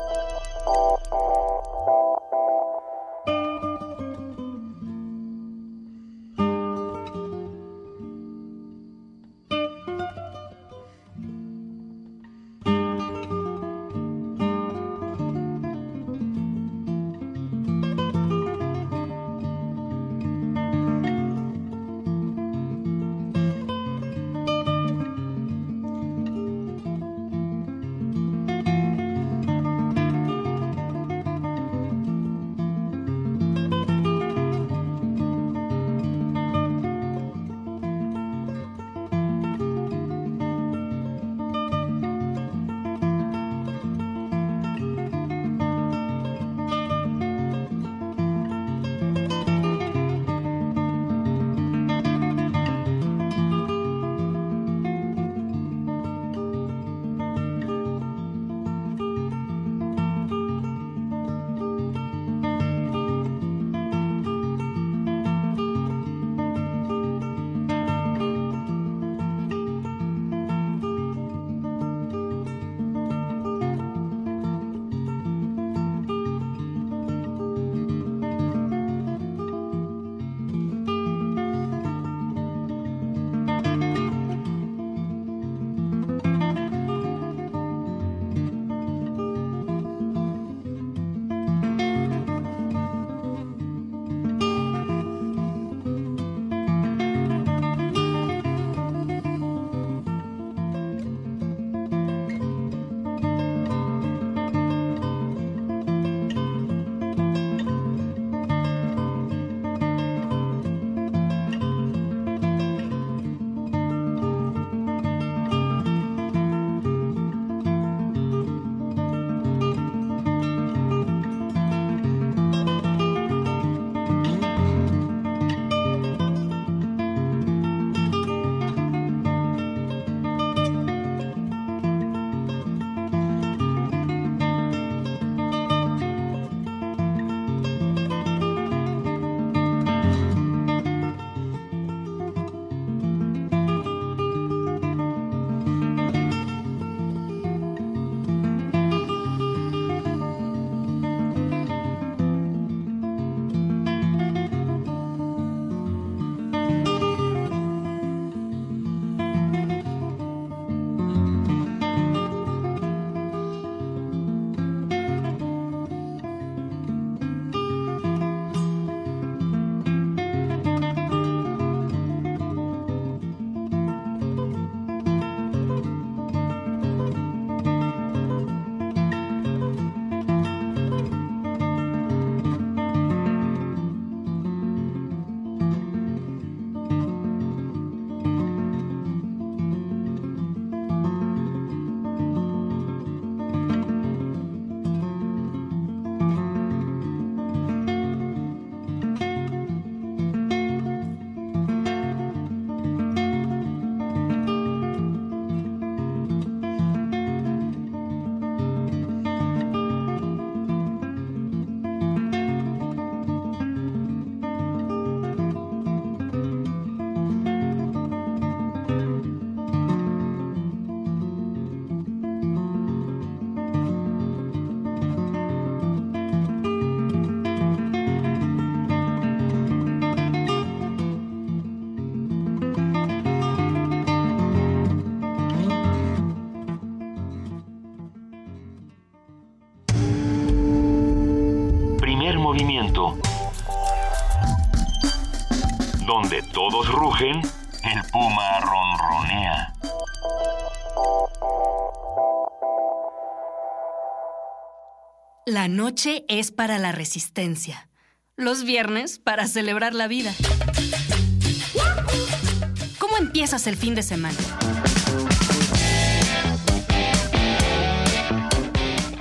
Rugen, el puma ronronea. La noche es para la resistencia. Los viernes para celebrar la vida. ¿Cómo empiezas el fin de semana?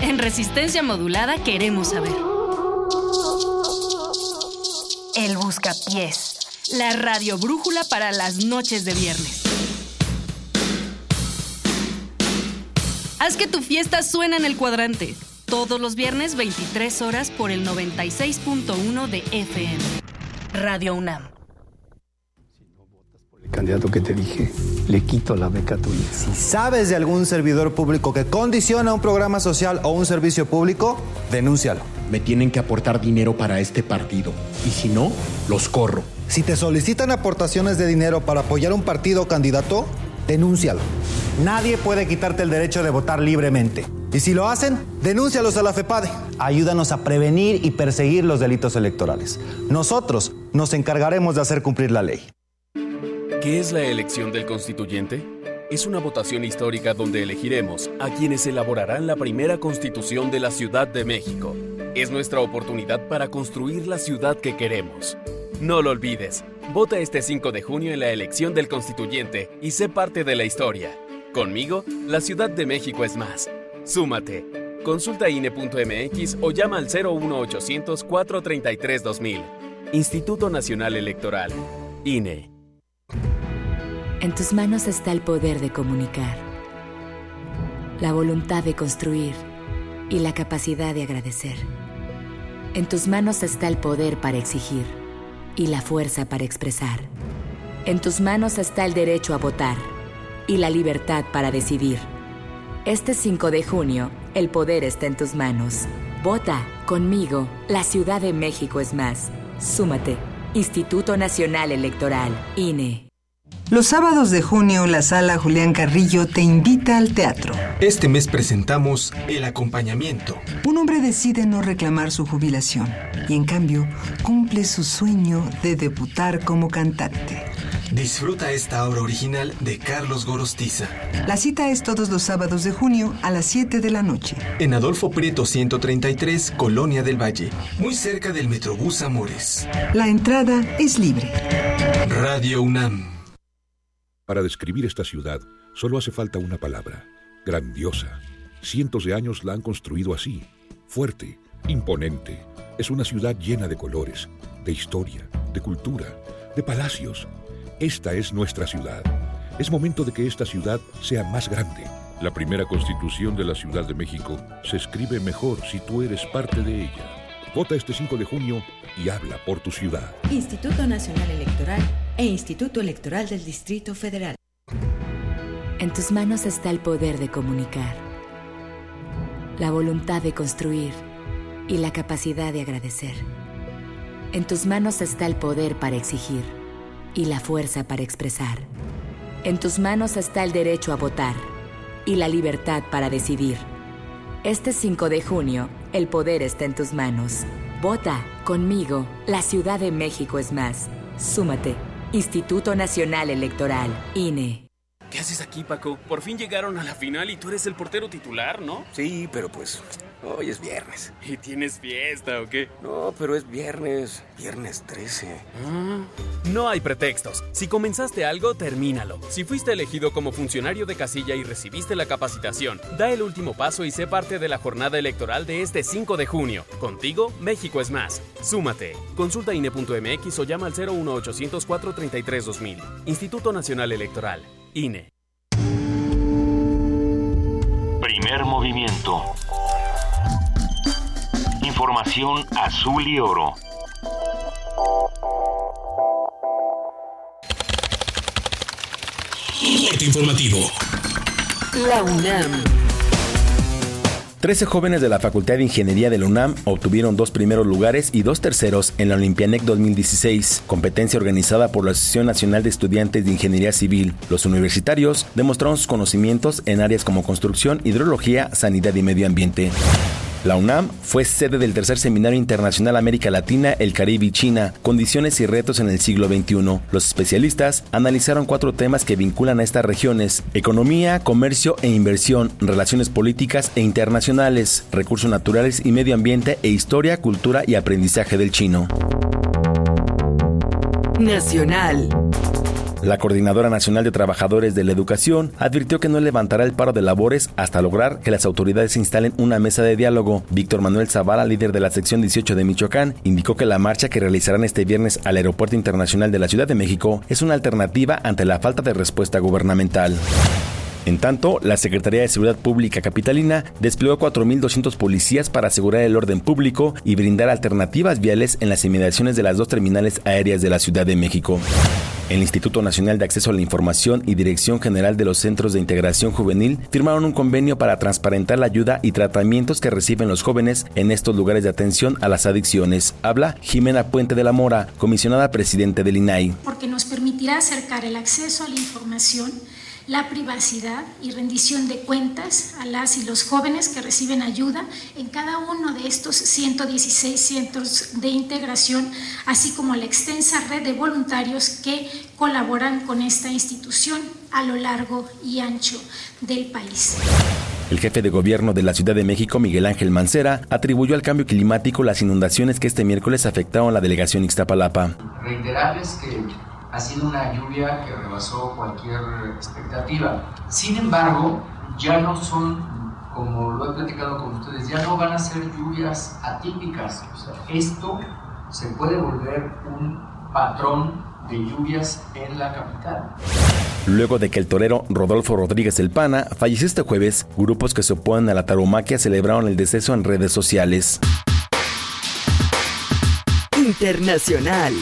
En resistencia modulada queremos saber. El Buscapiés. La radio brújula para las noches de viernes. Haz que tu fiesta suene en el cuadrante. Todos los viernes 23 horas por el 96.1 de FM. Radio UNAM. El candidato que te dije, le quito la beca tuya. Si sabes de algún servidor público que condiciona un programa social o un servicio público, denúncialo. Me tienen que aportar dinero para este partido. Y si no, los corro. Si te solicitan aportaciones de dinero para apoyar un partido o candidato, denúncialo. Nadie puede quitarte el derecho de votar libremente. Y si lo hacen, denúncialos a la FEPADE. Ayúdanos a prevenir y perseguir los delitos electorales. Nosotros nos encargaremos de hacer cumplir la ley. ¿Qué es la elección del constituyente? Es una votación histórica donde elegiremos a quienes elaborarán la primera constitución de la Ciudad de México. Es nuestra oportunidad para construir la ciudad que queremos. No lo olvides, vota este 5 de junio en la elección del constituyente y sé parte de la historia. Conmigo, la Ciudad de México es más. Súmate. Consulta INE.mx o llama al 01800 433 2000. Instituto Nacional Electoral. INE. En tus manos está el poder de comunicar, la voluntad de construir y la capacidad de agradecer. En tus manos está el poder para exigir y la fuerza para expresar. En tus manos está el derecho a votar y la libertad para decidir. Este 5 de junio, el poder está en tus manos. Vota conmigo. La Ciudad de México es más. Súmate. Instituto Nacional Electoral, INE. Los sábados de junio, la sala Julián Carrillo te invita al teatro. Este mes presentamos El acompañamiento. Un hombre decide no reclamar su jubilación y en cambio cumple su sueño de debutar como cantante. Disfruta esta obra original de Carlos Gorostiza. La cita es todos los sábados de junio a las 7 de la noche. En Adolfo Prieto 133, Colonia del Valle, muy cerca del Metrobús Amores. La entrada es libre. Radio UNAM. Para describir esta ciudad, solo hace falta una palabra, grandiosa. Cientos de años la han construido así, fuerte, imponente. Es una ciudad llena de colores, de historia, de cultura, de palacios. Esta es nuestra ciudad. Es momento de que esta ciudad sea más grande. La primera constitución de la Ciudad de México se escribe mejor si tú eres parte de ella. Vota este 5 de junio y habla por tu ciudad. Instituto Nacional Electoral e Instituto Electoral del Distrito Federal. En tus manos está el poder de comunicar, la voluntad de construir y la capacidad de agradecer. En tus manos está el poder para exigir y la fuerza para expresar. En tus manos está el derecho a votar y la libertad para decidir. Este 5 de junio, el poder está en tus manos. Vota conmigo. La Ciudad de México es más. Súmate. Instituto Nacional Electoral, INE. ¿Qué haces aquí, Paco? Por fin llegaron a la final y tú eres el portero titular, ¿no? Sí, pero pues hoy es viernes. ¿Y tienes fiesta o qué? No, pero es viernes, viernes 13. Ah, no hay pretextos. Si comenzaste algo, termínalo. Si fuiste elegido como funcionario de casilla y recibiste la capacitación, da el último paso y sé parte de la jornada electoral de este 5 de junio. Contigo, México es más. Súmate. Consulta INE.mx o llama al 01800 433 2000. Instituto Nacional Electoral. INE. Primer movimiento. Información azul y oro. Corte informativo. La UNAM. Trece jóvenes de la Facultad de Ingeniería de la UNAM obtuvieron dos primeros lugares y dos terceros en la Olimpianec 2016, competencia organizada por la Asociación Nacional de Estudiantes de Ingeniería Civil. Los universitarios demostraron sus conocimientos en áreas como construcción, hidrología, sanidad y medio ambiente. La UNAM fue sede del tercer Seminario Internacional América Latina, el Caribe y China, Condiciones y Retos en el siglo XXI. Los especialistas analizaron cuatro temas que vinculan a estas regiones, economía, comercio e inversión, relaciones políticas e internacionales, recursos naturales y medio ambiente e historia, cultura y aprendizaje del chino. Nacional. La Coordinadora Nacional de Trabajadores de la Educación advirtió que no levantará el paro de labores hasta lograr que las autoridades instalen una mesa de diálogo. Víctor Manuel Zavala, líder de la sección 18 de Michoacán, indicó que la marcha que realizarán este viernes al Aeropuerto Internacional de la Ciudad de México es una alternativa ante la falta de respuesta gubernamental. En tanto, la Secretaría de Seguridad Pública Capitalina desplegó 4.200 policías para asegurar el orden público y brindar alternativas viales en las inmediaciones de las dos terminales aéreas de la Ciudad de México. El Instituto Nacional de Acceso a la Información y Dirección General de los Centros de Integración Juvenil firmaron un convenio para transparentar la ayuda y tratamientos que reciben los jóvenes en estos lugares de atención a las adicciones. Habla Jimena Puente de la Mora, comisionada presidente del INAI. Porque nos permitirá acercar el acceso a la información la privacidad y rendición de cuentas a las y los jóvenes que reciben ayuda en cada uno de estos 116 centros de integración, así como la extensa red de voluntarios que colaboran con esta institución a lo largo y ancho del país. El jefe de gobierno de la Ciudad de México, Miguel Ángel Mancera, atribuyó al cambio climático las inundaciones que este miércoles afectaron a la delegación Ixtapalapa. Reiterarles que ha sido una lluvia que rebasó cualquier expectativa. Sin embargo, ya no son, como lo he platicado con ustedes, ya no van a ser lluvias atípicas. O sea, esto se puede volver un patrón de lluvias en la capital. Luego de que el torero Rodolfo Rodríguez del Pana falleció este jueves, grupos que se oponen a la taromaquia celebraron el deceso en redes sociales. Internacional.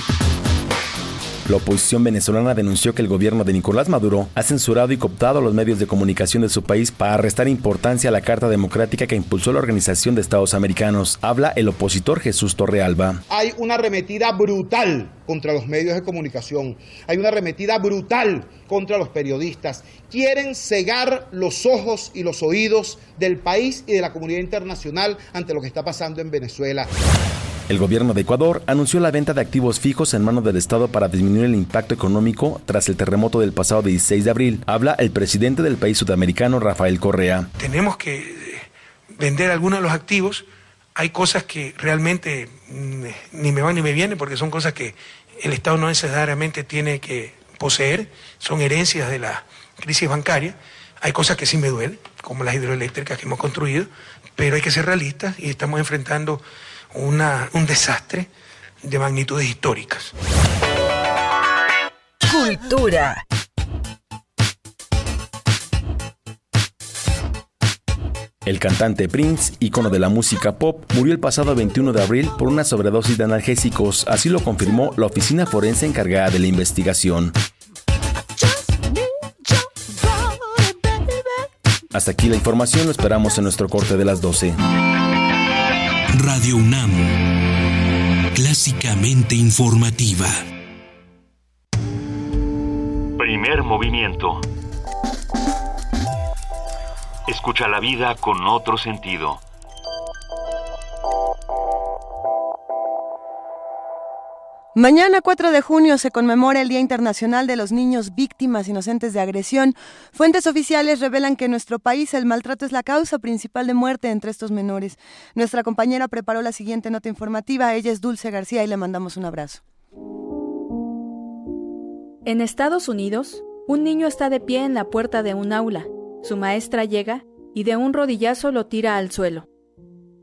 La oposición venezolana denunció que el gobierno de Nicolás Maduro ha censurado y cooptado a los medios de comunicación de su país para restar importancia a la Carta Democrática que impulsó la Organización de Estados Americanos. Habla el opositor Jesús Torrealba. Hay una arremetida brutal contra los medios de comunicación. Hay una arremetida brutal contra los periodistas. Quieren cegar los ojos y los oídos del país y de la comunidad internacional ante lo que está pasando en Venezuela. El gobierno de Ecuador anunció la venta de activos fijos en manos del Estado para disminuir el impacto económico tras el terremoto del pasado 16 de abril. Habla el presidente del país sudamericano, Rafael Correa. Tenemos que vender algunos de los activos. Hay cosas que realmente mm, ni me van ni me vienen porque son cosas que el Estado no necesariamente tiene que poseer, son herencias de la crisis bancaria. Hay cosas que sí me duelen, como las hidroeléctricas que hemos construido, pero hay que ser realistas y estamos enfrentando una, un desastre de magnitudes históricas. Cultura. El cantante Prince, ícono de la música pop, murió el pasado 21 de abril por una sobredosis de analgésicos, así lo confirmó la oficina forense encargada de la investigación. Hasta aquí la información, lo esperamos en nuestro corte de las 12. Radio UNAM, clásicamente informativa. Primer movimiento. Escucha la vida con otro sentido. Mañana 4 de junio se conmemora el Día Internacional de los Niños Víctimas Inocentes de Agresión. Fuentes oficiales revelan que en nuestro país el maltrato es la causa principal de muerte entre estos menores. Nuestra compañera preparó la siguiente nota informativa. Ella es Dulce García y le mandamos un abrazo. En Estados Unidos, un niño está de pie en la puerta de un aula. Su maestra llega y de un rodillazo lo tira al suelo.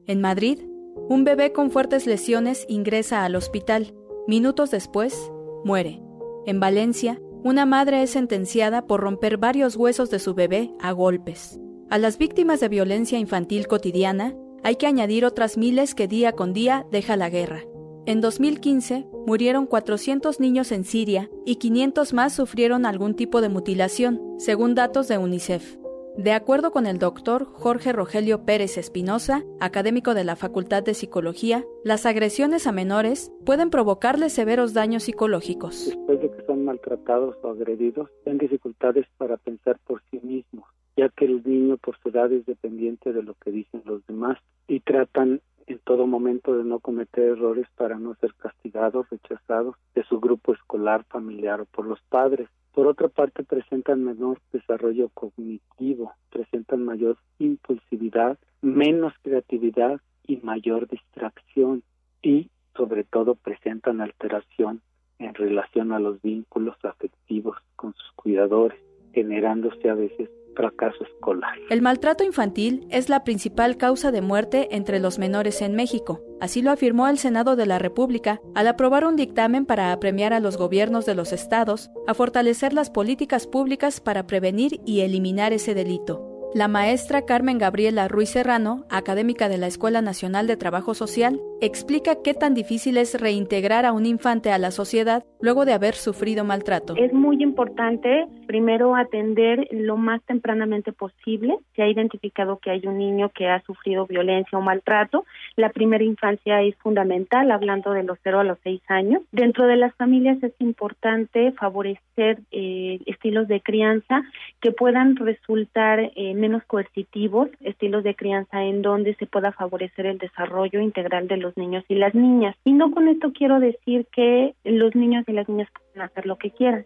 En Madrid, un bebé con fuertes lesiones ingresa al hospital. Minutos después, muere. En Valencia, una madre es sentenciada por romper varios huesos de su bebé a golpes. A las víctimas de violencia infantil cotidiana hay que añadir otras miles que día con día deja la guerra. En 2015 murieron 400 niños en Siria y 500 más sufrieron algún tipo de mutilación, según datos de UNICEF. De acuerdo con el doctor Jorge Rogelio Pérez Espinosa, académico de la Facultad de Psicología, las agresiones a menores pueden provocarles severos daños psicológicos. Después de que son maltratados o agredidos, tienen dificultades para pensar por sí mismos. ya que el niño por su edad es dependiente de lo que dicen los demás y tratan en todo momento de no cometer errores para no ser castigados, rechazados de su grupo escolar, familiar o por los padres. Por otra parte, presentan menor desarrollo cognitivo, presentan mayor impulsividad, menos creatividad y mayor distracción. Y sobre todo presentan alteración en relación a los vínculos afectivos con sus cuidadores, generándose a veces fracaso escolar. El maltrato infantil es la principal causa de muerte entre los menores en México. Así lo afirmó el Senado de la República al aprobar un dictamen para apremiar a los gobiernos de los estados a fortalecer las políticas públicas para prevenir y eliminar ese delito. La maestra Carmen Gabriela Ruiz Serrano, académica de la Escuela Nacional de Trabajo Social, explica qué tan difícil es reintegrar a un infante a la sociedad luego de haber sufrido maltrato. Es muy importante primero atender lo más tempranamente posible. Se ha identificado que hay un niño que ha sufrido violencia o maltrato. La primera infancia es fundamental, hablando de los 0 a los 6 años. Dentro de las familias es importante favorecer eh, estilos de crianza que puedan resultar eh, menos coercitivos, estilos de crianza en donde se pueda favorecer el desarrollo integral de los niños y las niñas. Y no con esto quiero decir que los niños y las niñas pueden hacer lo que quieran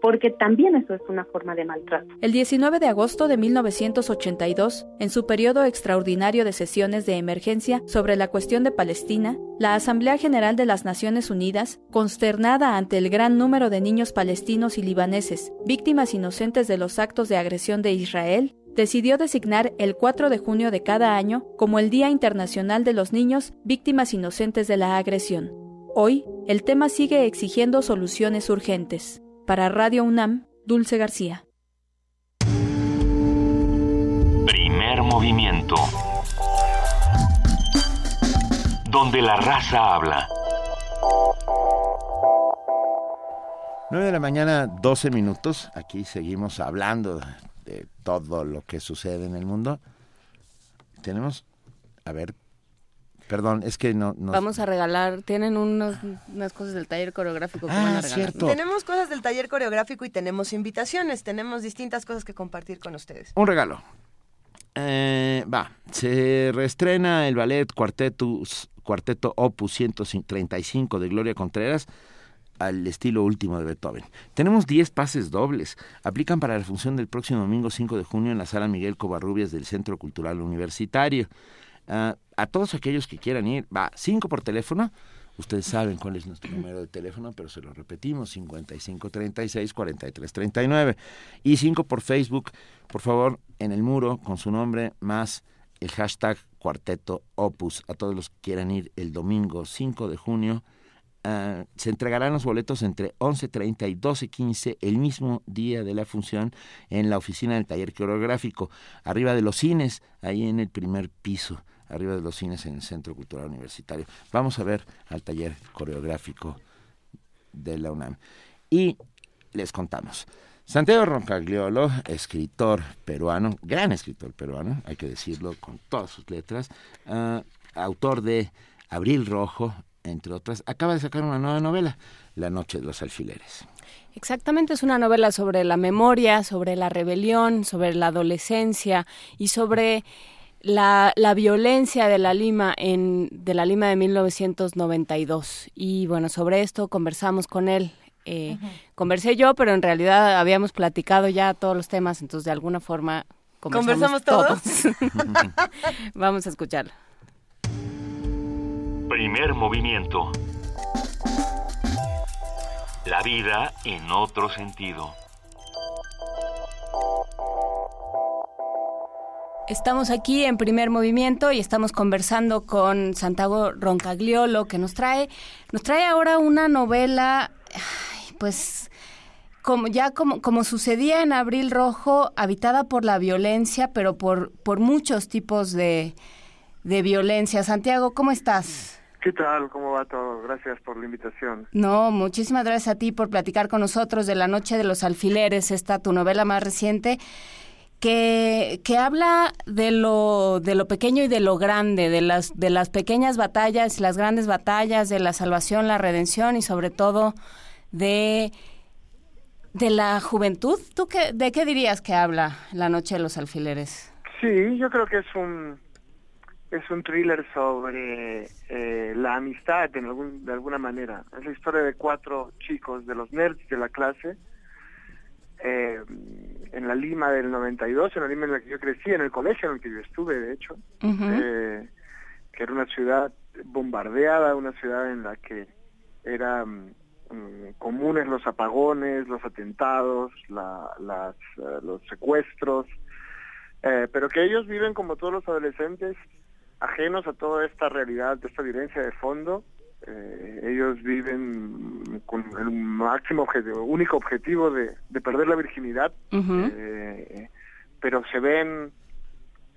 porque también eso es una forma de maltrato. El 19 de agosto de 1982, en su periodo extraordinario de sesiones de emergencia sobre la cuestión de Palestina, la Asamblea General de las Naciones Unidas, consternada ante el gran número de niños palestinos y libaneses, víctimas inocentes de los actos de agresión de Israel, decidió designar el 4 de junio de cada año como el Día Internacional de los Niños Víctimas Inocentes de la Agresión. Hoy, el tema sigue exigiendo soluciones urgentes. Para Radio UNAM, Dulce García. Primer movimiento. Donde la raza habla. 9 de la mañana, 12 minutos. Aquí seguimos hablando de todo lo que sucede en el mundo. Tenemos, a ver, perdón, es que no... Vamos a regalar, tienen unos, unas cosas del taller coreográfico que van a ah, regalar. Tenemos cosas del taller coreográfico y tenemos invitaciones, tenemos distintas cosas que compartir con ustedes. Un regalo. Eh, va, se reestrena el ballet Cuarteto, Cuarteto Opus 135 de Gloria Contreras al estilo último de Beethoven. Tenemos 10 pases dobles. Aplican para la función del próximo domingo 5 de junio en la sala Miguel Covarrubias del Centro Cultural Universitario. Ah, a todos aquellos que quieran ir, va, 5 por teléfono. Ustedes saben cuál es nuestro número de teléfono, pero se lo repetimos, 5536-4339. Y 5 por Facebook, por favor, en el muro, con su nombre, más el hashtag Cuarteto Opus. A todos los que quieran ir el domingo 5 de junio Ah, se entregarán los boletos entre 11.30 y 12.15 el mismo día de la función en la oficina del taller coreográfico, arriba de los cines, ahí en el primer piso, arriba de los cines en el Centro Cultural Universitario. Vamos a ver al taller coreográfico de la UNAM. Y les contamos. Santiago Roncagliolo, escritor peruano, gran escritor peruano, hay que decirlo con todas sus letras, ah, autor de Abril Rojo, entre otras, acaba de sacar una nueva novela, La Noche de los Alfileres. Exactamente, es una novela sobre la memoria, sobre la rebelión, sobre la adolescencia y sobre la, la, violencia de la Lima en de la Lima de 1992 y bueno sobre esto conversamos con él. Eh, conversé yo pero en realidad habíamos platicado ya todos los temas entonces de alguna forma conversamos, todos, todos. vamos a escucharlo Primer movimiento. La vida en otro sentido. Estamos aquí en primer movimiento y estamos conversando con Santiago Roncagliolo que nos trae, nos trae ahora una novela, pues como ya como, como sucedía en Abril Rojo, habitada por la violencia, pero por, por muchos tipos de, de violencia. Santiago, ¿cómo estás? ¿Qué tal? ¿Cómo va todo? Gracias por la invitación. No, muchísimas gracias a ti por platicar con nosotros de La Noche de los Alfileres, esta tu novela más reciente, que, que habla de lo, de lo pequeño y de lo grande, de las, de las pequeñas batallas, las grandes batallas, de la salvación, la redención y sobre todo de de la juventud. ¿Tú qué, de qué dirías que habla La Noche de los Alfileres? Sí, yo creo que es un es un thriller sobre eh, la amistad en algún, de alguna manera. Es la historia de cuatro chicos, de los nerds de la clase, eh, en la Lima del 92, en la Lima en la que yo crecí, en el colegio en el que yo estuve, de hecho, eh, que era una ciudad bombardeada, una ciudad en la que eran mm, comunes los apagones, los atentados, la, las, eh, los secuestros, pero que ellos viven como todos los adolescentes ajenos a toda esta realidad, de esta violencia de fondo. Eh, ellos viven con el máximo objetivo, único objetivo de, de perder la virginidad, eh, pero se ven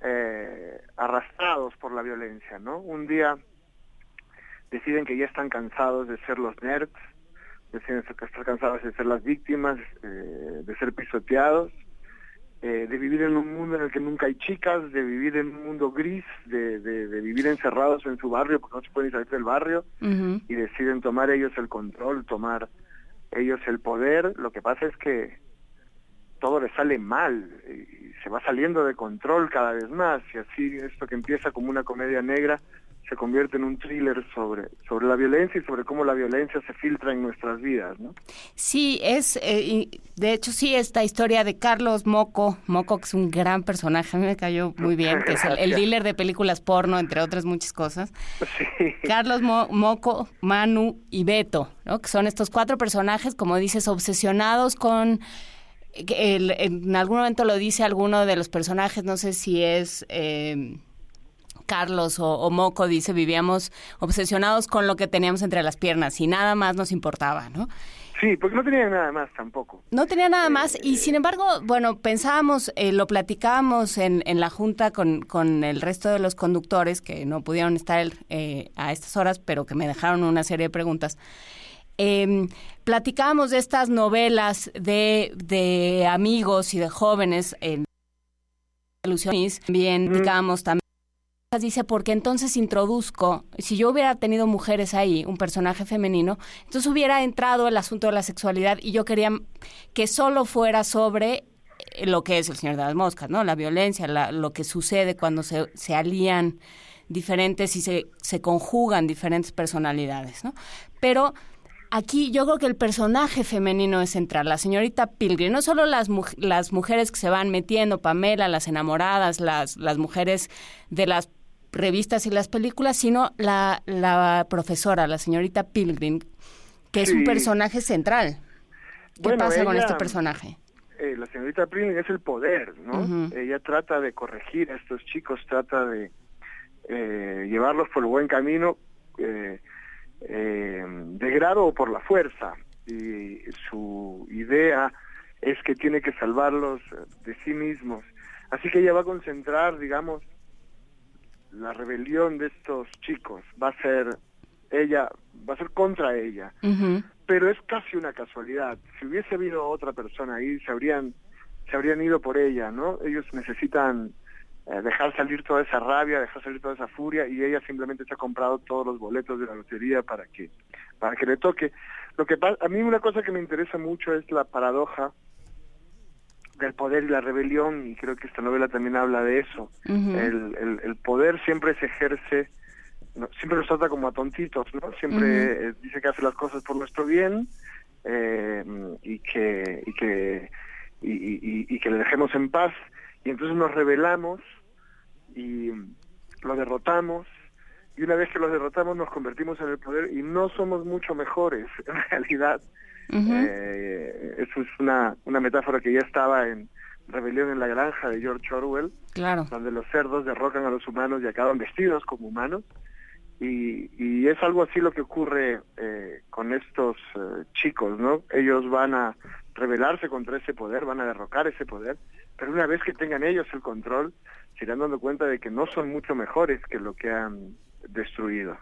eh, arrastrados por la violencia, ¿no? Un día deciden que ya están cansados de ser los nerds, deciden estar cansados de ser las víctimas, de ser pisoteados, eh, de vivir en un mundo en el que nunca hay chicas, de vivir en un mundo gris, de, de, de vivir encerrados en su barrio porque no se pueden salir del barrio y deciden tomar ellos el control, tomar ellos el poder. Lo que pasa es que todo les sale mal y se va saliendo de control cada vez más y así esto que empieza como una comedia negra se convierte en un thriller sobre, sobre la violencia y sobre cómo la violencia se filtra en nuestras vidas, ¿no? Sí, es, eh, de hecho sí, esta historia de Carlos Moco, Moco que es un gran personaje, a mí me cayó muy bien, que es el, dealer de películas porno, entre otras muchas cosas. Carlos Mo- Moco, Manu y Beto, ¿no? que son estos cuatro personajes, como dices, obsesionados con... que el- en algún momento lo dice alguno de los personajes, no sé si es... eh, Carlos o, o Moco dice, vivíamos obsesionados con lo que teníamos entre las piernas y nada más nos importaba, ¿no? Sí, porque no tenían nada más tampoco. No tenía nada más y sin embargo, bueno, pensábamos, eh, lo platicábamos en, en la junta con, con el resto de los conductores que no pudieron estar eh, a estas horas, pero que me dejaron una serie de preguntas. Eh, platicábamos de estas novelas de, de amigos y de jóvenes en Ilusionis. Bien, platicábamos también dice porque entonces introduzco, si yo hubiera tenido mujeres ahí, un personaje femenino, entonces hubiera entrado el asunto de la sexualidad y yo quería que solo fuera sobre eh, lo que es el Señor de las Moscas, ¿no? La violencia, la- lo que sucede cuando se, se alían diferentes y se, se conjugan diferentes personalidades, ¿no? Pero aquí yo creo que el personaje femenino es central, la señorita Pilgrim, no solo las, muj- las mujeres que se van metiendo, Pamela, las enamoradas, las, las mujeres de las revistas y las películas, sino la, la profesora, la señorita Pilgrim, que es un personaje central. ¿Qué Bueno, pasa con este personaje? eh, la señorita Prilling es el poder, ¿no? Ella trata de corregir a estos chicos, trata de eh, llevarlos por el buen camino, eh, eh, de grado o por la fuerza. Y su idea es que tiene que salvarlos eh, de sí mismos. Así que ella va a concentrar, digamos, la rebelión de estos chicos. Va a ser ella, va a ser contra ella pero es casi una casualidad. Si hubiese habido otra persona ahí, se habrían, se habrían ido por ella, ¿no? Ellos necesitan eh, dejar salir toda esa rabia, dejar salir toda esa furia, y ella simplemente se ha comprado todos los boletos de la lotería para que, para que le toque. Lo que a mí una cosa que me interesa mucho es la paradoja del poder y la rebelión, y creo que esta novela también habla de eso. El, el, el poder siempre se ejerce no, siempre nos trata como a tontitos, ¿no? Siempre eh, dice que hace las cosas por nuestro bien eh, y que y que y, y- y- y que le dejemos en paz y entonces nos rebelamos y lo derrotamos y una vez que lo derrotamos nos convertimos en el poder y no somos mucho mejores en realidad. Eh, eso es una, una metáfora que ya estaba en Rebelión en la Granja de George Orwell, Claro. donde los cerdos derrocan a los humanos y acaban vestidos como humanos. Y, y es algo así lo que ocurre eh, con estos eh, chicos, ¿no? Ellos van a rebelarse contra ese poder, van a derrocar ese poder, pero una vez que tengan ellos el control, se irán dando cuenta de que no son mucho mejores que lo que han destruido.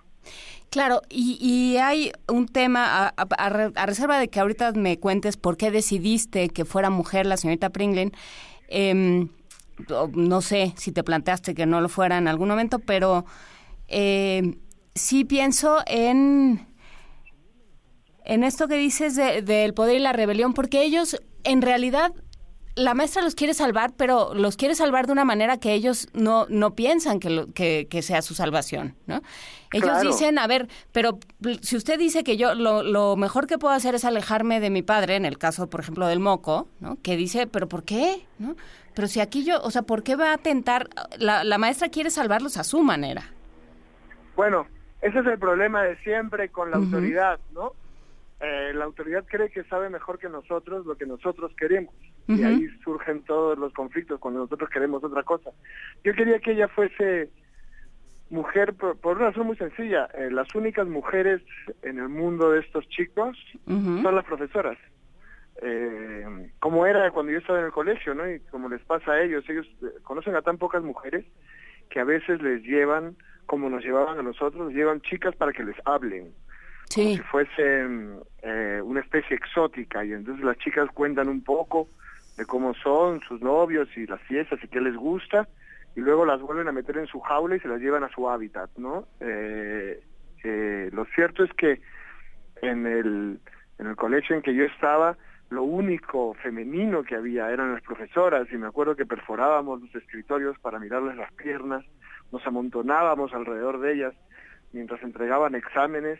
Claro, y, y hay un tema, a, a- a re- a reserva de que ahorita me cuentes por qué decidiste que fuera mujer la señorita Pringlin, em, no sé si te planteaste que no lo fuera en algún momento, pero em, sí pienso en en esto que dices del poder y la rebelión, porque ellos en realidad la maestra los quiere salvar, pero los quiere salvar de una manera que ellos no, no piensan que, que, sea su salvación, ¿no? Ellos dicen, a ver, pero si usted dice que yo lo, lo, mejor que puedo hacer es alejarme de mi padre, en el caso, por ejemplo, del moco, ¿no? Que dice, pero ¿por qué? ¿No? Pero si aquí yo, o sea, ¿por qué va a tentar? La, la maestra quiere salvarlos a su manera. Bueno, ese es el problema de siempre con la autoridad, ¿no? Eh, la autoridad cree que sabe mejor que nosotros lo que nosotros queremos. Y ahí surgen todos los conflictos cuando nosotros queremos otra cosa. Yo quería que ella fuese mujer por, una razón muy sencilla. Eh, las únicas mujeres en el mundo de estos chicos son las profesoras. Eh, como era cuando yo estaba en el colegio, ¿no? Y como les pasa a ellos, ellos conocen a tan pocas mujeres que a veces les llevan, como nos llevaban a nosotros, les llevan chicas para que les hablen como si fuesen eh, una especie exótica y entonces las chicas cuentan un poco de cómo son sus novios y las fiestas y qué les gusta y luego las vuelven a meter en su jaula y se las llevan a su hábitat, ¿no? Eh, eh, lo cierto es que en el, en el colegio en que yo estaba, lo único femenino que había eran las profesoras y me acuerdo que perforábamos los escritorios para mirarles las piernas, nos amontonábamos alrededor de ellas mientras entregaban exámenes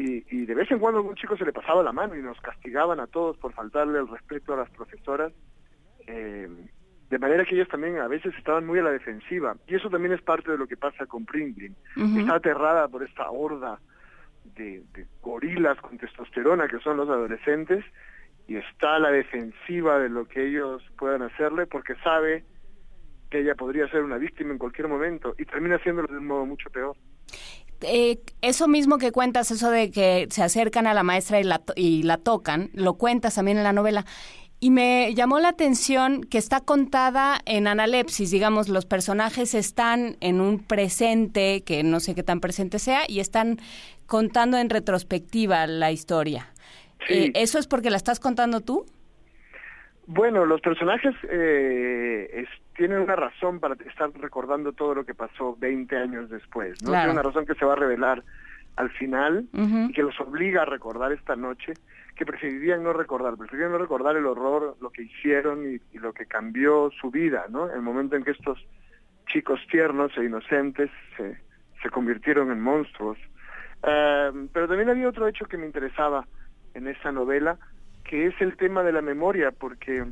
y, de vez en cuando algún chico se le pasaba la mano y nos castigaban a todos por faltarle el respeto a las profesoras. Eh, de manera que ellos también a veces estaban muy a la defensiva. Y eso también es parte de lo que pasa con Pringlin. Está aterrada por esta horda de, gorilas con testosterona que son los adolescentes y está a la defensiva de lo que ellos puedan hacerle porque sabe que ella podría ser una víctima en cualquier momento y termina haciéndolo de un modo mucho peor. Eh, eso mismo que cuentas, eso de que se acercan a la maestra y la, y la tocan, lo cuentas también en la novela. Y me llamó la atención que está contada en analepsis, digamos, los personajes están en un presente, que no sé qué tan presente sea, y están contando en retrospectiva la historia. Eh, ¿Eso es porque la estás contando tú? Bueno, los personajes eh, tienen una razón para estar recordando todo lo que pasó 20 años después, ¿no? Tiene una razón que se va a revelar al final y que los obliga a recordar esta noche que preferirían no recordar, preferirían no recordar el horror, lo que hicieron y, lo que cambió su vida, ¿no? El momento en que estos chicos tiernos e inocentes se, se convirtieron en monstruos. Eh, pero también había otro hecho que me interesaba en esa novela, que es el tema de la memoria, porque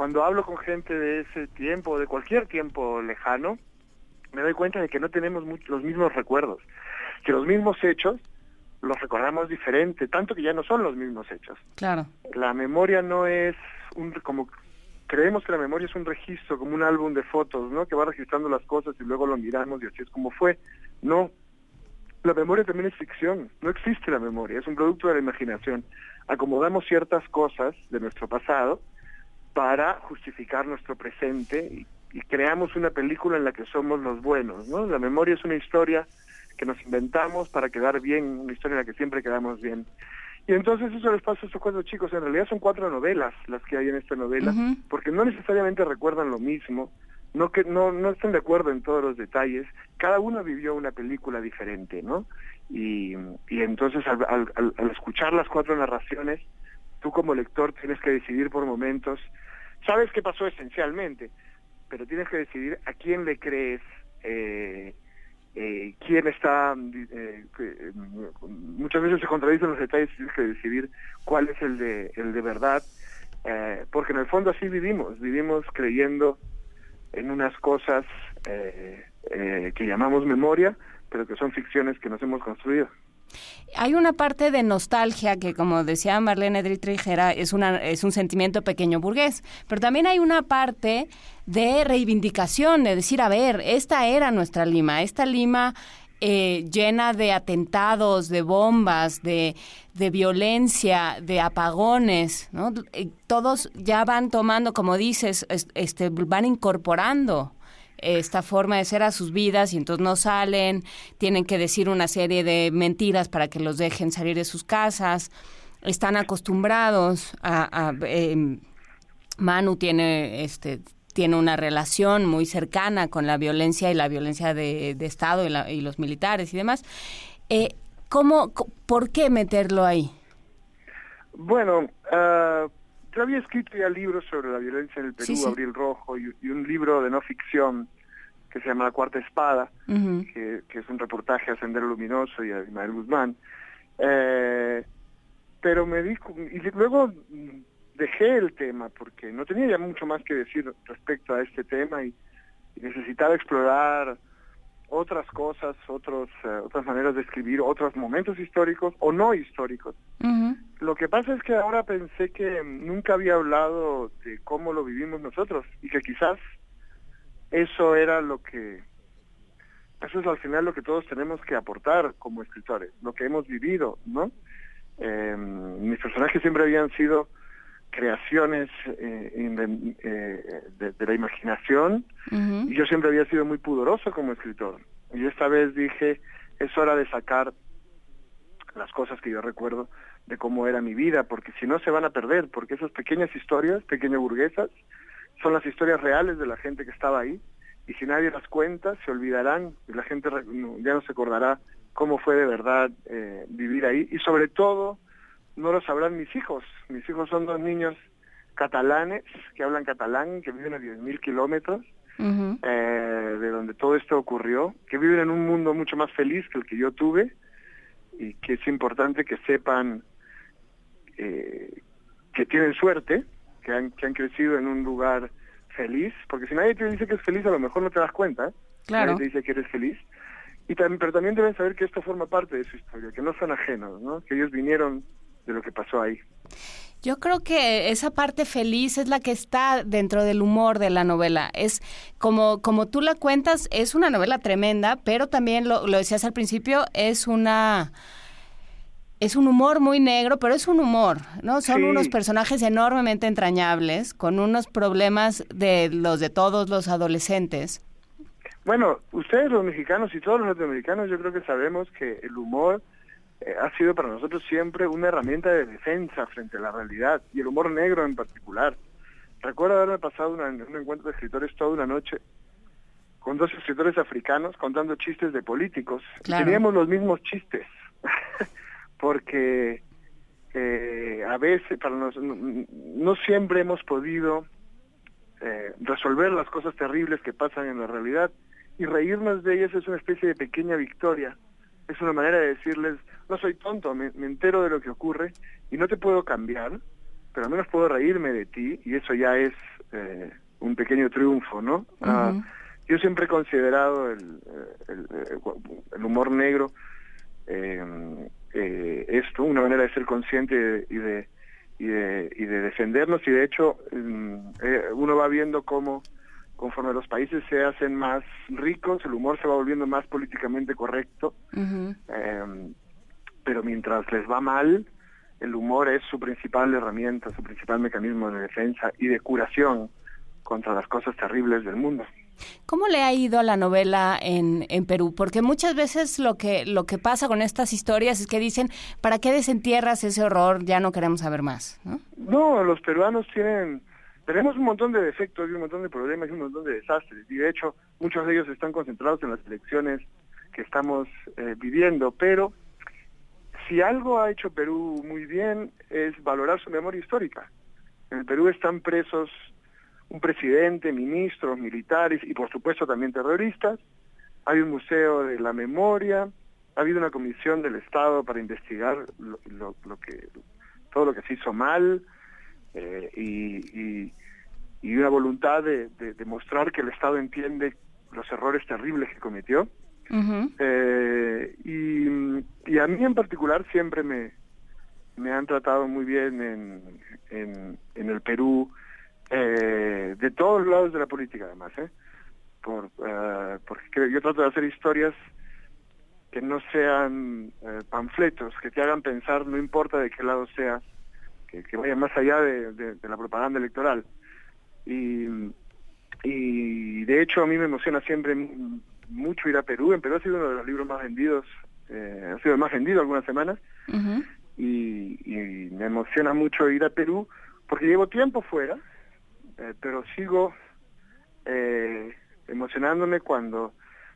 cuando hablo con gente de ese tiempo, de cualquier tiempo lejano, me doy cuenta de que no tenemos los mismos recuerdos, que los mismos hechos los recordamos diferente, tanto que ya no son los mismos hechos. Claro. La memoria no es un como creemos que la memoria es un registro, como un álbum de fotos, ¿no? Que va registrando las cosas y luego lo miramos y así es como fue. No. La memoria también es ficción, no existe la memoria, es un producto de la imaginación acomodamos ciertas cosas de nuestro pasado para justificar nuestro presente y, creamos una película en la que somos los buenos, ¿no? La memoria es una historia que nos inventamos para quedar bien, una historia en la que siempre quedamos bien. Y entonces eso les pasa a estos cuatro chicos. En realidad son cuatro novelas las que hay en esta novela, porque no necesariamente recuerdan lo mismo, no que no no están de acuerdo en todos los detalles. Cada uno vivió una película diferente, ¿no? Y, y entonces al, al, escuchar las cuatro narraciones, tú como lector tienes que decidir por momentos, sabes qué pasó esencialmente, pero tienes que decidir a quién le crees, eh, eh, quién está, eh, muchas veces se contradicen los detalles, tienes que decidir cuál es el de, verdad, porque en el fondo así vivimos, vivimos creyendo en unas cosas que llamamos memoria, pero que son ficciones que nos hemos construido. Hay una parte de nostalgia que, como decía Marlene Dietrich, es, una, es un sentimiento pequeño burgués, pero también hay una parte de reivindicación, de decir, a ver, esta era nuestra Lima, esta Lima eh, llena de atentados, de bombas, de, de violencia, de apagones, ¿no? Eh, todos ya van tomando, como dices, este, van incorporando esta forma de ser a sus vidas y entonces no salen, tienen que decir una serie de mentiras para que los dejen salir de sus casas, están acostumbrados a... Em, Manu tiene este tiene una relación muy cercana con la violencia y la violencia de, Estado y, los militares y demás. Eh, ¿cómo, ¿Por qué meterlo ahí? Bueno, uh, yo había escrito ya libros sobre la violencia en el Perú, Abril Rojo, y, un libro de no ficción que se llama La Cuarta Espada, que, es un reportaje a Sendero Luminoso y a Ismael Guzmán. Eh, pero me dijo, y luego dejé el tema porque no tenía ya mucho más que decir respecto a este tema y necesitaba explorar otras cosas, otros, eh, otras maneras de escribir, otros momentos históricos o no históricos. Lo que pasa es que ahora pensé que nunca había hablado de cómo lo vivimos nosotros y que quizás eso era lo que, eso es al final lo que todos tenemos que aportar como escritores, lo que hemos vivido, ¿no? Eh, mis personajes siempre habían sido creaciones eh, eh, de, la imaginación. Y yo siempre había sido muy pudoroso como escritor. Y esta vez dije es hora de sacar las cosas que yo recuerdo de cómo era mi vida porque si no se van a perder porque esas pequeñas historias pequeñas burguesas son las historias reales de la gente que estaba ahí. Y si nadie las cuenta se olvidarán y la gente ya no se acordará cómo fue de verdad eh, vivir ahí. Y sobre todo no lo sabrán mis hijos. Mis hijos son dos niños catalanes que hablan catalán, que viven a 10.000 kilómetros eh, de donde todo esto ocurrió, que viven en un mundo mucho más feliz que el que yo tuve y que es importante que sepan eh, que tienen suerte, que han, que han crecido en un lugar feliz, porque si nadie te dice que es feliz, a lo mejor no te das cuenta. ¿eh? Claro. Nadie te dice que eres feliz. Y también, pero también deben saber que esto forma parte de su historia, que no son ajenos, ¿no? que ellos vinieron de lo que pasó ahí. Yo creo que esa parte feliz es la que está dentro del humor de la novela. Es como, como tú la cuentas, es una novela tremenda, pero también lo, decías al principio, es una es un humor muy negro, pero es un humor, ¿no? Son unos personajes enormemente entrañables, con unos problemas de los de todos los adolescentes. Bueno, ustedes los mexicanos y todos los latinoamericanos yo creo que sabemos que el humor eh, ha sido para nosotros siempre una herramienta de defensa frente a la realidad y el humor negro en particular. Recuerdo haberme pasado un encuentro de escritores toda una noche con dos escritores africanos contando chistes de políticos. Teníamos los mismos chistes, porque eh, a veces para nos, no, siempre hemos podido eh, resolver las cosas terribles que pasan en la realidad y reírnos de ellas es una especie de pequeña victoria es una manera de decirles, no soy tonto, me, entero de lo que ocurre y no te puedo cambiar, pero al menos puedo reírme de ti y eso ya es eh, un pequeño triunfo, ¿no? Ah, yo siempre he considerado el, el, humor negro eh, eh, esto, una manera de ser consciente y de, y de, y de defendernos y de hecho mm, uno va viendo cómo conforme los países se hacen más ricos, el humor se va volviendo más políticamente correcto, em, pero mientras les va mal, el humor es su principal herramienta, su principal mecanismo de defensa y de curación contra las cosas terribles del mundo. ¿Cómo le ha ido a la novela en, en Perú? Porque muchas veces lo que, lo que pasa con estas historias es que dicen, ¿para qué desentierras ese horror? Ya no queremos saber más. No, no los peruanos tienen tenemos un montón de defectos y un montón de problemas y un montón de desastres. Y de hecho, muchos de ellos están concentrados en las elecciones que estamos eh, viviendo. Pero si algo ha hecho Perú muy bien es valorar su memoria histórica. En el Perú están presos un presidente, ministros, militares y por supuesto también terroristas. Hay un museo de la memoria. Ha habido una comisión del Estado para investigar todo lo que se hizo mal. Eh, y, y una voluntad de, demostrar que el Estado entiende los errores terribles que cometió. Eh, y, a mí en particular siempre me, me han tratado muy bien en, en, el Perú, eh, de todos lados de la política además, ¿eh? Por, eh, porque yo trato de hacer historias que no sean panfletos, que te hagan pensar, no importa de qué lado seas, que, que vayan más allá de la propaganda electoral. Y, y de hecho a mí me emociona siempre mucho ir a Perú. En Perú ha sido uno de los libros más vendidos, eh, ha sido el más vendido algunas semanas. y, me emociona mucho ir a Perú porque llevo tiempo fuera, eh, pero sigo eh, emocionándome cuando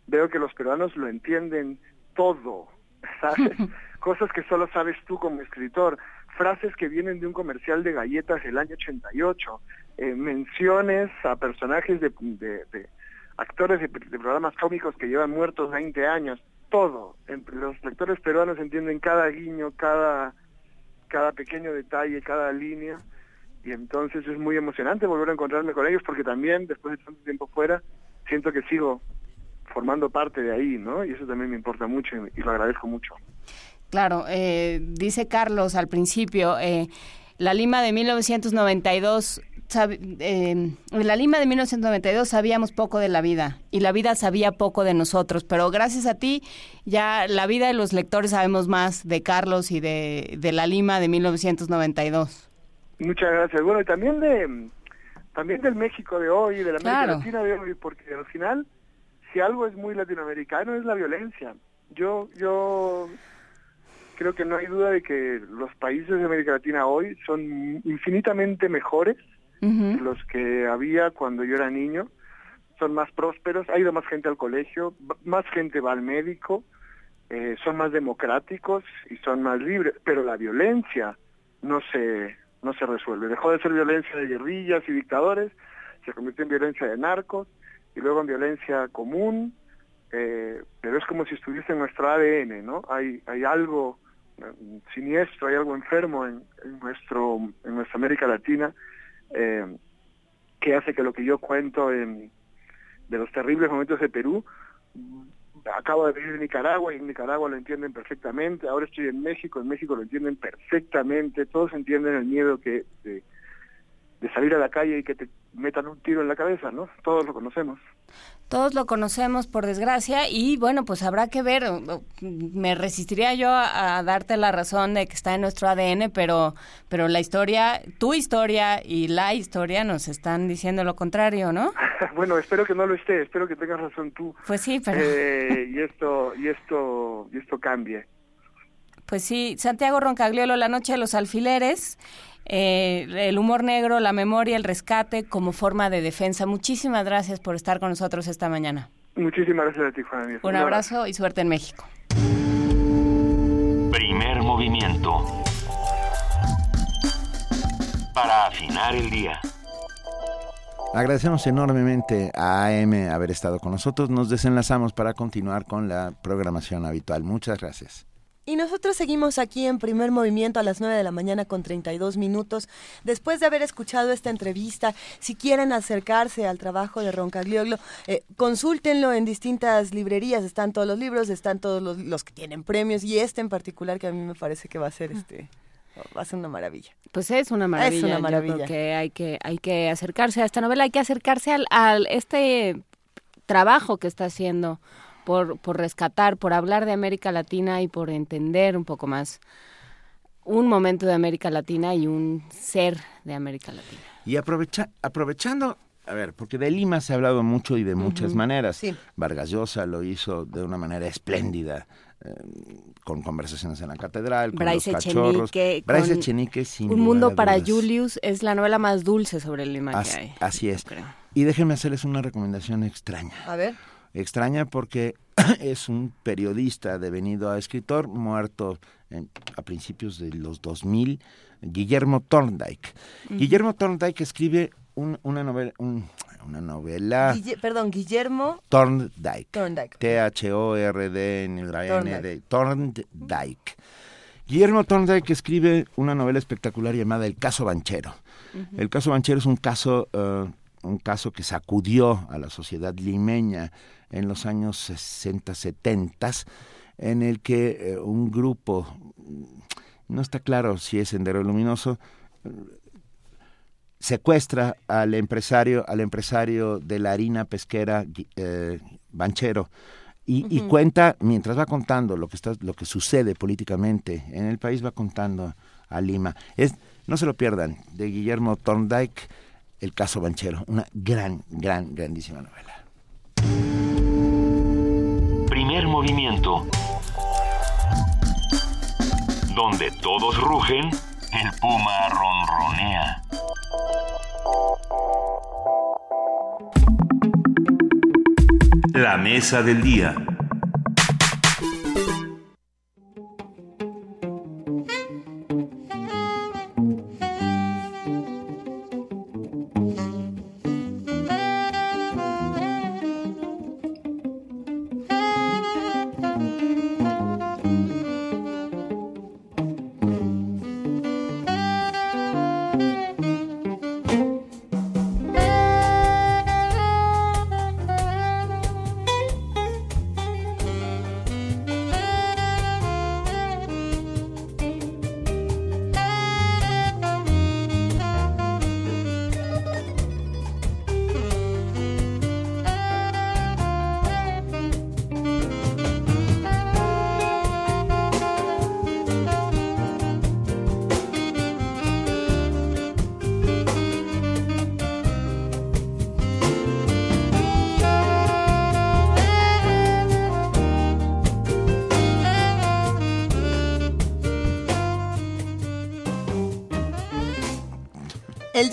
veo que los peruanos lo entienden todo, ¿sabes? Cosas que solo sabes tú como escritor. Frases que vienen de un comercial de galletas del año 88, eh, menciones a personajes de, actores de, programas cómicos que llevan muertos 20 años, todo. Los lectores peruanos entienden cada guiño, cada, cada pequeño detalle, cada línea, y entonces es muy emocionante volver a encontrarme con ellos porque también, después de tanto tiempo fuera, siento que sigo formando parte de ahí, ¿no? Y eso también me importa mucho y, lo agradezco mucho. Claro, eh, dice Carlos al principio, eh, la Lima de 1992 eh, en la Lima de 1992 sabíamos poco de la vida y la vida sabía poco de nosotros, pero gracias a ti ya la vida de los lectores sabemos más de Carlos y de, de la Lima de 1992. Muchas gracias. Bueno, y también de también del México de hoy, de la América Latina de hoy, porque al final si algo es muy latinoamericano es la violencia. Yo yo creo que no hay duda de que los países de América Latina hoy son infinitamente mejores los que había cuando yo era niño. Son más prósperos, ha ido más gente al colegio, más gente va al médico, eh, son más democráticos y son más libres, pero la violencia no se, no se resuelve. Dejó de ser violencia de guerrillas y dictadores, se convirtió en violencia de narcos y luego en violencia común, eh, pero es como si estuviese en nuestro ADN, ¿no? Hay, hay algo siniestro, hay algo enfermo en, nuestro, en nuestra América Latina eh, que hace que lo que yo cuento en, de los terribles momentos de Perú, acabo de venir de Nicaragua y en Nicaragua lo entienden perfectamente, ahora estoy en México, en México lo entienden perfectamente, todos entienden el miedo que de salir a la calle y que te metan un tiro en la cabeza, ¿no? Todos lo conocemos. Todos lo conocemos, por desgracia, y bueno, pues habrá que ver. Me resistiría yo a, darte la razón de que está en nuestro ADN, pero, pero la historia, tu historia y la historia nos están diciendo lo contrario, ¿no? bueno, espero que no lo esté, espero que tengas razón tú. Pues sí, pero... Eh, y esto, y esto, y esto cambie. Pues sí, Santiago Roncagliolo, La Noche de los Alfileres eh, el humor negro, la memoria, el rescate como forma de defensa. Muchísimas gracias por estar con nosotros esta mañana. Muchísimas gracias a ti, Juan. Un abrazo y suerte en México. Primer movimiento. Para afinar el día. Agradecemos enormemente a AM haber estado con nosotros. Nos desenlazamos para continuar con la programación habitual. Muchas gracias. Y nosotros seguimos aquí en primer movimiento a las 9 de la mañana con 32 minutos. Después de haber escuchado esta entrevista, si quieren acercarse al trabajo de Roncaglioglo, eh, consúltenlo en distintas librerías. Están todos los libros, están todos los, que tienen premios y este en particular que a mí me parece que va a ser este va a ser una maravilla. Pues es una maravilla. Es una maravilla. que hay que hay que acercarse a esta novela, hay que acercarse al, al este trabajo que está haciendo por, por rescatar, por hablar de América Latina y por entender un poco más un momento de América Latina y un ser de América Latina. Y aprovecha, aprovechando, a ver, porque de Lima se ha hablado mucho y de muchas maneras. Vargas Llosa lo hizo de una manera espléndida. Eh, con conversaciones en la catedral, con Bryce los cachorros. Bryce Echenique, sin Un mundo para Julius es la novela más dulce sobre el Lima así, que hay. Así es. Y déjenme hacerles una recomendación extraña. A ver extraña porque es un periodista devenido a escritor muerto a principios de los 2000, Guillermo Thorndike. Guillermo Thorndike escribe una novela, una novela. perdón, Guillermo Thorndike. T-H-O-R-D N D. Thorndike. Guillermo Thorndike escribe una novela espectacular llamada El caso Banchero. El caso Banchero es un caso, uh, un caso que sacudió a la sociedad limeña en los años 60, 70, en el que eh, un grupo, no está claro si es Sendero Luminoso, secuestra al empresario, al empresario de la harina pesquera eh, Banchero. Y, cuenta, mientras va contando lo que está, lo que sucede políticamente en el país, va contando a Lima. Es, no se lo pierdan, de Guillermo Thorndike, El caso Banchero, una gran, gran, grandísima novela. Movimiento. Donde todos rugen, el puma ronronea. La mesa del día.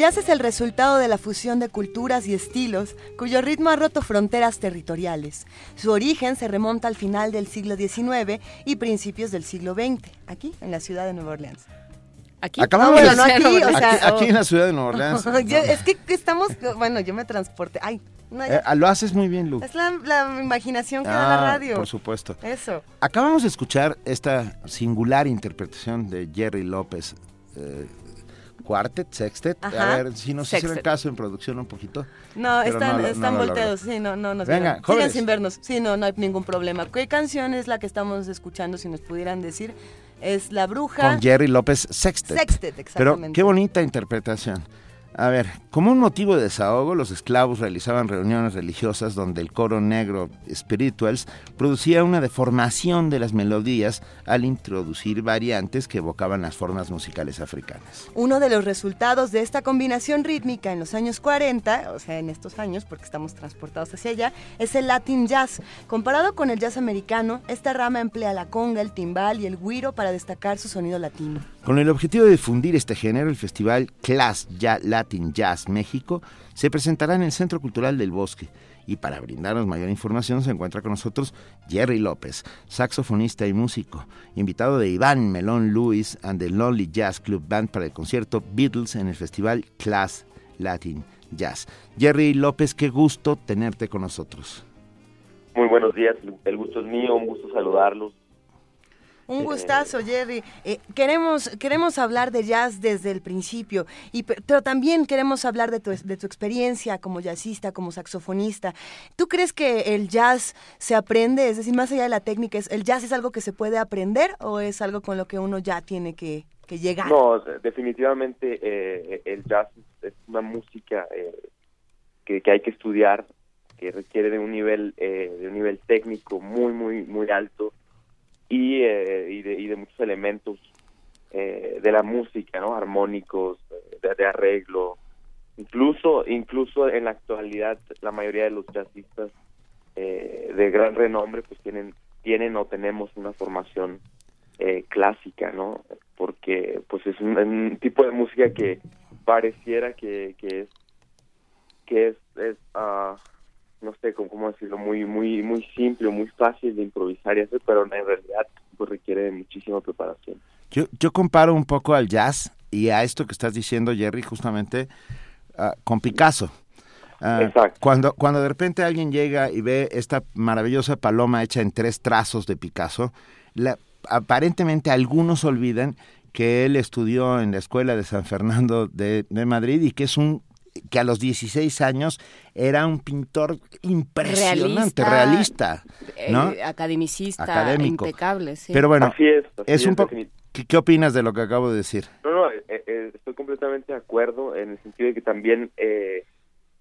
Jazz es el resultado de la fusión de culturas y estilos, cuyo ritmo ha roto fronteras territoriales. Su origen se remonta al final del siglo XIX y principios del siglo XX, aquí en la ciudad de Nueva Orleans. Aquí. Acabamos No, de bueno, no aquí, o sea, aquí, aquí oh. en la ciudad de Nueva Orleans. Yo- es que estamos, bueno, yo me transporté. Ay, no. Eh, lo haces muy bien, Lu. es la, la imaginación que da la Ah, radio. Por supuesto. Eso. Acabamos de escuchar esta singular interpretación de Jerry López. eh, Quartet, Sextet. Ajá. A ver si nos hicieron Sextet. caso en producción un poquito. No, Pero están, no están no volteados, sí, no, no nos Venga. Sigan sin vernos, sí, no, no hay ningún problema. ¿Qué canción es la que estamos escuchando, si nos pudieran decir? Es La Bruja. Con Jerry López Sextet. Sextet, Pero exactamente. qué bonita interpretación. A ver, como un motivo de desahogo, los esclavos realizaban reuniones religiosas donde el coro negro Spirituals producía una deformación de las melodías al introducir variantes que evocaban las formas musicales africanas. Uno de los resultados de esta combinación rítmica en los años 40, o sea, en estos años, porque estamos transportados hacia allá, es el Latin Jazz. Comparado con el jazz americano, esta rama emplea la conga, el timbal y el güiro para destacar su sonido latino. Con el objetivo de difundir este género, el festival Class Latin Jazz México se presentará en el Centro Cultural del Bosque. Y para brindarnos mayor información se encuentra con nosotros Jerry López, saxofonista y músico, invitado de Iván Melón Luis and the Lonely Jazz Club Band para el concierto Beatles en el festival Class Latin Jazz. Jerry López, qué gusto tenerte con nosotros. Muy buenos días, el gusto es mío, un gusto saludarlos. Un gustazo, Jerry. Eh, queremos, queremos hablar de jazz desde el principio, y, pe- pero también queremos hablar de tu, de tu experiencia como jazzista, como saxofonista. ¿Tú crees que el jazz se aprende? Es decir, más allá de la técnica, ¿es- ¿el jazz es algo que se puede aprender o es algo con lo que uno ya tiene que, que llegar? No, definitivamente eh, el jazz es una música eh, que, que hay que estudiar, que requiere de un nivel eh, de un nivel técnico muy muy muy alto y, eh, y, de, y de muchos elementos eh, de la música, ¿no? Armónicos, de, de arreglo. Incluso incluso en la actualidad la mayoría de los jazzistas eh, de gran renombre pues tienen tienen o tenemos una formación eh, clásica, ¿no? Porque pues es un, tipo de música que pareciera que, que es que es, es ah, no sé cómo, cómo decirlo, muy muy muy simple, muy fácil de improvisar y hacer, pero en realidad pues requiere de muchísima preparación. Yo, yo comparo un poco al jazz y a esto que estás diciendo, Jerry, justamente ah, con Picasso. Ah, cuando, cuando de repente alguien llega y ve esta maravillosa paloma hecha en tres trazos de Picasso, la- aparentemente algunos olvidan que él estudió en la escuela de San Fernando de, de Madrid y que es un que a los 16 años era un pintor impresionante, realista, eh, ¿no? academicista, Académico. impecable, sí. Pero bueno, Así es, así es un poco... ¿Qué, qué opinas de lo que acabo de decir? No, no, eh, eh, estoy completamente de acuerdo en el sentido de que también eh,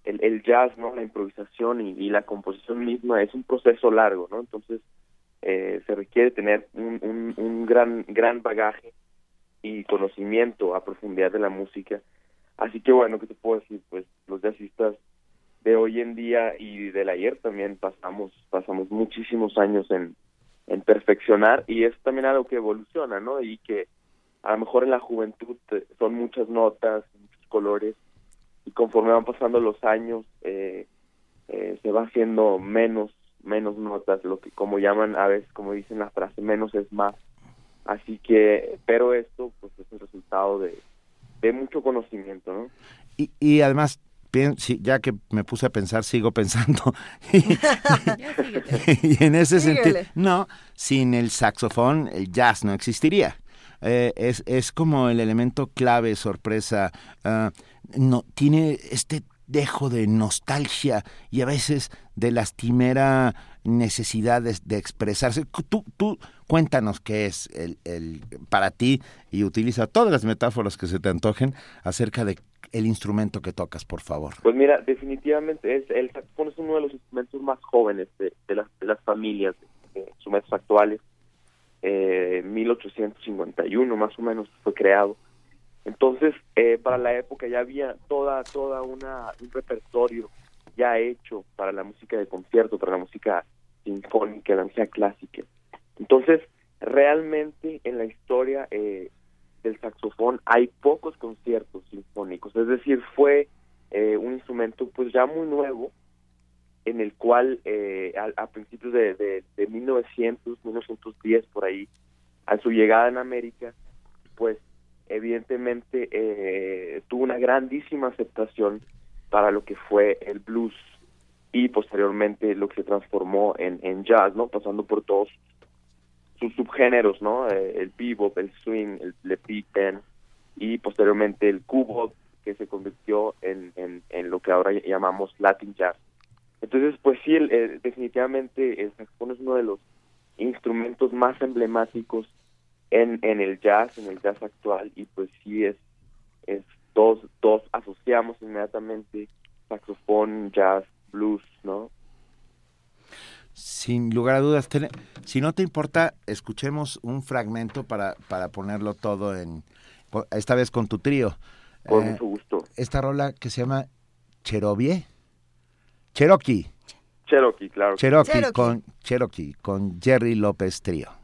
el, el jazz, ¿no? La improvisación y, y la composición misma es un proceso largo, ¿no? Entonces eh, se requiere tener un, un, un gran gran bagaje y conocimiento a profundidad de la música. Así que bueno, ¿qué te puedo decir? Pues los jazzistas de hoy en día y del ayer también pasamos pasamos muchísimos años en, en perfeccionar y es también algo que evoluciona, ¿no? Y que a lo mejor en la juventud son muchas notas, muchos colores y conforme van pasando los años eh, eh, se va haciendo menos menos notas, lo que como llaman a veces, como dicen la frase, menos es más. Así que, pero esto pues es el resultado de, de mucho conocimiento, ¿no? Y, y además, ya que me puse a pensar, sigo pensando. y en ese Síguele. sentido, no, sin el saxofón, el jazz no existiría. Eh, es, es como el elemento clave, sorpresa. ah, no, tiene este dejo de nostalgia y a veces de lastimera necesidad de, de expresarse. Tú, tú cuéntanos qué es el, el para ti y utiliza todas las metáforas que se te antojen acerca de el instrumento que tocas, por favor. Pues mira, definitivamente es el saxofón es uno de los instrumentos más jóvenes de, de las, de las familias de instrumentos actuales. Eh, 1851 más o menos fue creado. Entonces, eh, para la época ya había toda toda una un repertorio ya hecho para la música de concierto, para la música sinfónica, la música clásica. Entonces, realmente en la historia eh, del saxofón hay pocos conciertos sinfónicos, es decir, fue eh, un instrumento pues ya muy nuevo en el cual eh, a, principios de, de, de 1900, 1910 por ahí, a su llegada en América, pues evidentemente eh, tuvo una grandísima aceptación para lo que fue el blues y posteriormente lo que se transformó en jazz, ¿no? Pasando por todos sus subgéneros, ¿no? Eh, el bebop, el swing, el le y posteriormente el cubo que se convirtió en, en, lo que ahora llamamos Latin Jazz. Entonces, pues sí, el, definitivamente el saxofón es uno de los instrumentos más emblemáticos en, en el jazz, en el jazz actual, y pues sí es, es dos, dos asociamos inmediatamente saxofón, jazz, blues, ¿no? Sin lugar a dudas, si no te importa, escuchemos un fragmento para, para ponerlo todo en, esta vez con tu trío. Con eh, mucho gusto. Esta rola que se llama Cherokee. Cherokee. Cherokee, claro. Cherokee, con Cherokee con Jerry López Trío.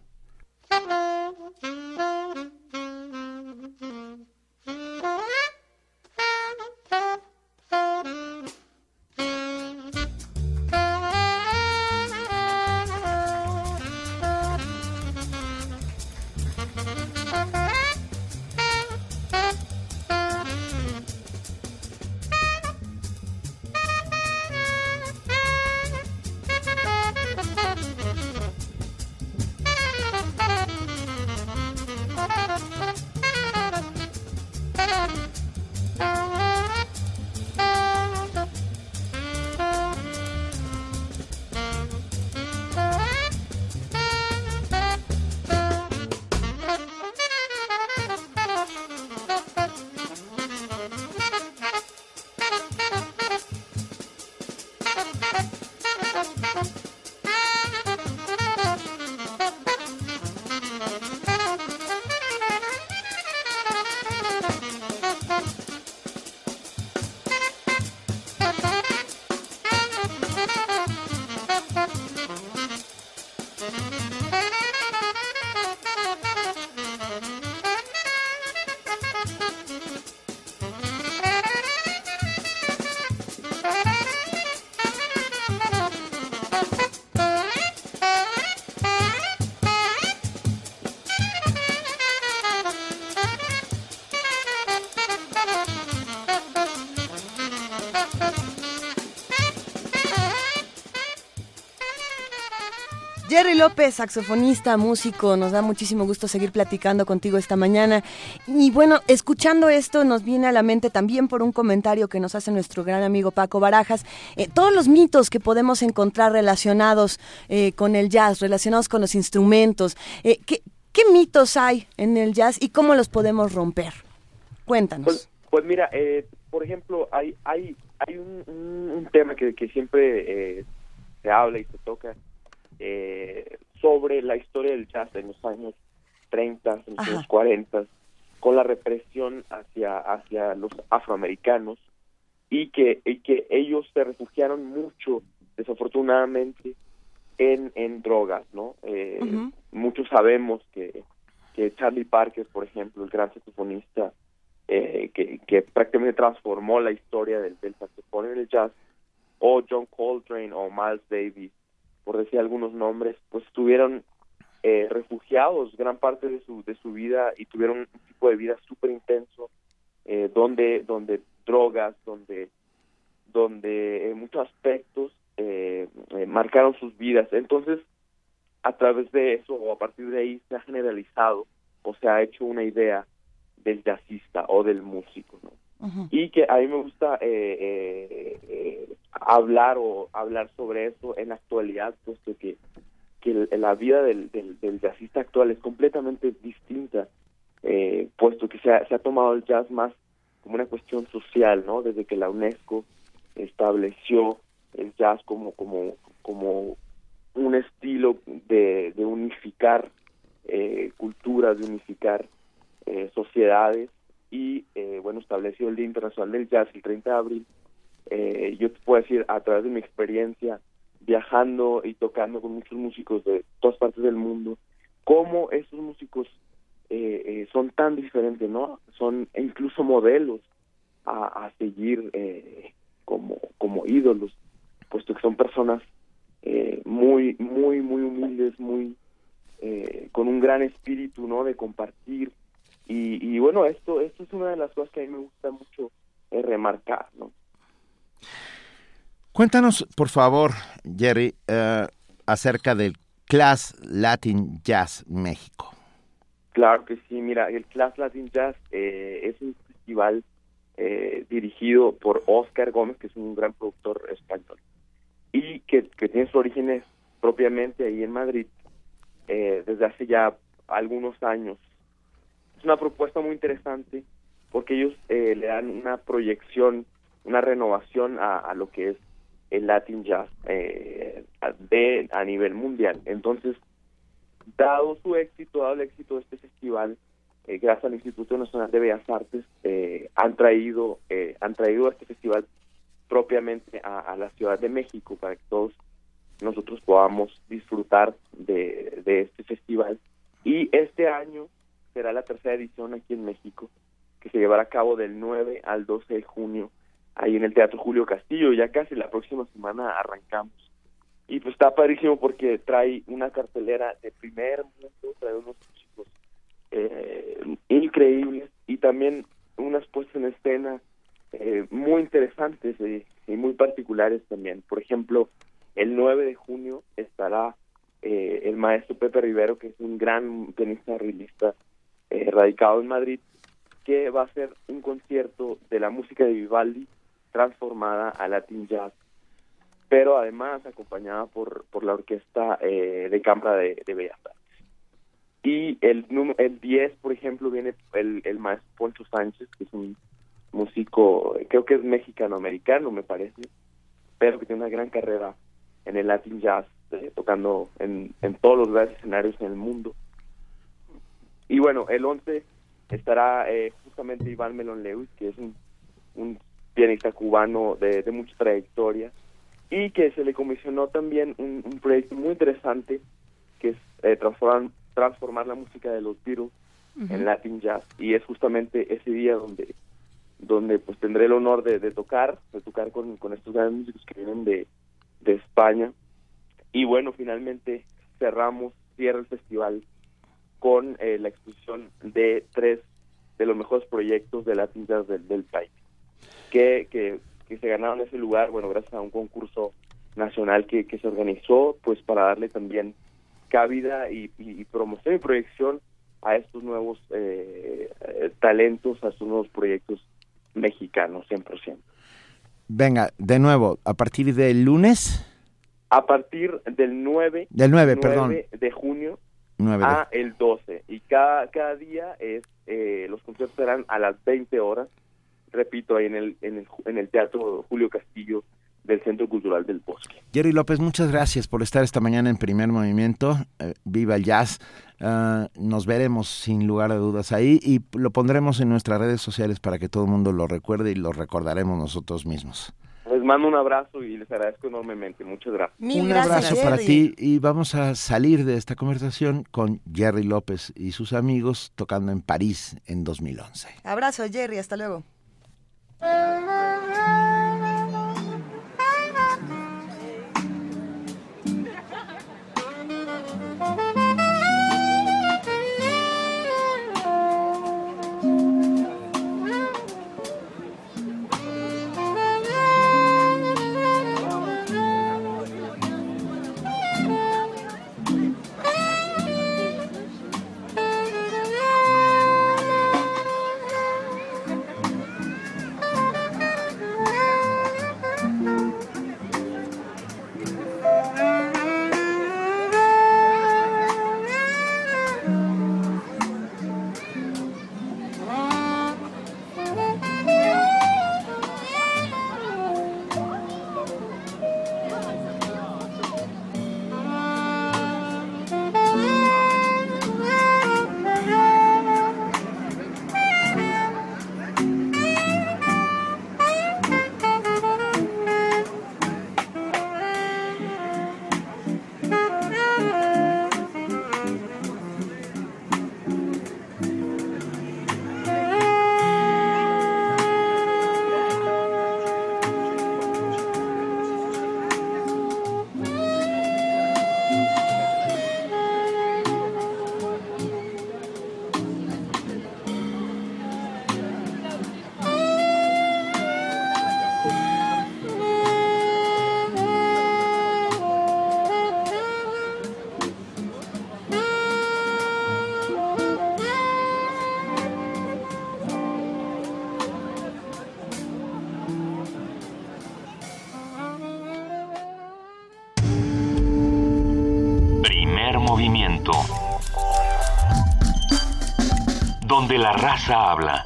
López, saxofonista, músico, nos da muchísimo gusto seguir platicando contigo esta mañana. Y bueno, escuchando esto nos viene a la mente también por un comentario que nos hace nuestro gran amigo Paco Barajas, eh, todos los mitos que podemos encontrar relacionados eh, con el jazz, relacionados con los instrumentos. Eh, ¿qué, mitos hay en el jazz y cómo los podemos romper? Cuéntanos. Pues, pues mira, por ejemplo, hay, un, tema que, que siempre se habla y se toca eh, sobre la historia del jazz en los años 30, en los años 40, con la represión hacia, hacia los afroamericanos y que, y que ellos se refugiaron mucho, desafortunadamente, en, en drogas, ¿no? Eh, Muchos sabemos que, que Charlie Parker, por ejemplo, el gran saxofonista, eh, que, que prácticamente transformó la historia del, del saxofón en el jazz, o John Coltrane o Miles Davis, por decir algunos nombres, pues estuvieron eh, refugiados gran parte de su, de su vida y tuvieron un tipo de vida súper intenso, eh, donde, donde drogas, donde, donde en muchos aspectos eh, marcaron sus vidas. Entonces, a través de eso o a partir de ahí se ha generalizado o se ha hecho una idea del jazzista o del músico, ¿no? Y que a mí me gusta eh, eh, eh, hablar o hablar sobre eso en la actualidad, puesto que, que la vida del, del, jazzista actual es completamente distinta, puesto que se ha, se ha tomado el jazz más como una cuestión social, ¿no? Desde que la UNESCO estableció el jazz como como como un estilo de, de unificar culturas, de unificar sociedades y eh, bueno, estableció el Día Internacional del Jazz el 30 de abril. Eh, yo te puedo decir, a través de mi experiencia viajando y tocando con muchos músicos de todas partes del mundo, cómo esos músicos eh, eh, son tan diferentes, ¿no? Son incluso modelos a, seguir eh, como, como ídolos, puesto que son personas muy, muy, muy humildes, muy con un gran espíritu, ¿no? De compartir. Y, y bueno, esto, esto es una de las cosas que a mí me gusta mucho remarcar, ¿no? Cuéntanos, por favor, Jerry, acerca del Class Latin Jazz México. Claro que sí, mira, el Class Latin Jazz eh, es un festival eh, dirigido por Oscar Gómez, que es un gran productor español, y que, tiene sus orígenes propiamente ahí en Madrid eh, desde hace ya algunos años. Una propuesta muy interesante porque ellos le dan una proyección, una renovación a lo que es el Latin Jazz eh, de, a nivel mundial. Entonces, dado su éxito, dado el éxito de este festival, eh, gracias al Instituto Nacional de Bellas Artes, eh, han traído eh, han traído este festival propiamente a, la Ciudad de México para que todos nosotros podamos disfrutar de este festival. Y este año será la tercera edición aquí en México, que se llevará a cabo del 9 al 12 de junio ahí en el Teatro Julio Castillo. Ya casi la próxima semana arrancamos. Y pues está padrísimo porque trae una cartelera de primer mundo, trae unos chicos eh, increíbles y también unas puestas en escena eh, muy interesantes y muy particulares también. Por ejemplo, el 9 de junio estará eh, el maestro Pepe Rivero, que es un gran pianista realista radicado en Madrid, que va a hacer un concierto de la música de Vivaldi transformada a Latin Jazz, pero además acompañada por, por la Orquesta eh, de Cámara de, Bellas Artes. Y el, el 10, por ejemplo, viene el, el maestro Poncho Sánchez, que es un músico, creo que es mexicano-americano, me parece, pero que tiene una gran carrera en el Latin Jazz, eh, tocando en, en todos los grandes escenarios en el mundo. Y bueno, el 11 estará eh, justamente Iván Melon Lewis, que es un, un pianista cubano de, mucha trayectoria y que se le comisionó también un, proyecto muy interesante que es eh, transformar, transformar la música de los Beatles en Latin Jazz. Y es justamente ese día donde donde pues tendré el honor de, tocar, de tocar con, con, estos grandes músicos que vienen de, de España. Y bueno, finalmente cerramos, cierra el festival con eh, la exposición de tres de los mejores proyectos de Latin Jazz del, del país que, que, se ganaron ese lugar, bueno, gracias a un concurso nacional que, que se organizó, pues para darle también cabida y, promoción y proyección a estos nuevos eh, talentos, a estos nuevos proyectos mexicanos, 100%. Venga, de nuevo, a partir del lunes. A partir del 9, del 9, perdón. de junio a el 12. Y cada, cada día es, eh, los conciertos serán a las 20 horas repito, ahí en el, en el, en el Teatro Julio Castillo del Centro Cultural del Bosque. Jerry López, muchas gracias por estar esta mañana en Primer Movimiento. Eh, viva el jazz. Ah, nos veremos sin lugar a dudas ahí y lo pondremos en nuestras redes sociales para que todo el mundo lo recuerde y lo recordaremos nosotros mismos. Les mando un abrazo y les agradezco enormemente. Muchas gracias. un abrazo para ti y vamos a salir de esta conversación con Jerry López y sus amigos tocando en París en 2011. Abrazo, Jerry. Hasta luego. La raza habla.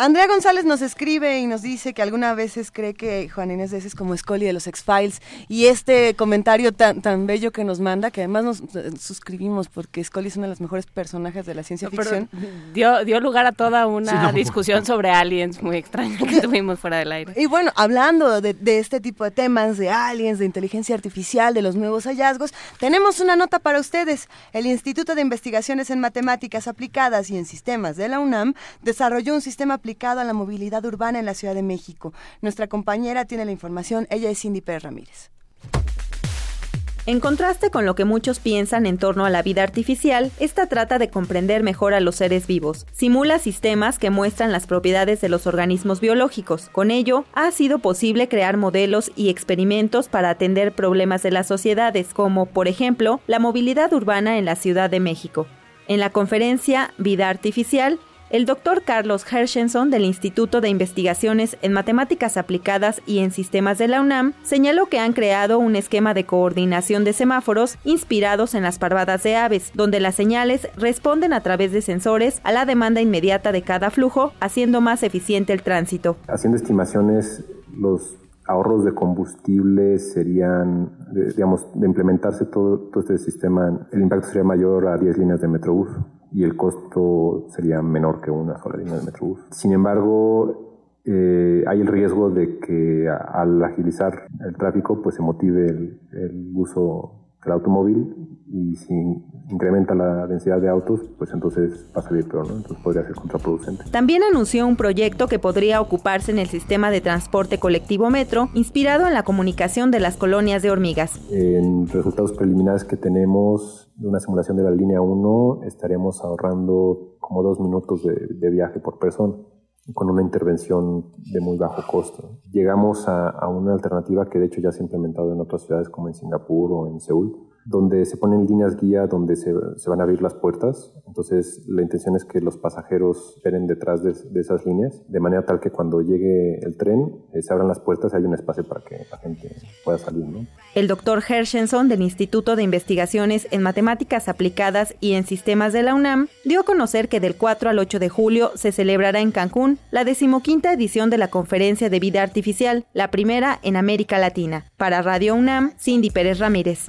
Andrea González nos escribe y nos dice que algunas veces cree que Juan Inés de ese es como Scully de los X-Files y este comentario tan, tan bello que nos manda, que además nos eh, suscribimos porque Scully es uno de los mejores personajes de la ciencia ficción. Dio, dio lugar a toda una discusión sobre aliens muy extraña que tuvimos fuera del aire. Y bueno, hablando de, de este tipo de temas, de aliens, de inteligencia artificial, de los nuevos hallazgos, tenemos una nota para ustedes. El Instituto de Investigaciones en Matemáticas Aplicadas y en Sistemas de la UNAM desarrolló un sistema aplicado a la movilidad urbana en la Ciudad de México. Nuestra compañera tiene la información, ella es Cindy Pérez Ramírez. En contraste con lo que muchos piensan en torno a la vida artificial, esta trata de comprender mejor a los seres vivos. Simula sistemas que muestran las propiedades de los organismos biológicos. Con ello, ha sido posible crear modelos y experimentos para atender problemas de las sociedades, como, por ejemplo, la movilidad urbana en la Ciudad de México. En la conferencia Vida Artificial, el doctor Carlos Hershenson del Instituto de Investigaciones en Matemáticas Aplicadas y en Sistemas de la UNAM señaló que han creado un esquema de coordinación de semáforos inspirados en las parvadas de aves, donde las señales responden a través de sensores a la demanda inmediata de cada flujo, haciendo más eficiente el tránsito. Haciendo estimaciones, los ahorros de combustible serían, digamos, de implementarse todo, este sistema, el impacto sería mayor a 10 líneas de Metrobús y el costo sería menor que una sola línea de Metrobús. Sin embargo, eh, hay el riesgo de que al agilizar el tráfico pues se motive el, el uso del automóvil y si incrementa la densidad de autos, pues entonces va a salir peor, ¿no? Entonces podría ser contraproducente. También anunció un proyecto que podría ocuparse en el sistema de transporte colectivo metro, inspirado en la comunicación de las colonias de hormigas. En resultados preliminares que tenemos de una simulación de la línea 1, estaremos ahorrando como dos minutos de, de viaje por persona con una intervención de muy bajo costo. Llegamos a, una alternativa que de hecho ya se ha implementado en otras ciudades como en Singapur o en Seúl, donde se ponen líneas guía donde se, se, van a abrir las puertas. Entonces, la intención es que los pasajeros esperen detrás de, de esas líneas, de manera tal que cuando llegue el tren eh, se abran las puertas y hay un espacio para que la gente pueda salir. El doctor Hershenson del Instituto de Investigaciones en Matemáticas Aplicadas y en Sistemas de la UNAM dio a conocer que del 4 al 8 de julio se celebrará en Cancún la decimoquinta edición de la Conferencia de Vida Artificial, la primera en América Latina. Para Radio UNAM, Cindy Pérez Ramírez.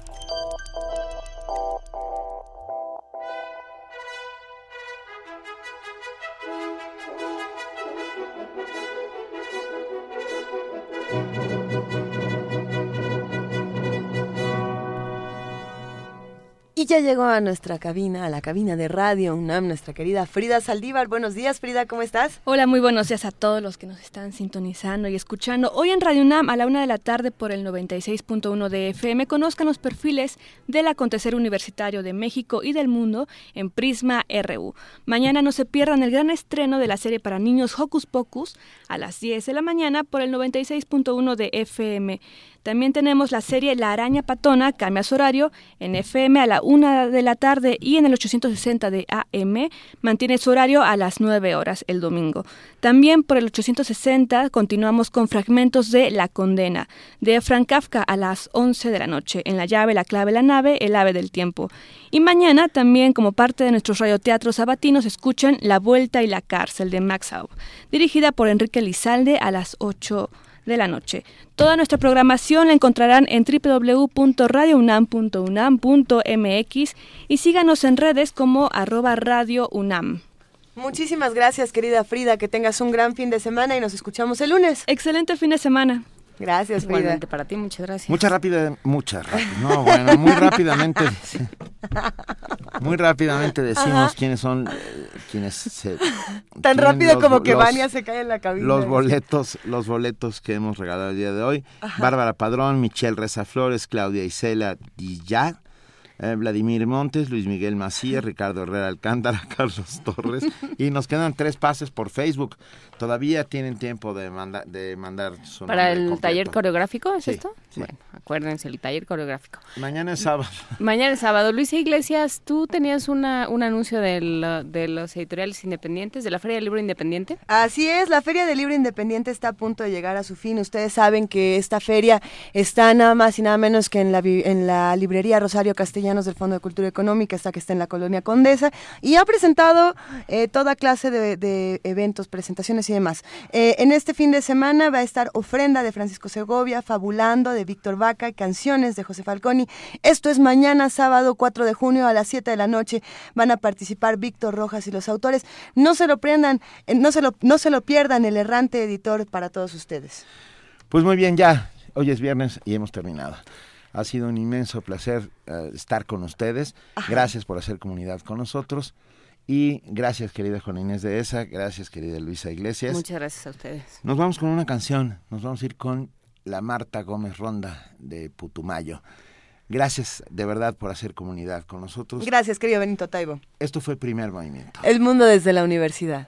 Y ya llegó a nuestra cabina, a la cabina de Radio UNAM, nuestra querida Frida Saldívar. Buenos días, Frida, ¿cómo estás? Hola, muy buenos días a todos los que nos están sintonizando y escuchando. Hoy en Radio UNAM, a la una de la tarde, por el 96.1 de FM, conozcan los perfiles del acontecer universitario de México y del mundo en Prisma RU. Mañana no se pierdan el gran estreno de la serie para niños Hocus Pocus a las 10 de la mañana por el 96.1 de FM. También tenemos la serie La Araña Patona, cambia su horario, en FM a la 1 de la tarde y en el 860 de AM mantiene su horario a las 9 horas el domingo. También por el 860 continuamos con fragmentos de La Condena, de Frank Kafka a las 11 de la noche, en La llave, la clave, la nave, el ave del tiempo. Y mañana también como parte de nuestros radioteatros sabatinos escuchan La Vuelta y la Cárcel de Max Hau, dirigida por Enrique Lizalde a las 8 de la noche. Toda nuestra programación la encontrarán en www.radiounam.unam.mx y síganos en redes como arroba Radio UNAM. Muchísimas gracias, querida Frida. Que tengas un gran fin de semana y nos escuchamos el lunes. Excelente fin de semana. Gracias, Frida. Igualmente para ti, muchas gracias. Mucha rápida, mucha rápida. No, bueno, muy rápidamente. Muy rápidamente decimos Ajá. quiénes son eh, quienes se Tan rápido los como que los- Vania se cae en la cabina. Los boletos, los boletos que hemos regalado el día de hoy. Ajá. Bárbara Padrón, Michelle Reza Flores, Claudia Isela Dillá, eh, Vladimir Montes, Luis Miguel Macías, Ricardo Herrera Alcántara, Carlos Torres. y nos quedan tres pases por Facebook. Todavía tienen tiempo de, manda- de mandar su ¿Para el completo. taller coreográfico es Sí, esto? sí. Bueno, acuérdense, el taller coreográfico. Mañana es sábado. Mañana es sábado. Luisa Iglesias, tú tenías una, un anuncio del, de los editoriales independientes, de la Feria del Libro Independiente. Así es, la Feria del Libro Independiente está a punto de llegar a su fin. Ustedes saben que esta feria está nada más y nada menos que en la, en la librería Rosario Castellanos del Fondo de Cultura Económica, esta que está en la Colonia Condesa, y ha presentado eh, toda clase de, eventos, presentaciones y demás. Eh, en este fin de semana va a estar Ofrenda de Francisco Segovia, Fabulando de Víctor Vaca, Canciones de José Falconi. Esto es mañana, sábado 4 de junio a las 7 de la noche. Van a participar Víctor Rojas y los autores. No se lo prendan, eh, no se lo, no se lo pierdan, el errante editor para todos ustedes. Pues muy bien, ya. Hoy es viernes y hemos terminado. Ha sido un inmenso placer eh, estar con ustedes. Gracias por hacer comunidad con nosotros. Y gracias, querida Juana Inés de ESA. Gracias, querida Luisa Iglesias. Muchas gracias a ustedes. Nos vamos con una canción. Nos vamos a ir con la Marta Gómez Ronda de Putumayo. Gracias de verdad por hacer comunidad con nosotros. Gracias, querido Benito Taibo. Esto fue el primer movimiento. El mundo desde la universidad.